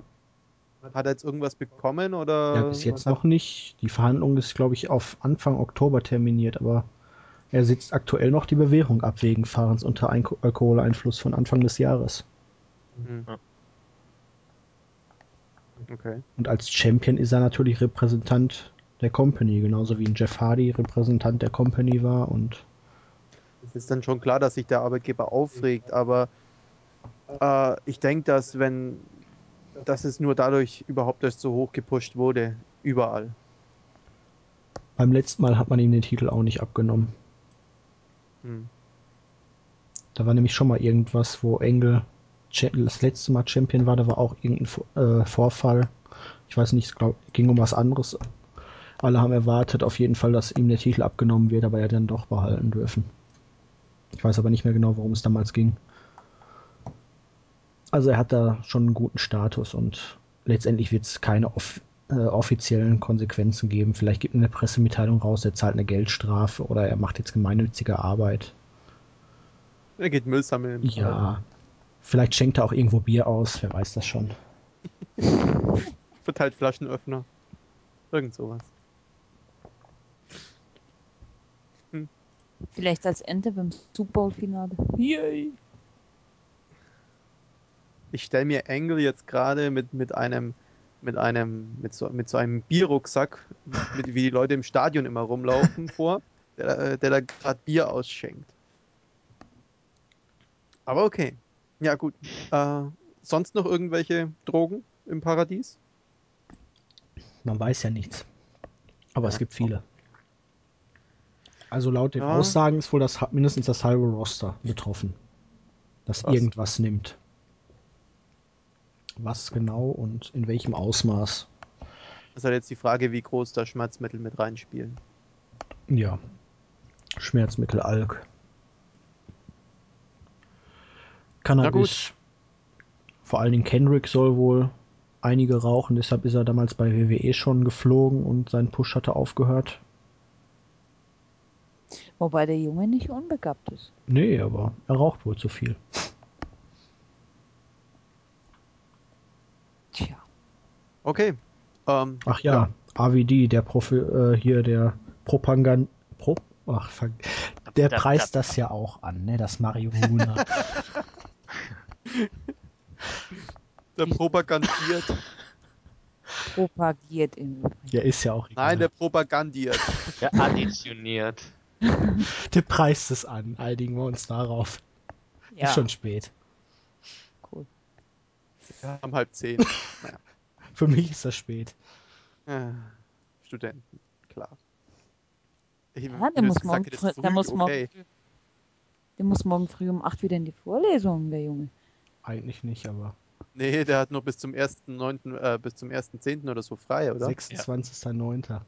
Hat er jetzt irgendwas bekommen oder? Ja, bis jetzt noch nicht. Die Verhandlung ist, glaube ich, auf Anfang Oktober terminiert, aber er sitzt aktuell noch die Bewährung ab wegen Fahrens unter Ein Alkoholeinfluss von Anfang des Jahres. Hm. Ja. Okay. Und als Champion ist er natürlich Repräsentant der Company, genauso wie ein Jeff Hardy Repräsentant der Company war und Es ist dann schon klar, dass sich der Arbeitgeber aufregt, aber äh, ich denke, dass wenn, dass es nur dadurch überhaupt erst so hoch gepusht wurde, überall. beim letzten Mal hat man ihm den Titel auch nicht abgenommen. Hm. Da war nämlich schon mal irgendwas, wo Engel das letzte Mal Champion war, da war auch irgendein äh, Vorfall. Ich weiß nicht, es glaub, ging um was anderes. Alle haben erwartet auf jeden Fall, dass ihm der Titel abgenommen wird, aber er dann doch behalten dürfen. Ich weiß aber nicht mehr genau, worum es damals ging. Also er hat da schon einen guten Status und letztendlich wird es keine off äh, offiziellen Konsequenzen geben. Vielleicht gibt er eine Pressemitteilung raus, er zahlt eine Geldstrafe oder er macht jetzt gemeinnützige Arbeit. Er geht Müll sammeln. Ja, vielleicht schenkt er auch irgendwo Bier aus, wer weiß das schon. (laughs) Verteilt Flaschenöffner. Irgend sowas. Vielleicht als Ente beim Super Bowl-Finale. Yay! Ich stelle mir Angle jetzt gerade mit, mit einem mit einem, mit so, mit so einem Bierrucksack, mit, wie die Leute im Stadion immer rumlaufen, (laughs) vor, der, der da gerade Bier ausschenkt. Aber okay. Ja, gut. Äh, sonst noch irgendwelche Drogen im Paradies? Man weiß ja nichts. Aber es Ja. gibt viele. Also laut den Ja. Aussagen ist wohl das, mindestens das halbe Roster betroffen, das Krass. irgendwas nimmt. Was genau und in welchem Ausmaß? Das ist halt jetzt die Frage, wie groß da Schmerzmittel mit reinspielen. Ja. Schmerzmittel, Alk. Cannabis. Vor allen Dingen Kendrick soll wohl einige rauchen, deshalb ist er damals bei WWE schon geflogen und sein Push hatte aufgehört. Wobei der Junge nicht unbegabt ist. Nee, aber er raucht wohl zu viel. Tja. Okay. Ähm, Ach ja, AVD, der Profi, äh, hier der Propagand Pro Ach. Der preist da- das ja auch an, ne, das Marihuana. (laughs) (laughs) der propagandiert. Propagiert im Übrigen. ja, ist ja auch egal. Nein, der propagandiert. Ja, additioniert. (laughs) der preist es an. Einigen wir uns darauf. Ja, Ist schon spät. cool. Wir haben halb zehn. (laughs) Für mich ist das spät. Äh, Studenten, klar. Ich, Ja, der muss, jetzt morgen gesagt früh, der, muss okay. morgen, früh- der muss morgen früh um 8 wieder in die Vorlesung, der Junge. Eigentlich nicht, aber Nee, der hat nur bis zum 1.9., äh, bis zum 1.10. oder so frei, oder? 26.09.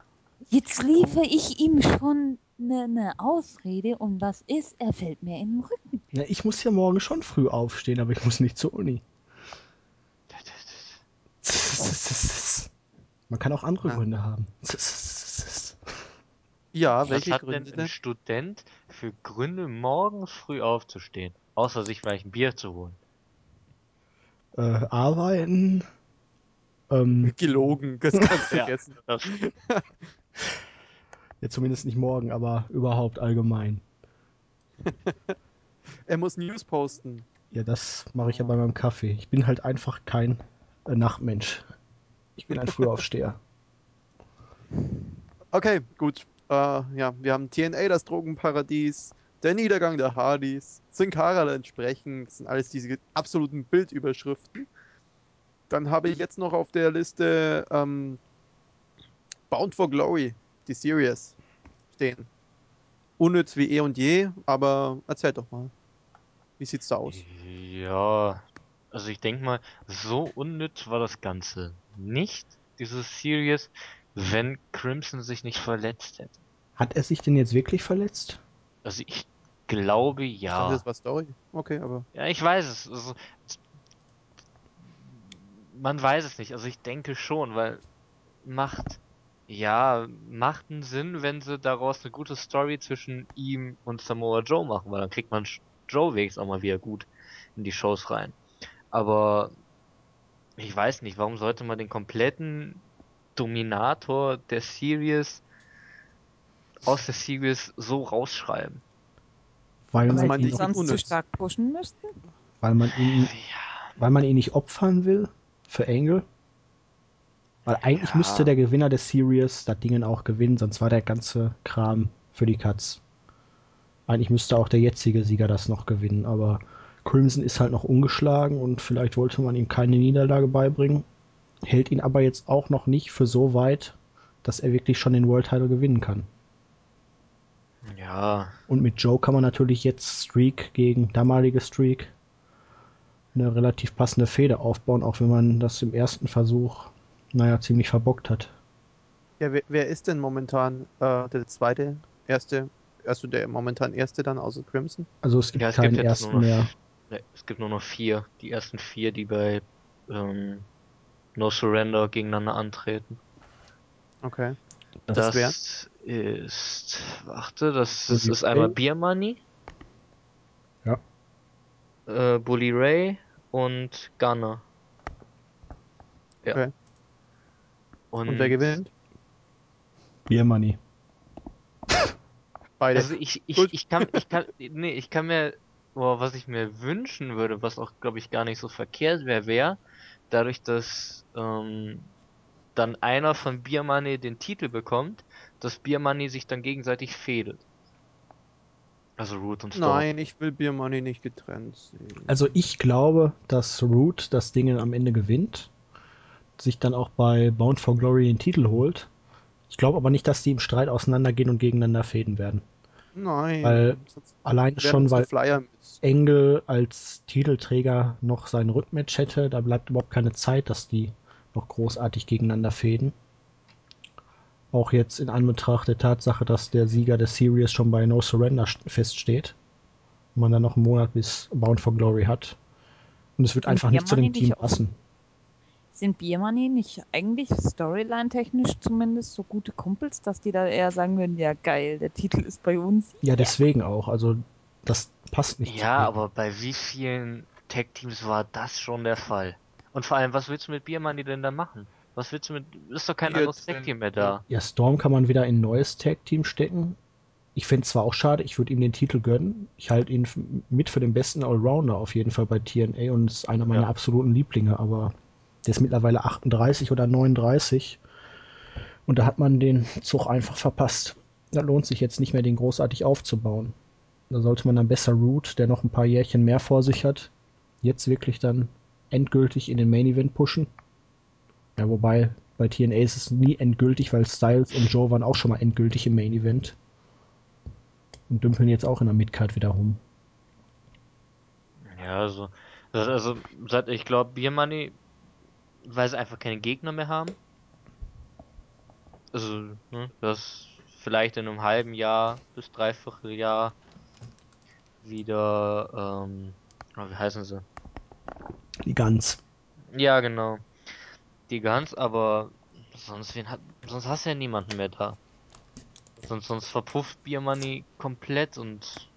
Jetzt liefere ich ihm schon eine ne Ausrede und was ist? Er fällt mir in den Rücken. Na, ich muss ja morgen schon früh aufstehen, aber ich muss nicht zur Uni. (laughs) Man kann auch andere Ja. Gründe haben. (laughs) Ja, Was welche hat Gründe denn ein? Student für Gründe, morgens früh aufzustehen? Außer sich vielleicht ein Bier zu holen. Äh, arbeiten. Ähm, Gelogen, das kannst du (laughs) Ja. vergessen. Das, (laughs) ja, zumindest nicht morgen, aber überhaupt allgemein. (laughs) Er muss News posten. Ja, das mache ich ja bei meinem Kaffee. Ich bin halt einfach kein äh, Nachtmensch. Ich bin ein Frühaufsteher. Okay, gut. Äh, ja, wir haben TNA, das Drogenparadies, der Niedergang der Hardys, Sin Cara entsprechend. Das sind alles diese absoluten Bildüberschriften. Dann habe ich jetzt noch auf der Liste ähm, Bound for Glory, die Series, stehen. Unnütz wie eh und je, aber erzähl doch mal. Wie sieht's da aus? ja, also ich denke mal, so unnütz war das Ganze nicht, dieses Series, wenn Crimson sich nicht verletzt hätte. Hat er sich denn jetzt wirklich verletzt? Also ich glaube ja. das war Story. Okay, aber Ja, ich weiß es. Also, man weiß es nicht. Also ich denke schon, weil macht ja macht einen Sinn, wenn sie daraus eine gute Story zwischen ihm und Samoa Joe machen, weil dann kriegt man Joe wenigstens auch mal wieder gut in die Shows rein. Aber ich weiß nicht, warum sollte man den kompletten Dominator der Series aus der Series so rausschreiben? Weil Also man, man ihn, nicht- sonst zu unnütz. stark pushen müssten? weil, man ihn, weil man ihn nicht opfern will für Angle? Weil eigentlich Ja. müsste der Gewinner des Series das Ding auch gewinnen, sonst war der ganze Kram für die Katz. Eigentlich müsste auch der jetzige Sieger das noch gewinnen, aber Crimson ist halt noch ungeschlagen und vielleicht wollte man ihm keine Niederlage beibringen. Hält ihn aber jetzt auch noch nicht für so weit, dass er wirklich schon den World Title gewinnen kann. Ja, Und mit Joe kann man natürlich jetzt Streak gegen damalige Streak eine relativ passende Fehde aufbauen, auch wenn man das im ersten Versuch, naja, ziemlich verbockt hat. Ja, wer, wer ist denn momentan äh, der zweite, erste, also der momentan erste dann außer Crimson? Also es gibt Ja, es keinen gibt jetzt ersten nur noch, mehr. Ne, es gibt nur noch vier. Die ersten vier, die bei ähm, No Surrender gegeneinander antreten. Okay. Das, Das ist, warte, das, Bully ist einmal Ray? Beer Money. Ja. Äh, Bully Ray und Gunner. Ja. Okay. Und, Und wer gewinnt? Beer Money. Beide. Also ich, ich, Gut. ich kann, ich kann, nee, ich kann mir, boah, was ich mir wünschen würde, was auch, glaube ich, gar nicht so verkehrt wäre, wäre, dadurch, dass ähm, dann einer von Beer Money den Titel bekommt, dass Beer Money sich dann gegenseitig fädelt. Also Root und Storm. Nein, ich will Beer Money nicht getrennt sehen. Also ich glaube, dass Root das Ding am Ende gewinnt, sich dann auch bei Bound for Glory den Titel holt. Ich glaube aber nicht, dass die im Streit auseinandergehen und gegeneinander fäden werden. Nein. Weil werden schon, weil. Engel als Titelträger noch sein Rückmatch hätte, da bleibt überhaupt keine Zeit, dass die noch großartig gegeneinander fäden. Auch jetzt in Anbetracht der Tatsache, dass der Sieger der Series schon bei No Surrender st- feststeht. Und man dann noch einen Monat bis Bound for Glory hat. Und es wird Und einfach nicht zu dem Team nicht passen. Sind Biermoney nicht eigentlich Storyline-technisch zumindest so gute Kumpels, dass die da eher sagen würden, ja geil, der Titel ist bei uns? Ja, deswegen auch. Also das passt nicht. Ja, aber bei wie vielen Tag-Teams war das schon der Fall? Und vor allem, was willst du mit Beer Money denn da machen? Was willst du mit. Ist doch kein Jetzt, anderes Tag-Team mehr da. Ja, Storm kann man wieder in ein neues Tag-Team stecken. Ich fände zwar auch schade, ich würde ihm den Titel gönnen. Ich halte ihn mit für den besten Allrounder auf jeden Fall bei TNA und ist einer meiner Ja. absoluten Lieblinge, aber der ist mittlerweile 38 oder 39 und da hat man den Zug einfach verpasst. Da lohnt sich jetzt nicht mehr, den großartig aufzubauen. Da sollte man dann besser Root, der noch ein paar Jährchen mehr vor sich hat, jetzt wirklich dann endgültig in den Main Event pushen. Ja, wobei bei TNA ist es nie endgültig, weil Styles und Joe waren auch schon mal endgültig im Main Event. Und dümpeln jetzt auch in der Midcard wieder rum. Ja, also. das- Also, seit ich glaube, Beer Money, weil sie einfach keine Gegner mehr haben. Also, ne, das vielleicht in einem halben Jahr bis dreiviertel Jahr wieder, ähm, oh, wie heißen sie? Die Guns. Ja, genau. Die Guns, aber sonst wen hat, sonst hast du ja niemanden mehr da. Sonst, sonst verpufft Beer Money komplett und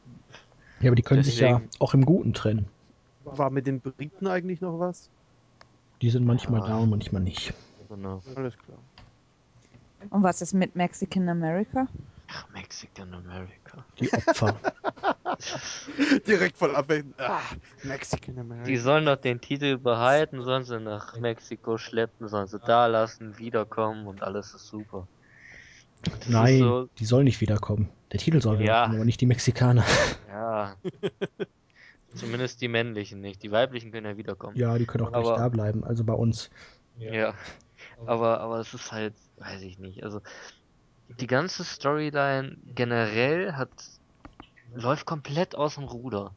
Ja, aber die können sich ja auch im Guten trennen. War mit den Briten eigentlich noch was? Die sind manchmal Ja. da und manchmal nicht. genau. Alles klar. Und was ist mit Mexican America? Ach, Mexican America. Die Opfer. (laughs) Direkt voll abwägen. Ah, Mexican American. Die sollen doch den Titel behalten, sollen sie nach Mexiko schleppen, sollen sie da lassen, wiederkommen und alles ist super. Das ist Nein, so, die sollen nicht wiederkommen. Der Titel soll Ja. wiederkommen, aber nicht die Mexikaner. (laughs) ja. Zumindest die männlichen nicht. Die weiblichen können ja wiederkommen. Ja, die können auch nicht Aber- da bleiben, also bei uns. Ja. Aber, aber es ist halt, weiß ich nicht. Also, die ganze Storyline generell hat, läuft komplett aus dem Ruder.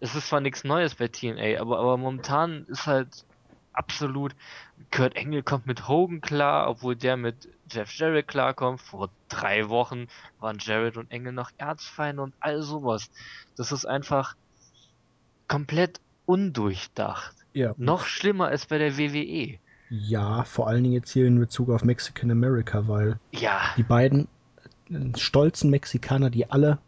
Es ist zwar nichts Neues bei TNA, aber, aber momentan ist halt absolut, Kurt Engel kommt mit Hogan klar, obwohl der mit Jeff Jarrett klarkommt. Vor drei Wochen waren Jarrett und Engel noch Erzfeinde und all sowas. Das ist einfach komplett undurchdacht. Ja. Noch schlimmer als bei der WWE. Ja, vor allen Dingen jetzt hier in Bezug auf Mexican America, weil Ja, die beiden äh, stolzen Mexikaner, die alle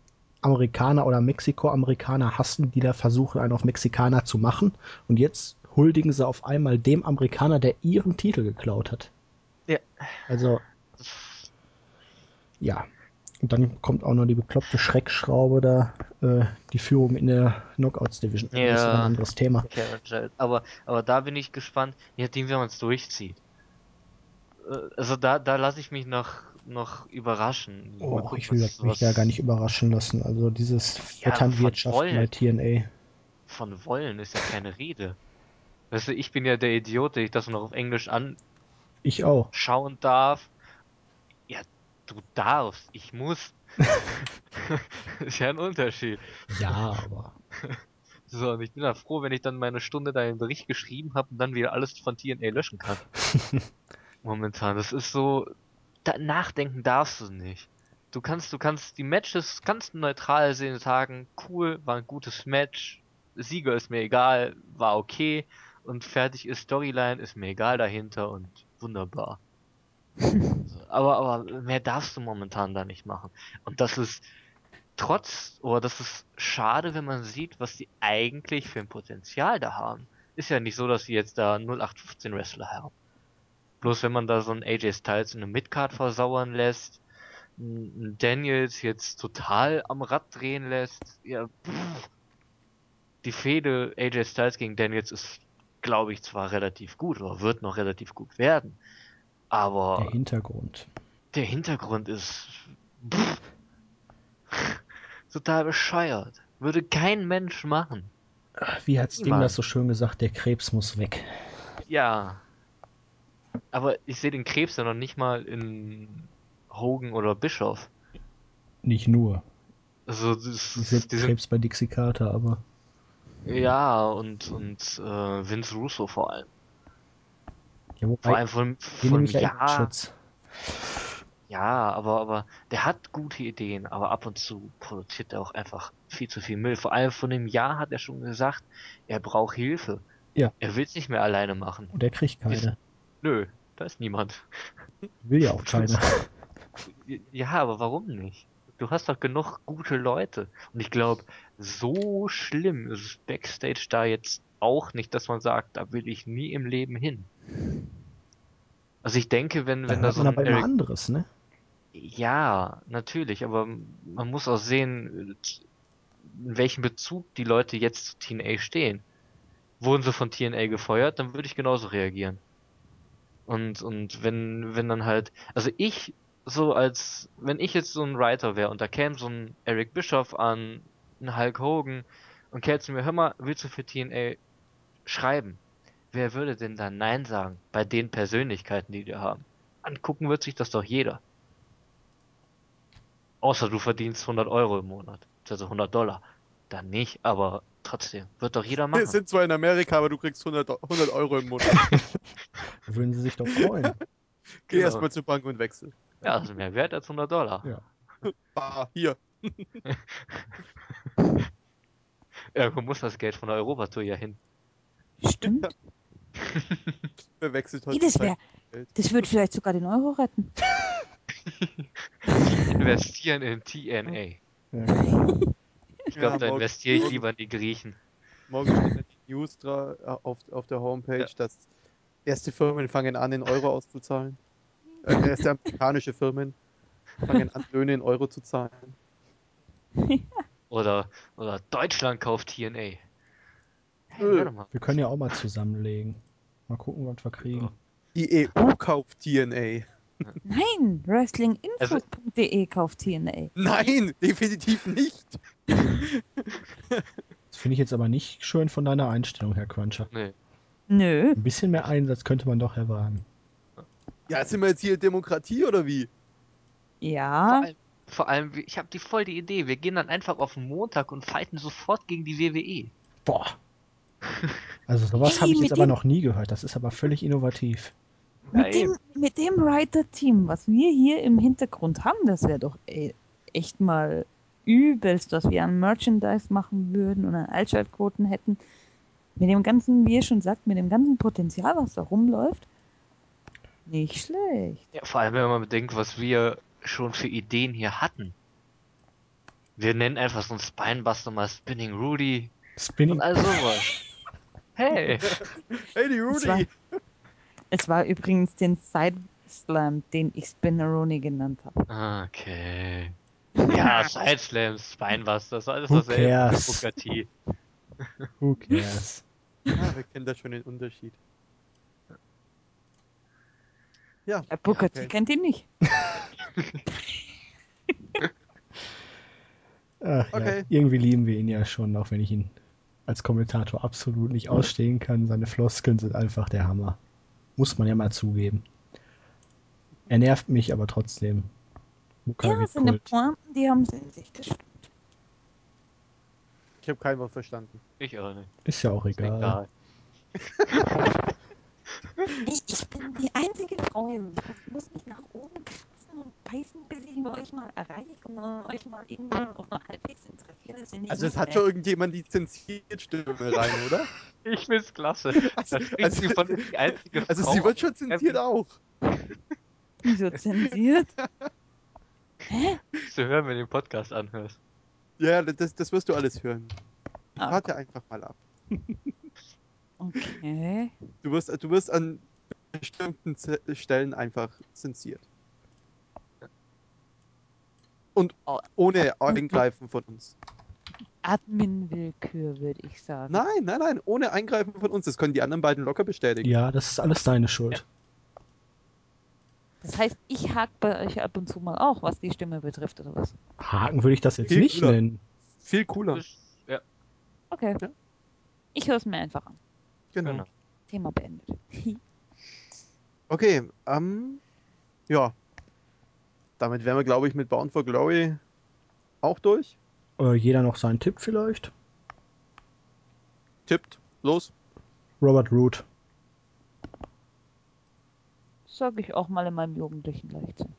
Amerikaner oder Mexiko-Amerikaner hassen, die da versuchen, einen auf Mexikaner zu machen. Und jetzt huldigen sie auf einmal dem Amerikaner, der ihren Titel geklaut hat. Ja. Also, ja. Und dann kommt auch noch die bekloppte Schreckschraube da, äh, die Führung in der Knockouts Division. Das ist ein Ja. anderes Thema. Aber, aber da bin ich gespannt, je nachdem, wie man es durchzieht. Äh, Also da, da lasse ich mich noch, noch überraschen. Oh, gucken, ich will was- mich was da gar nicht überraschen lassen. Also dieses Ja, Vetternwirtschaften von bei TNA. Von wollen ist ja keine Rede. Weißt du, ich bin ja der Idiot, der ich das noch auf Englisch anschauen Ich auch. darf. Du darfst, ich muss. (laughs) ist ja ein Unterschied. Ja, aber. (laughs) So, und ich bin da froh, wenn ich dann meine Stunde da einen Bericht geschrieben habe und dann wieder alles von TNA löschen kann. (laughs) Momentan, das ist so, da, nachdenken darfst du nicht. Du kannst, du kannst die Matches ganz neutral sehen, sagen, cool, war ein gutes Match, Sieger ist mir egal, war okay und fertig ist Storyline, ist mir egal dahinter und wunderbar. Aber, aber mehr darfst du momentan da nicht machen. Und das ist trotz, oder das ist schade, wenn man sieht, was die eigentlich für ein Potenzial da haben. Ist ja nicht so, dass sie jetzt da 0815 Wrestler haben. Bloß wenn man da so einen AJ Styles in eine Midcard versauern lässt, einen Daniels jetzt total am Rad drehen lässt, ja, pff. die Fehde AJ Styles gegen Daniels ist, glaube ich, zwar relativ gut, oder wird noch relativ gut werden, Aber Der Hintergrund. der Hintergrund ist pff, total bescheuert. Würde kein Mensch machen. Wie hat Sting das so schön gesagt? Der Krebs muss weg. Ja. Aber ich sehe den Krebs ja noch nicht mal in Hogan oder Bischof. Nicht nur. Also das, Ich sehe die sind, Krebs bei Dixie Carter, aber ja und und äh, Vince Russo vor allem. Ja, wobei, Vor allem von, von ja ja, aber aber der hat gute Ideen, aber ab und zu produziert er auch einfach viel zu viel Müll. Vor allem von dem Jahr hat er schon gesagt, er braucht Hilfe. Ja. Er will es nicht mehr alleine machen. Und er kriegt keine. Nö, da ist niemand. (laughs) Will ja auch keine. (laughs) Ja, aber warum nicht? Du hast doch genug gute Leute. Und ich glaube, so schlimm ist es Backstage da jetzt auch nicht, dass man sagt, da will ich nie im Leben hin. Also ich denke, wenn, Da wenn da hört so ein Eric, anderes, ne? ja, natürlich, aber man muss auch sehen, in welchem Bezug die Leute jetzt zu TNA stehen. Wurden sie von TNA gefeuert, dann würde ich genauso reagieren. Und, und wenn, wenn dann halt, also ich, so als, wenn ich jetzt so ein Writer wäre und da käme so ein Eric Bischoff an, ein Hulk Hogan und käme zu mir, hör mal, willst du für TNA schreiben? Wer würde denn dann Nein sagen bei den Persönlichkeiten, die wir haben? Angucken wird sich das doch jeder. Außer du verdienst 100 Euro im Monat, also 100 Dollar. Dann nicht, aber trotzdem, wird doch jeder Wir machen. sind zwar in Amerika, aber du kriegst 100, Eu- 100 Euro im Monat. Da (laughs) würden sie sich doch freuen. (laughs) Geh Genau. erstmal zur Bank und wechsel. Ja, das ist mehr wert als 100 Dollar. Ja. (laughs) Ah, hier. Irgendwo muss das Geld von der Europatour ja hin. Stimmt. Wechselt Nee, das, wär, das würde vielleicht sogar den Euro retten. (laughs) Investieren in TNA. Ja. Ich glaube, Ja, da investiere ich lieber in die Griechen. Morgen steht die News auf, auf der Homepage, Ja. dass erste Firmen fangen an, in Euro auszuzahlen. Äh, (laughs) erste amerikanische Firmen fangen an, Löhne in Euro zu zahlen. Oder, oder Deutschland kauft TNA. Wir können ja auch mal zusammenlegen. Mal gucken, was wir kriegen. Die EU kauft TNA. Nein, wrestlinginfos.de kauft TNA. Nein, definitiv nicht. Das finde ich jetzt aber nicht schön von deiner Einstellung, Herr Cruncher. Nee. Nö. Ein bisschen mehr Einsatz könnte man doch erwarten. Ja, sind wir jetzt hier Demokratie oder wie? Vor Ja, allem, vor allem, ich habe die voll die Idee. Wir gehen dann einfach auf den Montag und fighten sofort gegen die. WWE. Boah. Also sowas Hey, habe ich jetzt aber noch nie gehört. Das ist aber völlig innovativ. Mit dem, mit dem Writer-Team, was wir hier im Hintergrund haben, das wäre doch ey, echt mal übelst, dass wir ein Merchandise machen würden und einen Altschaltquoten hätten. Mit dem ganzen, wie ihr schon sagt, mit dem ganzen Potenzial, was da rumläuft. Nicht schlecht. Ja, vor allem, wenn man bedenkt, was wir schon für Ideen hier hatten. Wir nennen einfach so ein Spinebuster mal Spinning Rudy Spinning. und all sowas. Hey, (laughs) Hey, die Es war, es war übrigens den Side Slam, den ich Spinneroni genannt habe. okay. (laughs) Ja, Sideslams, Spinebusters, alles Who dasselbe. cares? Booker T. Who cares? (laughs) Ja, wir kennen da schon den Unterschied. Ja, Herr Booker okay. T kennt ihn nicht. Ach, ja. Okay. Irgendwie lieben wir ihn ja schon, auch wenn ich ihn als Kommentator absolut nicht ausstehen kann. Seine Floskeln sind einfach der Hammer. Muss man ja mal zugeben. Er nervt mich aber trotzdem. Muka Ja, seine Kult. Pointen, die haben sie in sich. Das stimmt. Ich habe kein Wort verstanden. Ich auch nicht. Ist ja auch Ist egal. egal. Ich, ich bin die einzige Frau. Ich muss mich nach oben kratzen und beißen, bis ich euch mal erreiche und euch mal irgendwann auch mal halbwegs interessiert. Das sind nicht Also es hat schon irgendjemand die zensiert Stimme rein, oder? (laughs) Ich find's klasse. Also, also, sie von die einzige also Frau sie wird schon zensiert auch. Wieso zensiert? (laughs) Hä? Zu hören, wenn du den Podcast anhörst. Ja, das, das wirst du alles hören. Ah, Warte einfach mal ab. okay. Du wirst, du wirst an bestimmten Stellen einfach zensiert. Und Oh. ohne Eingreifen von uns. Admin-Willkür, würde ich sagen. Nein, nein, nein, ohne Eingreifen von uns. Das können die anderen beiden locker bestätigen. Ja, das ist alles deine Schuld. Das heißt, ich hake bei euch ab und zu mal auch, was die Stimme betrifft, oder was? Haken würde ich das jetzt Viel nicht cooler. nennen. Viel cooler. Ja, Okay. Ja. Ich höre es mir einfach an. Genau. genau. Thema beendet. (laughs) Okay, ähm, ja. Damit wären wir, glaube ich, mit Bound for Glory auch durch. Äh, jeder noch seinen Tipp vielleicht? Tippt, los. Robert Root. Sag ich auch mal in meinem jugendlichen Leichtsinn.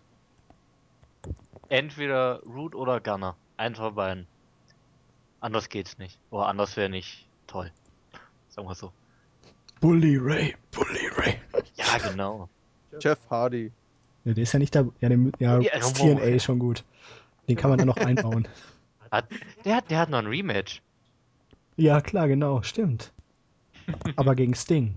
Entweder Root oder Gunner. Eins von beiden. Anders geht's nicht. Oder anders wäre nicht toll. Sagen wir so. Bully Ray, Bully Ray. Ja, genau. Jeff Hardy. Ja, der ist ja nicht da. Ja, der, ja, Ja, ist. TNA schon gut. Den kann man dann noch (laughs) einbauen. Hat, der, hat, der hat noch ein Rematch. Ja, klar, genau, stimmt. Aber gegen Sting.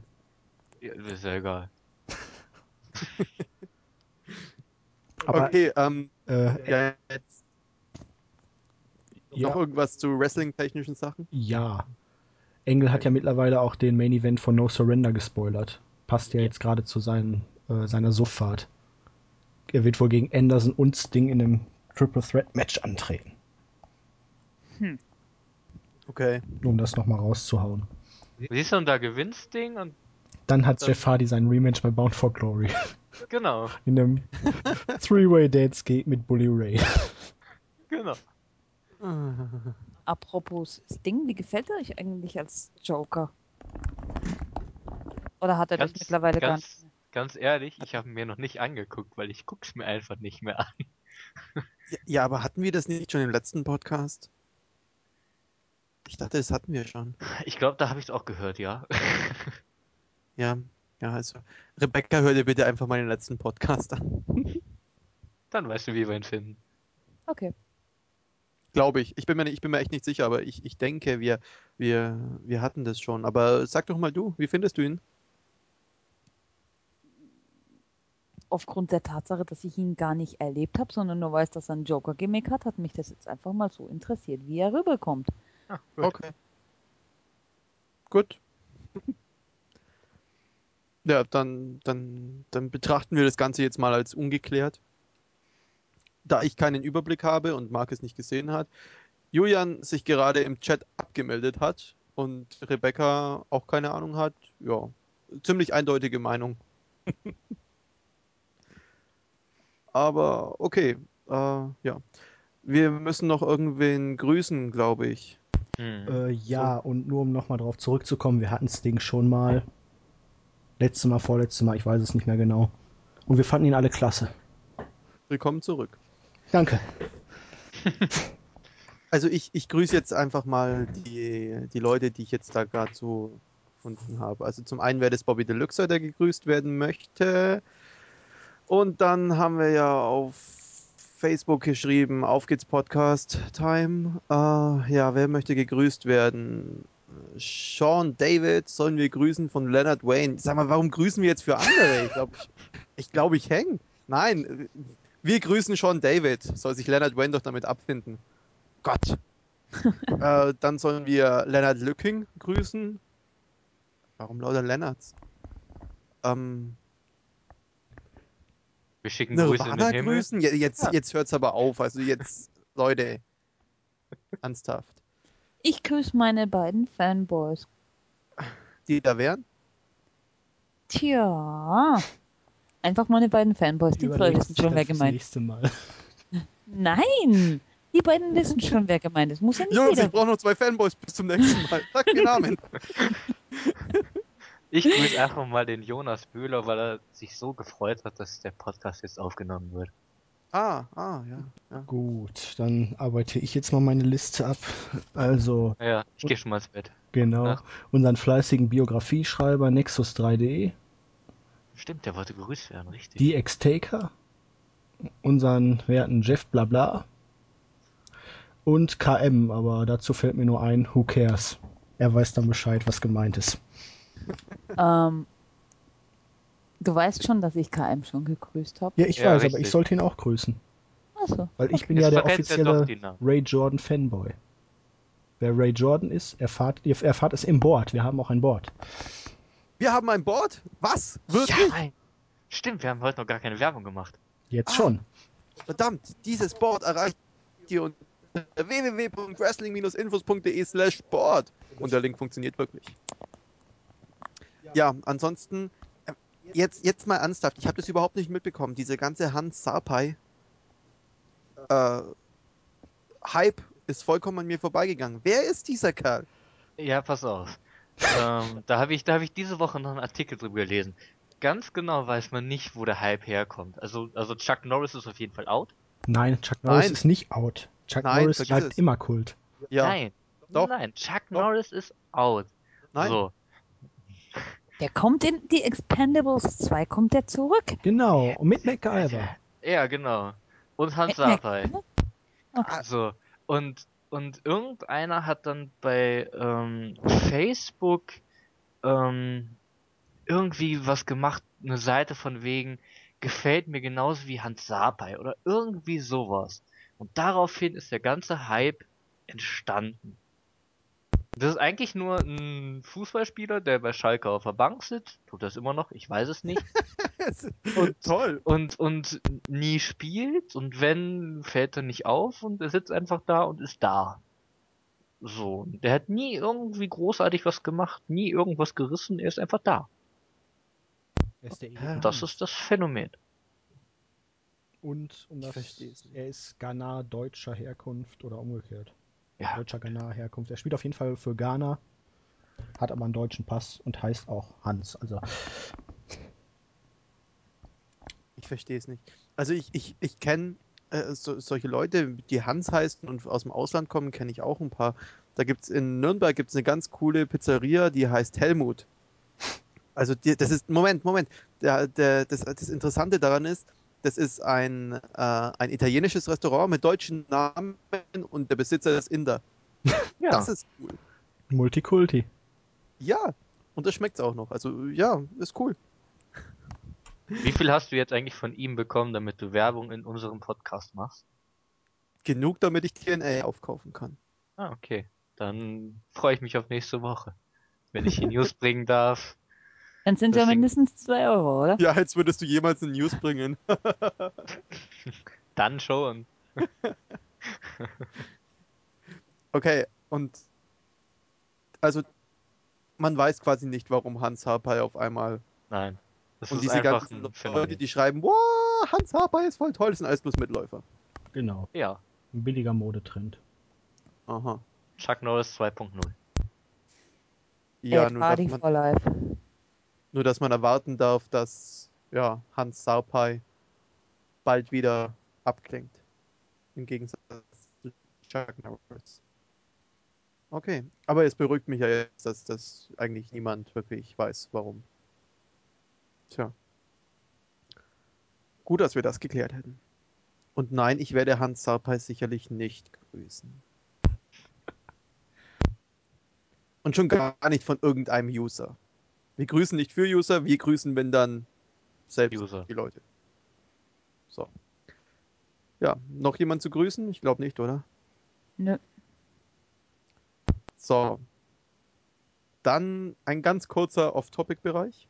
Ja, ist ja egal. (laughs) Aber okay, ähm, äh, ja, jetzt ja, noch irgendwas zu Wrestling-technischen Sachen? ja. Engel hat ja mittlerweile auch den Main Event von No Surrender gespoilert. Passt ja jetzt gerade zu seinen, äh, seiner Sufffahrt. Er wird wohl gegen Anderson und Sting in einem Triple Threat Match antreten. Okay. Nur um das nochmal rauszuhauen. Siehst du, und da gewinnt Ding und Dann hat Dann- Jeff Hardy sein Rematch bei Bound for Glory. genau, (laughs) In einem Three-Way Dance Gate mit Bully Ray. genau. Apropos Sting, wie gefällt er euch eigentlich als Joker? Oder hat er das Ganz- mittlerweile gar ganz- nicht mehr? Ganz ehrlich, ich habe mir noch nicht angeguckt, weil ich guck's mir einfach nicht mehr an. Ja, ja, aber hatten wir das nicht schon im letzten Podcast? Ich dachte, das hatten wir schon. Ich glaube, da habe ich es auch gehört, ja. (laughs) Ja, ja, also. Rebecca, hör dir bitte einfach mal den letzten Podcast an. (laughs) Dann weißt du, wie wir ihn finden. Okay. Glaube ich. Ich bin mir, ich bin mir echt nicht sicher, aber ich, ich denke, wir, wir, wir hatten das schon. Aber sag doch mal du, wie findest du ihn? Aufgrund der Tatsache, dass ich ihn gar nicht erlebt habe, sondern nur weiß, dass er einen Joker-Gimmick hat, hat mich das jetzt einfach mal so interessiert, wie er rüberkommt. Ah, gut. Okay. Gut. (laughs) Ja, dann, dann, dann betrachten wir das Ganze jetzt mal als ungeklärt. Da ich keinen Überblick habe und Marc es nicht gesehen hat, Julian sich gerade im Chat abgemeldet hat und Rebecca auch keine Ahnung hat, ja, ziemlich eindeutige Meinung. (laughs) Aber okay, äh, ja. Wir müssen noch irgendwen grüßen, glaube ich. Hm. Äh, ja, und nur um nochmal drauf zurückzukommen, wir hatten Sting schon mal. Letztes Mal, vorletztes Mal, ich weiß es nicht mehr genau. Und wir fanden ihn alle klasse. Willkommen zurück. Danke. (laughs) Also ich, ich grüße jetzt einfach mal die, die Leute, die ich jetzt da gerade so gefunden habe. Also zum einen wäre das Bobby Deluxe, der gegrüßt werden möchte. Und dann haben wir ja auf Facebook geschrieben, auf geht's Podcast Time. Äh, ja, wer möchte gegrüßt werden? Sean David sollen wir grüßen von Leonard Wayne. Sag mal, warum grüßen wir jetzt für andere? Ich glaube, ich, ich, glaub, ich hänge. Nein, wir grüßen Sean David. Soll sich Leonard Wayne doch damit abfinden. Gott. (laughs) äh, dann sollen wir Leonard Lücking grüßen. Warum lauter Lennarts? Ähm, wir schicken Grüße in den Himmel. grüßen? Ja, jetzt, Ja. jetzt hört's aber auf. Also jetzt, Leute. Ernsthaft. Ich grüße meine beiden Fanboys. Die da wären? Tja. Einfach meine beiden Fanboys, die Leute wissen schon, wer gemeint ist. Nein! Die beiden wissen schon, wer gemeint ist. Muss ja nicht Jungs, jeder ich brauche noch zwei Fanboys bis zum nächsten Mal. Sag den Namen. (laughs) Ich grüße einfach mal den Jonas Bühler, weil er sich so gefreut hat, dass der Podcast jetzt aufgenommen wird. Ah, ah, ja. ja. Gut, dann arbeite ich jetzt mal meine Liste ab. Also, Ja, ich gehe schon mal ins Bett. genau, Ja. unseren fleißigen Biografieschreiber Nexus 3D, Stimmt, der wollte gegrüßt werden, richtig. die Ex-Taker, unseren werten Jeff Blabla und KM, aber dazu fällt mir nur ein, who cares? Er weiß dann Bescheid, was gemeint ist. (laughs) Ähm, du weißt schon, dass ich KM schon gegrüßt habe. Ja, ich Ja, weiß, aber richtig. ich sollte ihn auch grüßen, Achso. weil ich bin Jetzt ja der ja offizielle. Ray Jordan Fanboy. Wer Ray Jordan ist, erfahrt, ihr erfahrt es im Board. Wir haben auch ein Board. Wir haben ein Board? Was? Wirklich? Nein. Stimmt, wir haben heute noch gar keine Werbung gemacht. Jetzt Ah. schon. Verdammt, dieses Board erreicht ihr unter www.wrestling-infos.de slash Sport. Und der Link funktioniert wirklich. Ja, ansonsten, äh, jetzt, jetzt mal ernsthaft, ich habe das überhaupt nicht mitbekommen. Diese ganze Hans Sapai äh, Hype ist vollkommen an mir vorbeigegangen. Wer ist dieser Kerl? Ja, pass auf. ähm, da habe ich, da habe ich diese Woche noch einen Artikel drüber gelesen. Ganz genau weiß man nicht, wo der Hype herkommt. Also, also Chuck Norris ist auf jeden Fall out. Nein, Chuck Norris Nein. ist nicht out. Chuck Nein, Norris bleibt es. immer Kult. Ja, Nein. Doch. Nein, Chuck Doch. Norris ist out. nein. So. Der kommt in die Expendables 2, kommt der zurück? Genau, und mit MacGyver. (laughs) Ja, genau. Und Hans Sapai. Okay. So. Und, und irgendeiner hat dann bei ähm, Facebook ähm, irgendwie was gemacht, eine Seite von wegen, gefällt mir genauso wie Hans Sapai oder irgendwie sowas. Und daraufhin ist der ganze Hype entstanden. Das ist eigentlich nur ein Fußballspieler, der bei Schalke auf der Bank sitzt. Tut das immer noch? Ich weiß es nicht. (laughs) Und- Toll. und, und nie spielt und wenn, fällt er nicht auf und er sitzt einfach da und ist da. So, der hat nie irgendwie großartig was gemacht, nie irgendwas gerissen, er ist einfach da. Ist. Und das ist das Phänomen. Und um das, er ist Ghana deutscher Herkunft oder umgekehrt. Ja, Deutscher Ghana Herkunft. Er spielt auf jeden Fall für Ghana, hat aber einen deutschen Pass und heißt auch Hans. Also Ich verstehe es nicht. Also ich, ich, ich kenne äh, so, solche Leute, die Hans heißen und aus dem Ausland kommen, kenne ich auch ein paar. Da gibt es in Nürnberg gibt's eine ganz coole Pizzeria, die heißt Helmut. Also die, das ist, Moment, Moment. Der, der, das, das Interessante daran ist, das ist ein, äh, ein italienisches Restaurant mit deutschen Namen und der Besitzer ist Inder. (laughs) ja. Das ist cool. Multikulti. Ja, und das schmeckt auch noch. Also ja, ist cool. Wie viel hast du jetzt eigentlich von ihm bekommen, damit du Werbung in unserem Podcast machst? Genug, damit ich TNA aufkaufen kann. Ah, okay. Dann freue ich mich auf nächste Woche. Wenn ich die News (laughs) bringen darf. Dann sind ja mindestens 2 Euro, oder? Ja, als würdest du jemals eine News bringen. Dann schon. Okay, und also man weiß quasi nicht, warum Hans Harpay auf einmal Nein. Das und ist diese einfach ganzen ein Leute, die schreiben, wow, Hans Harpay ist voll toll, das sind alles bloß Mitläufer. Genau. Ja. Ein billiger Modetrend. Aha. Chuck Norris 2.0. Ja, Ed Hardy man, for life. Nur dass man erwarten darf, dass ja, Hans Sarpay bald wieder abklingt. Im Gegensatz zu Chuck Norris. Okay, aber es beruhigt mich ja jetzt, dass das eigentlich niemand wirklich weiß, warum. Tja. Gut, dass wir das geklärt hätten. Und nein, ich werde Hans Sarpay sicherlich nicht grüßen. Und schon gar nicht von irgendeinem User. Wir grüßen nicht für User, wir grüßen, wenn dann selbst User. die Leute. So. Ja, noch jemand zu grüßen? Ich glaube nicht, oder? Nö. So. Dann ein ganz kurzer Off-Topic-Bereich.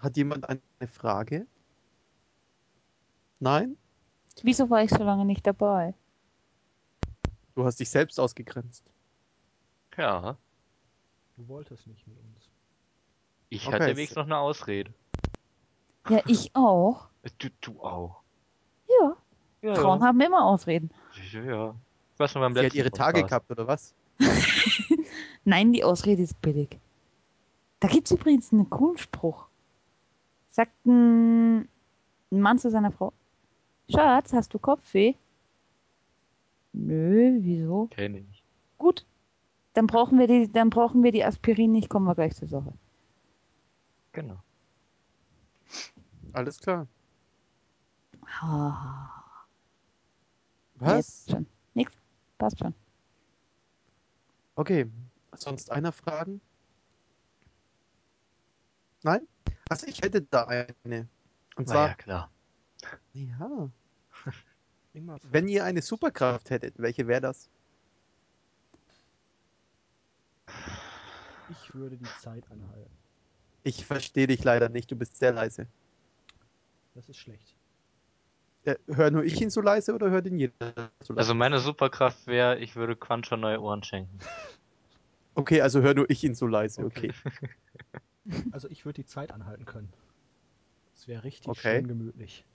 Hat jemand eine Frage? Nein? Wieso war ich so lange nicht dabei? Du hast dich selbst ausgegrenzt. Ja. Du wolltest nicht mit uns. Ich Okay, hatte es- wenigstens noch eine Ausrede. Ja, ich auch. Du, du auch. Ja, Ja, Frauen haben immer Ausreden. ja. ja. Was noch beim Sie hat ihre Tage Podcast. gehabt, oder was? (laughs) Nein, die Ausrede ist billig. Da gibt's übrigens einen coolen Spruch. Sagt ein, ein Mann zu seiner Frau: Schatz, hast du Kopfweh? Nö, wieso? Kenn ich. Gut. Dann brauchen wir die, dann brauchen wir die Aspirin nicht, kommen wir gleich zur Sache. Genau. Alles klar. Ah, Was? Jetzt schon. Nix. Passt schon. Okay. Sonst einer Fragen? Nein? Also ich hätte da eine. Und Na zwar, ja, klar. ja, (laughs) wenn ihr eine Superkraft hättet, welche wäre das? Ich würde die Zeit anhalten. Ich verstehe dich leider nicht, du bist sehr leise. Das ist schlecht. Äh, hör nur ich ihn so leise oder hört ihn jeder so leise? Also meine Superkraft wäre, ich würde Quancho neue Ohren schenken. (laughs) Okay, also hör nur ich ihn so leise, okay. (laughs) Also ich würde die Zeit anhalten können. Das wäre richtig Okay. schön gemütlich.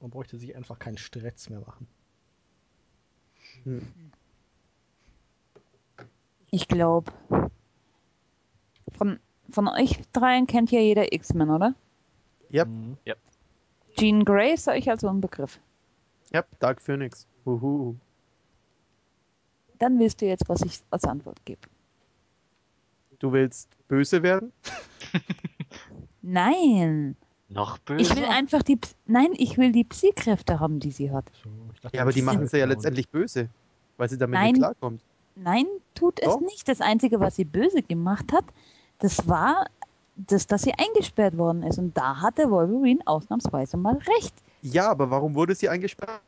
Man bräuchte sich einfach keinen Stress mehr machen. Hm. Ich glaube, von, von euch dreien kennt ja jeder X-Men, oder? Yep. Mhm. Jean Grey ist euch also ein Begriff. Ja, Dark Phoenix. Uhu. Dann wisst ihr jetzt, was ich als Antwort gebe. Du willst böse werden? (laughs) Nein, Noch böse? ich will einfach die, Ps- nein, ich will die Psy-Kräfte haben, die sie hat. So, dachte, Ja, aber die machen sie ja letztendlich böse, weil sie damit Nein. nicht klarkommt. Nein, tut es Doch. nicht. Das Einzige, was sie böse gemacht hat, das war, das, dass sie eingesperrt worden ist. Und da hatte Wolverine ausnahmsweise mal recht. Ja, aber warum wurde sie eingesperrt?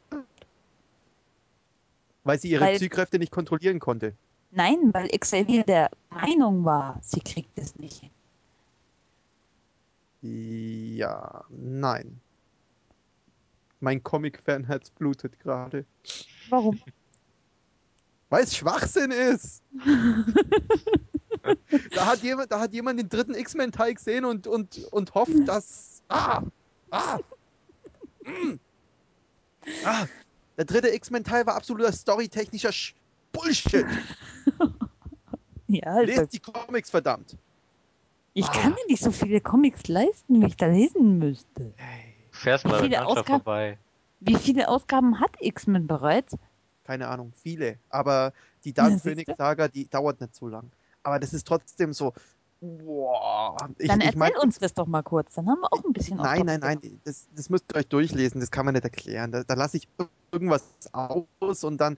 Weil sie ihre Weil- Psykräfte nicht kontrollieren konnte. Nein, weil Xavier der Meinung war, sie kriegt es nicht hin. Ja, nein. Mein Comic-Fan-Herz blutet gerade. Warum? (laughs) Weil es Schwachsinn ist. (laughs) da, hat jemand, da hat jemand den dritten X-Men-Teil gesehen und, und, und hofft, dass. Ah! Ah! Mm. ah! Der dritte X-Men-Teil war absoluter storytechnischer Sch Bullshit. Ja, also, Lest die Comics, verdammt. ich kann mir nicht so viele Comics leisten, wie ich da lesen müsste. Fährst Wie mal Landschaft Ausgaben- vorbei. Wie viele Ausgaben hat X-Men bereits? Keine Ahnung, viele. Aber die Dark Ja, Phoenix siehste. Saga, die dauert nicht so lang. Aber das ist trotzdem so. Boah. Ich, Dann ich erzähl mein, uns das doch mal kurz, dann haben wir auch ein bisschen Nein, nein, nein, das, das müsst ihr euch durchlesen, das kann man nicht erklären. Da, da lasse ich irgendwas aus und dann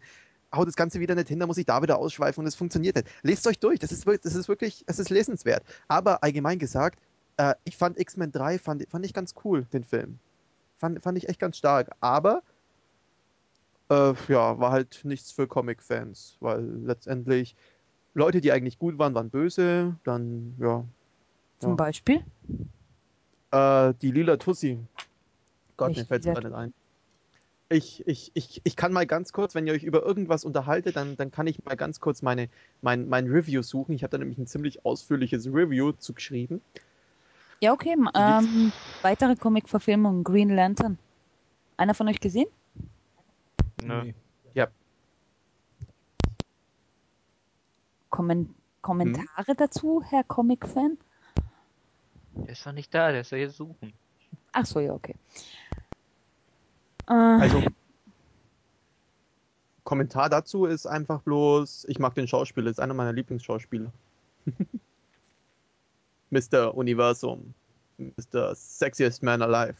haut das Ganze wieder nicht hin, da muss ich da wieder ausschweifen und es funktioniert nicht. Lest euch durch, das ist, das ist wirklich, es ist lesenswert. Aber allgemein gesagt, äh, ich fand X-Men 3, fand, fand ich ganz cool, den Film. Fand, fand ich echt ganz stark. Aber, äh, ja, war halt nichts für Comic-Fans, weil letztendlich Leute, die eigentlich gut waren, waren böse, dann, ja, Zum Ja. Beispiel? äh, die lila Tussi. Gott, mir fällt es gerade nicht ein. Ich, ich, ich, ich kann mal ganz kurz, wenn ihr euch über irgendwas unterhaltet, dann, dann kann ich mal ganz kurz meine, mein, mein Review suchen. Ich habe da nämlich ein ziemlich ausführliches Review zu geschrieben. Ja, okay. Ähm, weitere Comic-Verfilmung, Green Lantern. Einer von euch gesehen? Nö. Nee. Kommen Kommentare dazu, Herr Comic-Fan? Der ist doch nicht da, der ist ja hier suchen. Ach so, ja, okay. Äh, Also, Kommentar dazu ist einfach bloß, ich mag den Schauspieler, ist einer meiner Lieblingsschauspieler. (laughs) Mr. Universum, Mr. Sexiest Man Alive,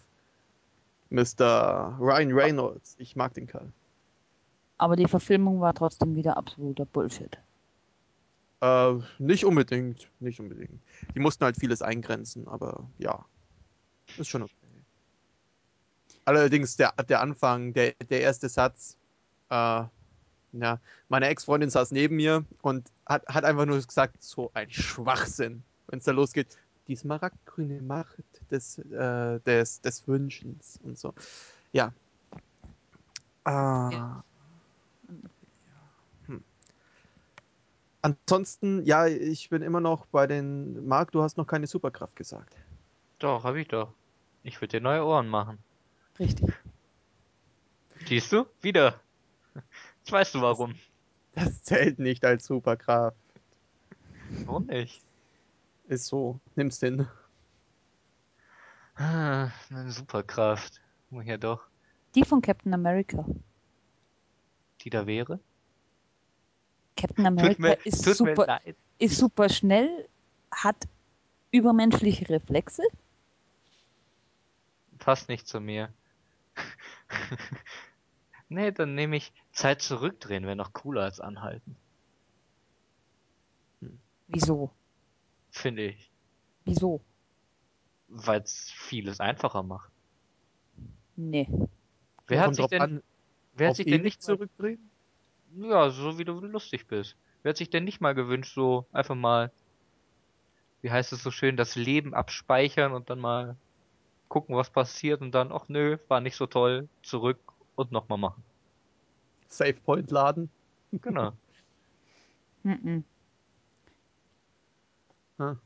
Mr. Ryan Reynolds, ich mag den Kerl. aber die Verfilmung war trotzdem wieder absoluter Bullshit. Äh, nicht unbedingt, nicht unbedingt. Die mussten halt vieles eingrenzen, aber ja, ist schon okay. Allerdings der, der Anfang, der, der erste Satz, äh, ja, meine Ex-Freundin saß neben mir und hat, hat einfach nur gesagt, so ein Schwachsinn, wenn es da losgeht. Die smaragdgrüne Macht des, äh, des, des Wünschens und so. Ja. Ah. Ja. Ansonsten, ja, ich bin immer noch bei den. Marc, du hast noch keine Superkraft gesagt. Doch, hab ich doch. Ich würde dir neue Ohren machen. Richtig. Siehst du? Wieder. Jetzt weißt du warum. Das zählt nicht als Superkraft. Warum nicht? Ist so. Nimm's hin. Ah, eine Superkraft. Ja doch. Die von Captain America. Die da wäre? Captain America mir, ist, super, ist super schnell, hat übermenschliche Reflexe. Passt nicht zu mir. (laughs) nee, dann nehme ich Zeit zurückdrehen, wäre noch cooler als anhalten. Wieso? Finde ich. Wieso? Weil es vieles einfacher macht. Nee. Wer hat sich denn, an, wer hat sich denn nicht zurückdrehen? Ja, so wie du lustig bist. Wer hat sich denn nicht mal gewünscht, so einfach mal wie heißt es so schön, das Leben abspeichern und dann mal gucken, was passiert und dann, ach nö, war nicht so toll, zurück und nochmal machen. Save Point laden. Genau. (laughs) Mhm. Ah.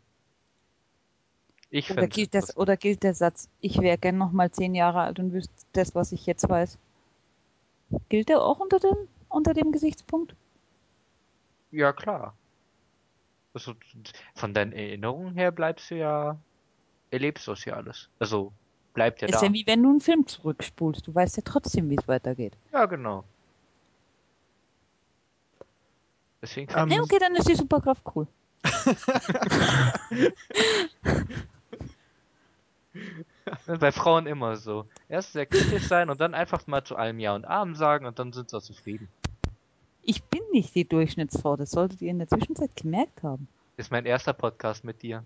Ich Oder, gilt das, oder gilt der Satz, ich wäre gern noch mal zehn Jahre alt und wüsste das, was ich jetzt weiß? Gilt der auch unter dem, unter dem Gesichtspunkt? Ja, klar. Also, von deinen Erinnerungen her bleibst du ja, erlebst du es ja alles. Also, bleibt ja ist da. ja wie wenn du einen Film zurückspulst. Du weißt ja trotzdem, wie es weitergeht. Ja, genau. Deswegen Ähm, Nee, okay, dann ist die Superkraft cool. Das (laughs) ist bei Frauen immer so. Erst sehr kritisch sein und dann einfach mal zu allem Ja und Amen sagen und dann sind sie auch zufrieden. Ich bin nicht die Durchschnittsfrau, das solltet ihr in der Zwischenzeit gemerkt haben. Das ist mein erster Podcast mit dir.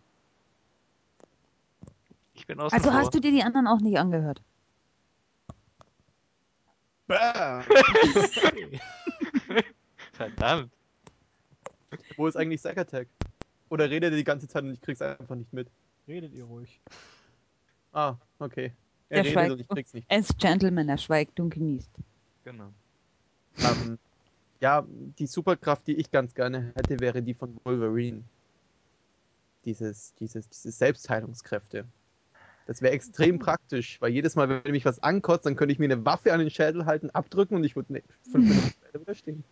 Ich bin außen Also hast du dir die anderen auch nicht angehört? Bam. (laughs) Verdammt. Wo ist eigentlich Zack Attack? Oder redet er die ganze Zeit und ich krieg's einfach nicht mit? Redet ihr ruhig. Ah, okay. Er Er redet schweigt. und ich krieg's nicht. Er ist Gentleman, er schweigt und genießt. Genau. Ähm, ja, die Superkraft, die ich ganz gerne hätte, wäre die von Wolverine. Dieses, dieses, diese Selbstheilungskräfte. Das wäre extrem (laughs) praktisch, weil jedes Mal, wenn mich was ankotzt, dann könnte ich mir eine Waffe an den Schädel halten, abdrücken und ich würde ne, fünf Minuten (laughs) später wieder stehen.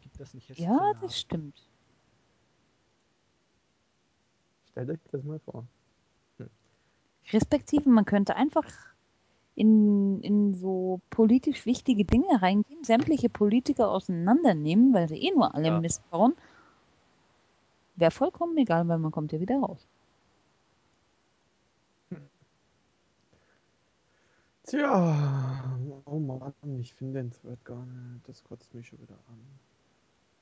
Gibt das nicht jetzt Ja, das stimmt. Stellt euch das mal vor. Respektive, man könnte einfach in, in so politisch wichtige Dinge reingehen, sämtliche Politiker auseinandernehmen, weil sie eh nur alle Ja. Mist bauen. Wäre vollkommen egal, weil man kommt ja wieder raus. Tja, oh Mann, ich finde den Thread gar nicht. Das kotzt mich schon wieder an.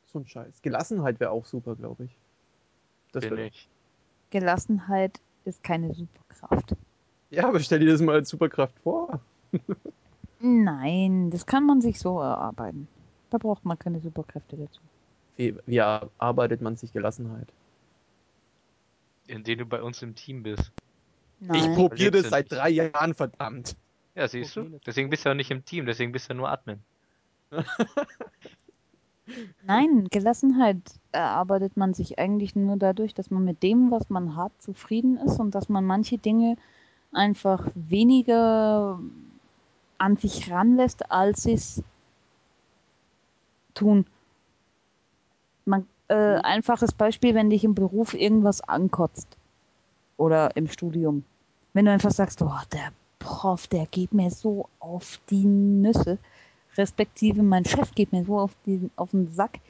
So ein Scheiß. Gelassenheit wäre auch super, glaube ich. Das Bin ich. Gelassenheit ist keine Superkraft. Ja, aber stell dir das mal als Superkraft vor. Nein, das kann man sich so erarbeiten. Da braucht man keine Superkräfte dazu. Wie, wie erarbeitet man sich Gelassenheit? Indem du bei uns im Team bist. Nein. Ich probiere das seit drei Jahren, verdammt. Ja, siehst du? Deswegen bist du ja nicht im Team, deswegen bist du nur Admin. (laughs) Nein, Gelassenheit erarbeitet man sich eigentlich nur dadurch, dass man mit dem, was man hat, zufrieden ist und dass man manche Dinge einfach weniger an sich ranlässt, als sie es tun. Man, äh, einfaches Beispiel, wenn dich im Beruf irgendwas ankotzt oder im Studium. Wenn du einfach sagst, oh, der Prof, der geht mir so auf die Nüsse, respektive mein Chef geht mir so auf, die, auf den Sack,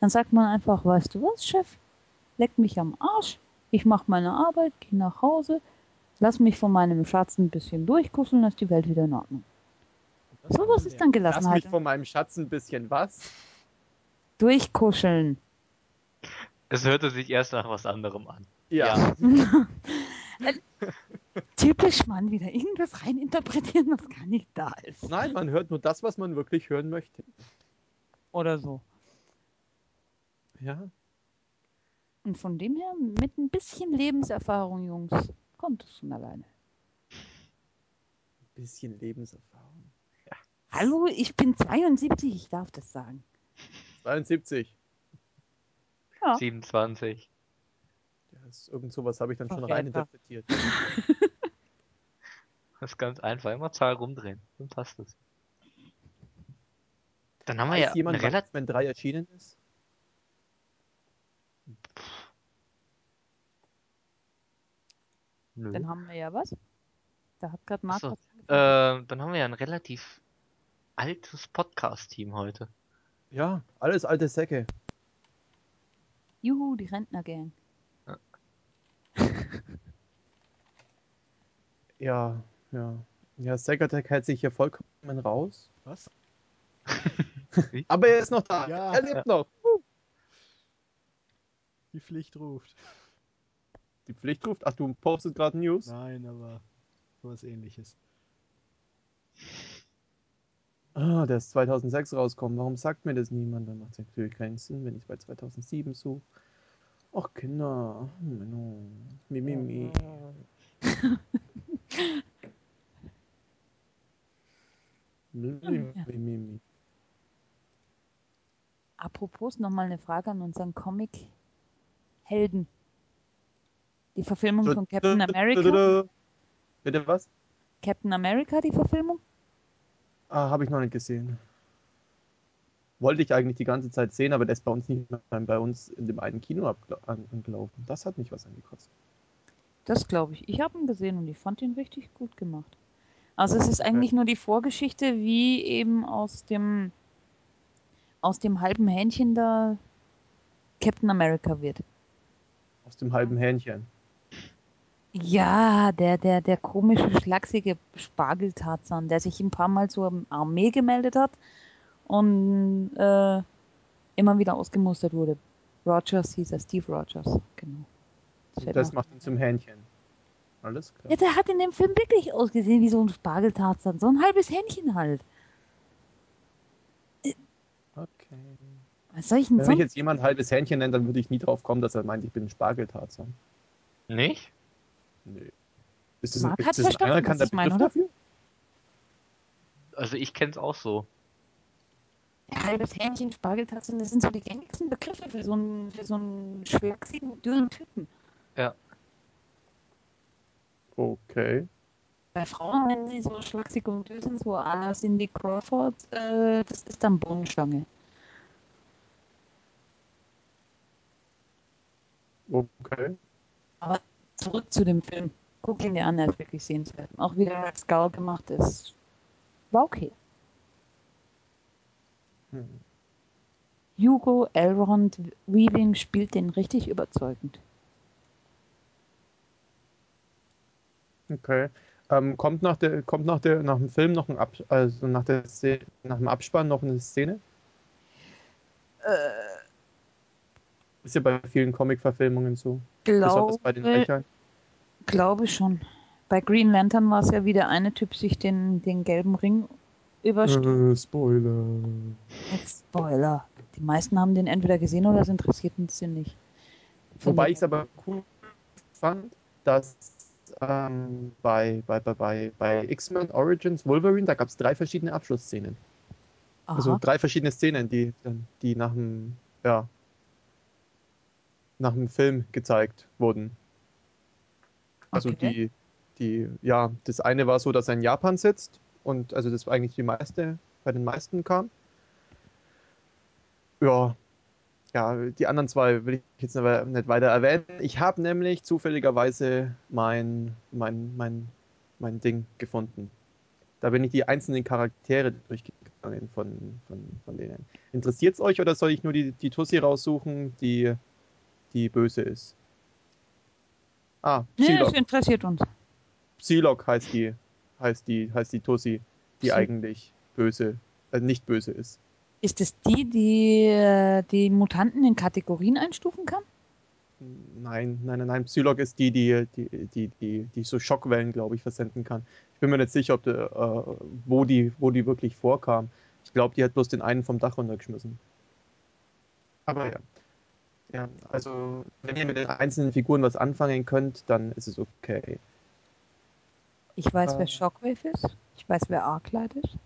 dann sagt man einfach, weißt du was, Chef, leck mich am Arsch, ich mache meine Arbeit, gehe nach Hause, lass mich von meinem Schatz ein bisschen durchkusseln, dann ist die Welt wieder in Ordnung. Sowas man ist dann Lass Gelassenheit. mich von meinem Schatz ein bisschen was. Durchkuscheln. Es hörte sich erst nach was anderem an. Ja. (laughs) (laughs) Typisch Mann, wieder irgendwas reininterpretieren, was gar nicht da ist. Nein, man hört nur das, was man wirklich hören möchte. Oder so. Ja. Und von dem her, mit ein bisschen Lebenserfahrung, Jungs, kommt es von alleine. Ein bisschen Lebenserfahrung. Hallo, ich bin 72, ich darf das sagen. 72. Ja. 27. Ja, das, irgend sowas habe ich dann schon Ach, reininterpretiert. (laughs) Das ist ganz einfach. Immer Zahl rumdrehen. Dann passt es. Dann haben wir Weiß ja jemand, relativ. X-Men 3 erschienen ist? Nö. Dann haben wir ja was. Da hat gerade Ach so. Markus. Äh, dann haben wir ja ein relativ altes Podcast-Team heute. Ja, alles alte Säcke. Juhu, die Rentnergang. (laughs) Ja, ja. Ja, Zack Attack hält sich hier vollkommen raus. Was? (laughs) Aber er ist noch da. Ja. er lebt noch. Die Pflicht ruft. Die Pflicht ruft. Ach, du postest gerade News? Nein, aber sowas ähnliches. Ah, der ist 2006 rausgekommen. Warum sagt mir das niemand? Dann macht es natürlich keinen Sinn, wenn ich bei 2007 suche. Ach, Kinder. Menno. Mi, mi, mi. Mi, (laughs) mi, Ja. mi, mi, mi. Apropos nochmal eine Frage an unseren Comic-Helden. Die Verfilmung von Captain America. Bitte was? Captain America, die Verfilmung? Ah, habe ich noch nicht gesehen. Wollte ich eigentlich die ganze Zeit sehen, aber der ist bei uns nicht mehr bei uns in dem einen Kino angelaufen. Das hat mich was angekostet. Das glaube ich. Ich habe ihn gesehen und ich fand ihn richtig gut gemacht. Also es ist eigentlich nur die Vorgeschichte, wie eben aus dem aus dem halben Hähnchen da Captain America wird. Aus dem halben Hähnchen. Ja, der, der, der komische, schlachsige Spargeltarzan, der sich ein paar Mal zur Armee gemeldet hat und äh, immer wieder ausgemustert wurde. Rogers hieß er, Steve Rogers, genau. Das mir- macht ihn zum Hähnchen. Alles klar. Ja, der hat in dem Film wirklich ausgesehen wie so ein Spargeltarzan, so ein halbes Hähnchen halt. Okay. Was soll ich denn Wenn mich jetzt jemand halbes Hähnchen nennt, dann würde ich nie drauf kommen, dass er meint, ich bin ein Spargeltarzan. Nicht? Nee. Ist das ein, Marc ist hat das ein anerkannter Begriff dafür? Also ich kenn's auch so. Halbes Hähnchen, Spargeltarzan, das sind so die gängigsten Begriffe für so einen, für so einen schlachsigen, dürren Typen. Ja. Okay. Bei Frauen, wenn sie so schlaksig und dürr sind, so à la Cindy Crawford, äh, das ist dann Bohnenstange. Okay. Aber zurück zu dem Film. Guck ihn dir an, er ist wirklich sehenswert. Auch wie der Red Skull gemacht ist. War okay. Hm. Hugo Elrond Weaving spielt den richtig überzeugend. Okay. Ähm, kommt nach der, kommt nach der, nach dem Film noch ein Ab, also nach der Szene, nach dem Abspann noch eine Szene? Ist ja bei vielen Comic-Verfilmungen so. Besonders bei den Glaube, Löchern. Glaube schon. Bei Green Lantern war es ja wie der eine Typ sich den, den gelben Ring überstülpt. Äh, Spoiler. Jetzt Spoiler. Die meisten haben den entweder gesehen oder es interessiert uns sie nicht. Von Wobei ich es aber cool fand, dass ähm, bei, bei, bei, bei, bei X-Men Origins Wolverine, da gab es drei verschiedene Abschlussszenen. Also Aha. drei verschiedene Szenen, die, die nach dem, ja, nach dem Film gezeigt wurden. Also Okay. die, die, ja, das eine war so, dass er in Japan sitzt und also das war eigentlich die meiste, bei den meisten kam. Ja, ja, die anderen zwei will ich jetzt aber nicht weiter erwähnen. Ich habe nämlich zufälligerweise mein, mein, mein, mein Ding gefunden. Da bin ich die einzelnen Charaktere durchgegangen von, von, von denen. Interessiert es euch oder soll ich nur die, die Tussi raussuchen, die, die böse ist? Ah, Nee, das Psylocke. interessiert uns. Psylocke heißt die, heißt die, heißt die Tussi, die Psy- eigentlich böse, äh, nicht böse ist. Ist es die, die äh, die Mutanten in Kategorien einstufen kann? Nein, nein, nein, nein. Psylocke ist die, die, die, die, die, die so Schockwellen, glaube ich, versenden kann. Ich bin mir nicht sicher, ob die, äh, wo, die, wo die wirklich vorkam. Ich glaube, die hat bloß den einen vom Dach runtergeschmissen. Aber ja. Ja, also, wenn ihr mit den einzelnen Figuren was anfangen könnt, dann ist es okay. Ich weiß, Äh. wer Shockwave ist. Ich weiß, wer Arclight ist.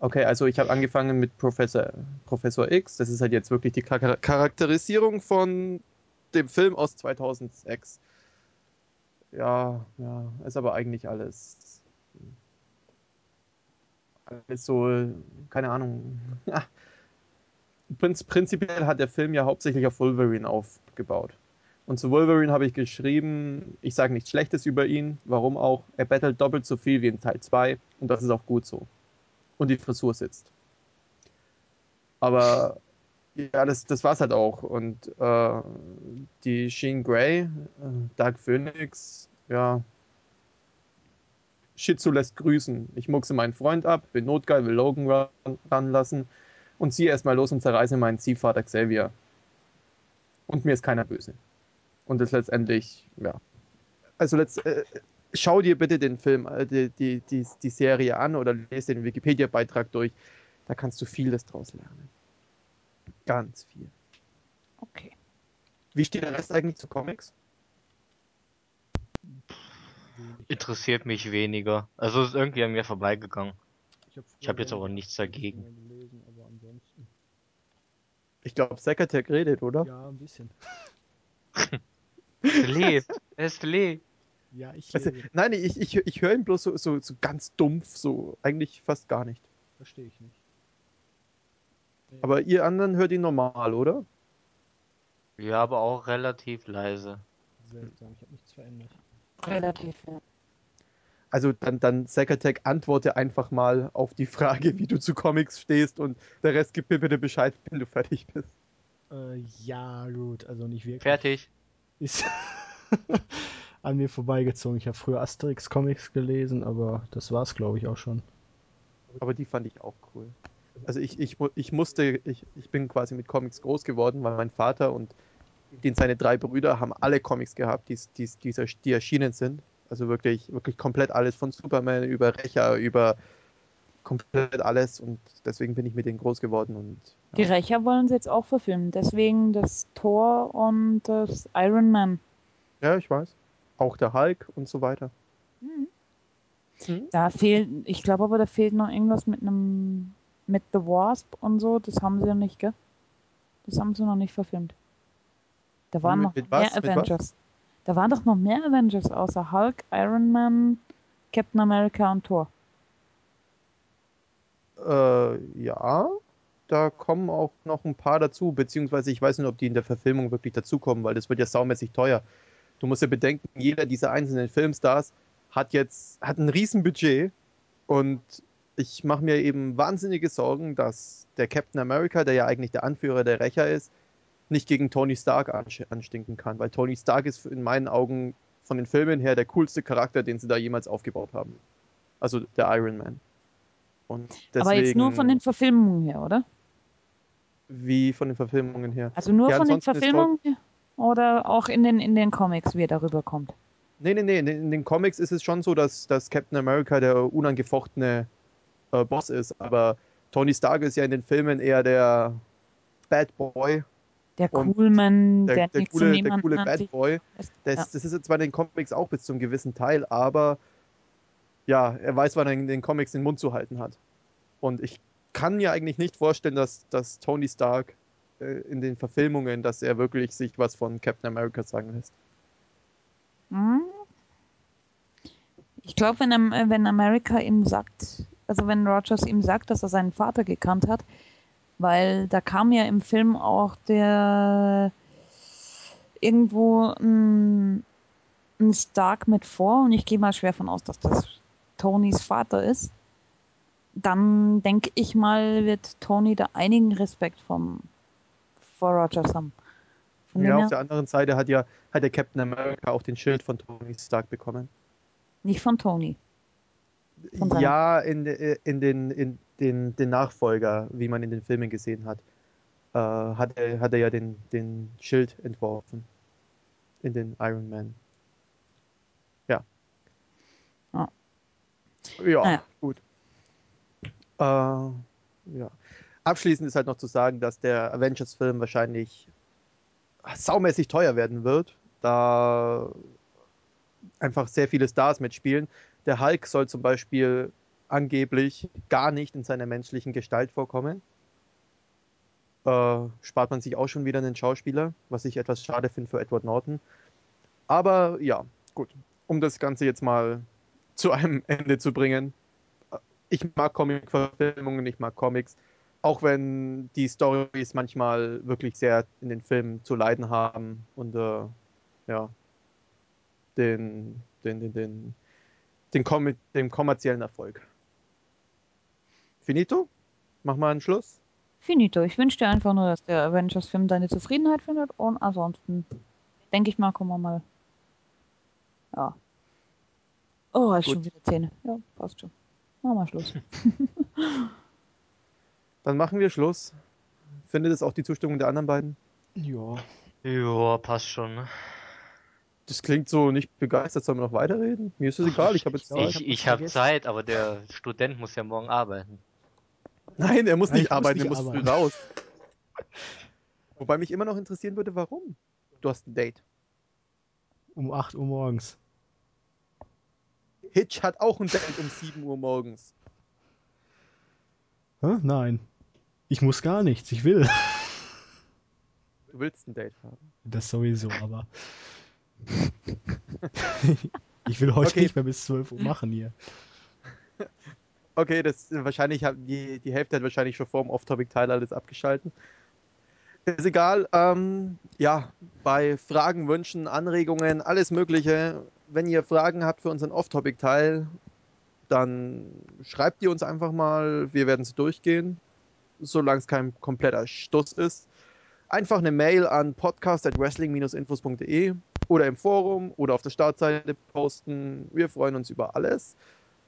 Okay, also ich habe angefangen mit Professor, Professor X. Das ist halt jetzt wirklich die Char Charakterisierung von dem Film aus 2006. Ja, ja, ist aber eigentlich alles. Alles so, keine Ahnung. (laughs) Prinzipiell hat der Film ja hauptsächlich auf Wolverine aufgebaut. Und zu Wolverine habe ich geschrieben, ich sage nichts Schlechtes über ihn, warum auch. Er battelt doppelt so viel wie in Teil 2 und das ist auch gut so. Und die Frisur sitzt. Aber ja, das, das war's halt auch. Und äh, die Sheen Grey, äh, Dark Phoenix, ja. Shitsu lässt grüßen. Ich muckse meinen Freund ab, bin notgeil, will Logan ran, ranlassen und ziehe erstmal los und zerreiße meinen Ziehvater Xavier. Und mir ist keiner böse. Und das letztendlich, ja. Also letzt, äh, schau dir bitte den Film, äh, die, die, die, die Serie an oder lese den Wikipedia-Beitrag durch. Da kannst du vieles draus lernen. Ganz viel. Okay. Wie steht der Rest eigentlich zu Comics? Interessiert mich weniger. Also ist irgendwie an mir vorbeigegangen. Ich habe Ich habe jetzt aber nichts dagegen. Ich glaube, Zacatec redet, oder? Ja, ein bisschen. Lee, er ist Lee. Ja, ich Also, lese. nein, ich, ich, ich höre ihn bloß so, so, so ganz dumpf, so eigentlich fast gar nicht. Verstehe ich nicht. Nee, Aber ihr anderen hört ihn normal, oder? Ja, aber auch relativ leise. seltsam, ich habe nichts verändert. Relativ, ja. Also dann, dann Zacatec, antworte einfach mal auf die Frage, wie du zu Comics stehst und der Rest gibt mir bitte Bescheid, wenn du fertig bist. Äh, ja, gut, also nicht wirklich. Fertig. Ist (laughs) an mir vorbeigezogen. Ich habe früher Asterix-Comics gelesen, aber das war's, glaube ich, auch schon. Aber die fand ich auch cool. Also ich, ich, ich musste, ich, ich bin quasi mit Comics groß geworden, weil mein Vater und den seine drei Brüder haben alle Comics gehabt, die, die, die, die erschienen sind. Also wirklich, wirklich komplett alles von Superman über Rächer, über komplett alles und deswegen bin ich mit denen groß geworden und Die Rächer wollen sie jetzt auch verfilmen. Deswegen das Thor und das Iron Man. ja, ich weiß. Auch der Hulk und so weiter. Mhm. Mhm. Da fehlt, ich glaube aber, da fehlt noch irgendwas mit einem, mit The Wasp und so. Das haben sie ja nicht, gell? Das haben sie noch nicht verfilmt. Da waren Mit- noch mit mehr was? Avengers. Da waren doch noch mehr Avengers außer Hulk, Iron Man, Captain America und Thor. Äh, ja, da kommen auch noch ein paar dazu, beziehungsweise ich weiß nicht, ob die in der Verfilmung wirklich dazukommen, weil das wird ja saumäßig teuer. Du musst ja bedenken, jeder dieser einzelnen Filmstars hat jetzt hat ein Riesenbudget und ich mache mir eben wahnsinnige Sorgen, dass der Captain America, der ja eigentlich der Anführer der Rächer ist, nicht gegen Tony Stark anstinken kann, weil Tony Stark ist in meinen Augen von den Filmen her der coolste Charakter, den sie da jemals aufgebaut haben. Also der Iron Man. Und Aber jetzt nur deswegen- von den Verfilmungen her, oder? Wie von den Verfilmungen her. Also nur Ja, von den Verfilmungen her? Oder auch in den, in den Comics, wie er darüber kommt? Nee, nee, nee. In den- in den Comics ist es schon so, dass, dass Captain America der unangefochtene äh, Boss ist. Aber Tony Stark ist ja in den Filmen eher der Bad Boy, Der Coolman, der, der, der, coole, der coole Bad Boy. Das, ja. das ist jetzt zwar in den Comics auch bis zum gewissen Teil, aber ja, er weiß, wann er in den Comics den Mund zu halten hat. Und ich kann mir eigentlich nicht vorstellen, dass, dass Tony Stark äh, in den Verfilmungen, dass er wirklich sich was von Captain America sagen lässt. Hm? Ich glaube, wenn, Am- äh, wenn America ihm sagt, also wenn Rogers ihm sagt, dass er seinen Vater gekannt hat, weil da kam ja im Film auch der irgendwo ein, ein Stark mit vor und ich gehe mal schwer von aus, dass das Tonys Vater ist, dann denke ich mal, wird Tony da einigen Respekt vom, vor Rogers haben. Von Ja, her, auf der anderen Seite hat ja hat der Captain America auch den Schild von Tony Stark bekommen. nicht von Tony. Ja, in, in, den, in den, den Nachfolger, wie man in den Filmen gesehen hat, äh, hat, er, hat er ja den, den Schild entworfen. In den Iron Man. Ja. Ah. Ja, Naja. gut. Äh, ja. Abschließend ist halt noch zu sagen, dass der Avengers-Film wahrscheinlich saumäßig teuer werden wird, da einfach sehr viele Stars mitspielen. Der Hulk soll zum Beispiel angeblich gar nicht in seiner menschlichen Gestalt vorkommen. Äh, spart man sich auch schon wieder einen Schauspieler, was ich etwas schade finde für Edward Norton. Aber ja, gut. Um das Ganze jetzt mal zu einem (laughs) Ende zu bringen. Ich mag Comic-Verfilmungen, ich mag Comics. Auch wenn die Stories manchmal wirklich sehr in den Filmen zu leiden haben und äh, ja, den, den, den, den, den, Kom den kommerziellen Erfolg. Finito? Mach mal einen Schluss. Finito. Ich wünsche dir einfach nur, dass der Avengers-Film deine Zufriedenheit findet und ansonsten denke ich mal, kommen wir mal. Ja. Oh, ist Gut. schon wieder Zähne. Ja, passt schon. Machen wir Schluss. (laughs) (laughs) Dann machen wir Schluss. Findet es auch die Zustimmung der anderen beiden? Ja. Ja, passt schon. ne? Das klingt so nicht begeistert. Sollen wir noch weiterreden? Mir ist es egal, ich habe jetzt Zeit. Ich, hab ich habe. Zeit, aber der Student muss ja morgen arbeiten. Nein, er muss Nein, nicht ich muss arbeiten, er nicht muss früh arbeiten. raus. Wobei mich immer noch interessieren würde, warum. Du du hast ein Date. Um 8 Uhr morgens. Hitch hat auch ein Date um 7 Uhr morgens. Hä? Nein. Ich muss gar nichts, ich will. Du willst ein Date haben. Das sowieso, aber. (laughs) ich will heute Okay. nicht mehr bis 12 Uhr machen hier. Okay, das wahrscheinlich haben die, die Hälfte hat wahrscheinlich schon vor dem Off-Topic-Teil alles abgeschalten. Ist egal. Ähm, ja, bei Fragen, Wünschen, Anregungen, alles Mögliche. Wenn ihr Fragen habt für unseren Off-Topic-Teil, dann schreibt die uns einfach mal. Wir werden sie durchgehen, solange es kein kompletter Stuss ist. Einfach eine Mail an podcast.wrestling-infos.de oder im Forum oder auf der Startseite posten. Wir freuen uns über alles.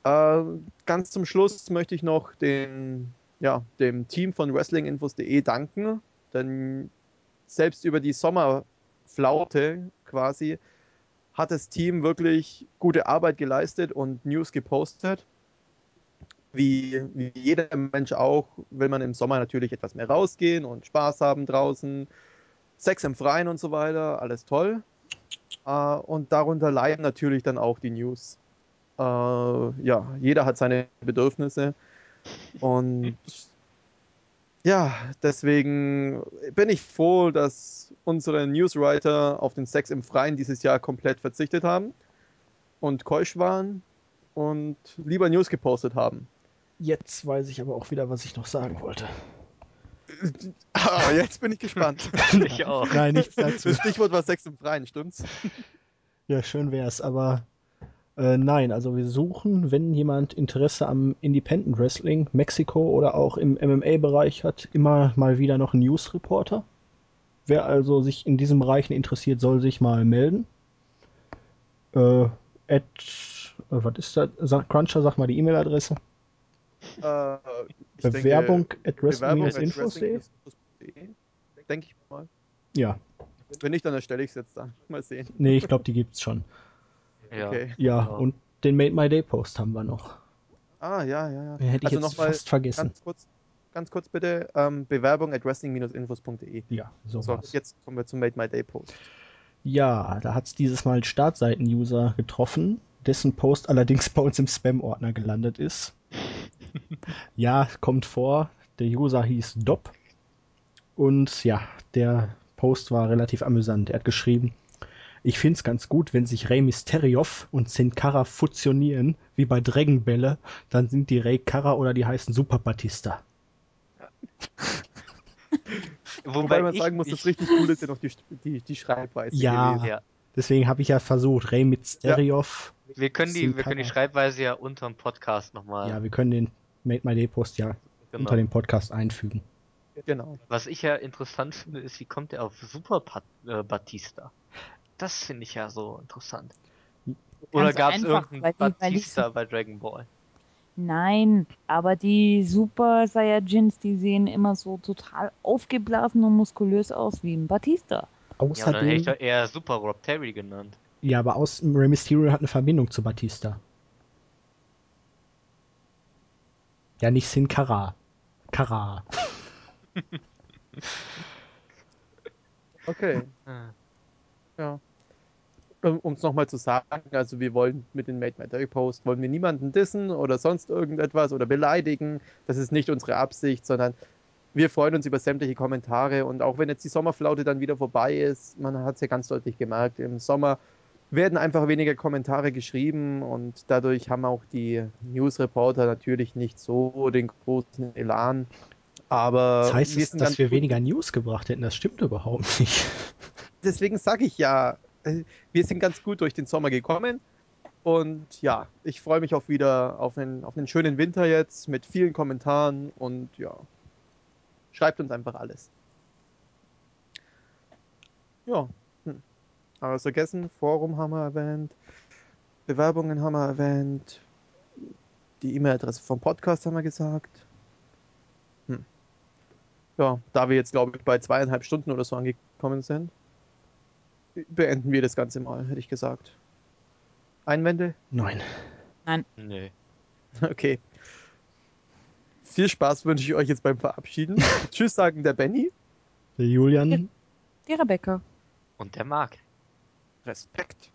Äh, ganz zum Schluss möchte ich noch den, ja, dem Team von wrestlinginfos.de danken, denn selbst über die Sommerflaute quasi hat das Team wirklich gute Arbeit geleistet und News gepostet. Wie, wie jeder Mensch auch, will man im Sommer natürlich etwas mehr rausgehen und Spaß haben draußen, Sex im Freien und so weiter, alles toll. Äh, und darunter leiden natürlich dann auch die News. Äh, ja, jeder hat seine Bedürfnisse. Und ja, deswegen bin ich froh, dass unsere Newswriter auf den Sex im Freien dieses Jahr komplett verzichtet haben und keusch waren und lieber News gepostet haben. Jetzt weiß ich aber auch wieder, was ich noch sagen wollte. Ah, jetzt bin ich gespannt. (laughs) Ich auch. Nein, nichts dazu. Das Stichwort war Sex im Freien, stimmt's? Ja, schön wär's, aber äh, nein, also wir suchen, wenn jemand Interesse am Independent Wrestling, Mexiko oder auch im MMA-Bereich hat, immer mal wieder noch einen News-Reporter. Wer also sich in diesem Bereich interessiert, soll sich mal melden. Äh, at, äh, was ist das? Cruncher, sag mal die E-Mail-Adresse. Äh, ich denke, Bewerbung at Bewerbung wrestling-infos.de. Denke ich mal. Ja, Wenn nicht, dann erstelle ich es jetzt dann. Mal sehen. nee, ich glaube, die gibt's schon. Ja. Okay. Ja, Ja. und den Made My Day Post haben wir noch. Ah, ja, ja, ja. Den hätte ich also jetzt nochmal fast vergessen. ganz kurz, ganz kurz bitte, ähm, Bewerbung at wrestling-infos.de. Ja, so So, jetzt kommen wir zum Made My Day Post. Ja, da hat's dieses Mal einen Startseiten-User getroffen, dessen Post allerdings bei uns im Spam-Ordner gelandet ist. Ja, kommt vor. Der User hieß Dop. Und ja, der Post war relativ amüsant. Er hat geschrieben, ich find's ganz gut, wenn sich Rey Mysteriov und Sin Cara fusionieren, wie bei Dragon Bälle, dann sind die Rey Cara oder die heißen Super Batista. (laughs) Wobei, man ich- sagen muss, ich, das richtig cool ist ja noch die, die, die Schreibweise. Ja. gewesen. Ja. Deswegen habe ich ja versucht, Rey Mysteriov. Wir können die, Sin wir können die. Schreibweise ja unterm Podcast nochmal. Ja, wir können den Made My Day Post ja genau. unter dem Podcast einfügen. Genau. Was ich ja interessant finde, ist, wie kommt er auf Super Pat äh, Batista? Das finde ich ja so interessant. Oder gab es irgendeinen weil Batista bei Dragon Ball? Nein, aber die Super Saiyajins, die sehen immer so total aufgeblasen und muskulös aus wie ein Batista. Ja, aber dann hätte Außerdem, ich doch eher Super Rob Terry genannt. ja, aber aus Rey Mysterio hat eine Verbindung zu Batista. Ja, nicht Sin Cara. Cara. (laughs) Okay. Ah. Ja. Um es nochmal zu sagen, also wir wollen mit den Made My Day Post, wollen wir niemanden dissen oder sonst irgendetwas oder beleidigen. Das ist nicht unsere Absicht, sondern wir freuen uns über sämtliche Kommentare und auch wenn jetzt die Sommerflaute dann wieder vorbei ist, man hat es ja ganz deutlich gemerkt, im Sommer werden einfach weniger Kommentare geschrieben und dadurch haben auch die News-Reporter natürlich nicht so den großen Elan. Aber Das heißt wir es, dass wir weniger News gebracht hätten? Das stimmt überhaupt nicht. (laughs) deswegen sage ich ja, wir sind ganz gut durch den Sommer gekommen. Und ja, ich freue mich auch wieder auf einen, auf einen schönen Winter jetzt mit vielen Kommentaren und ja, schreibt uns einfach alles. Ja, aber was vergessen, Forum haben wir erwähnt, Bewerbungen haben wir erwähnt, die E-Mail-Adresse vom Podcast haben wir gesagt. Hm. Ja, da wir jetzt glaube ich bei zweieinhalb Stunden oder so angekommen sind, beenden wir das Ganze mal, hätte ich gesagt. Einwände? Nein. Nö. (laughs) Okay. Viel Spaß wünsche ich euch jetzt beim Verabschieden. (laughs) Tschüss sagen der Benny Der Julian, Die Rebecca. Und der Marc. Respekt.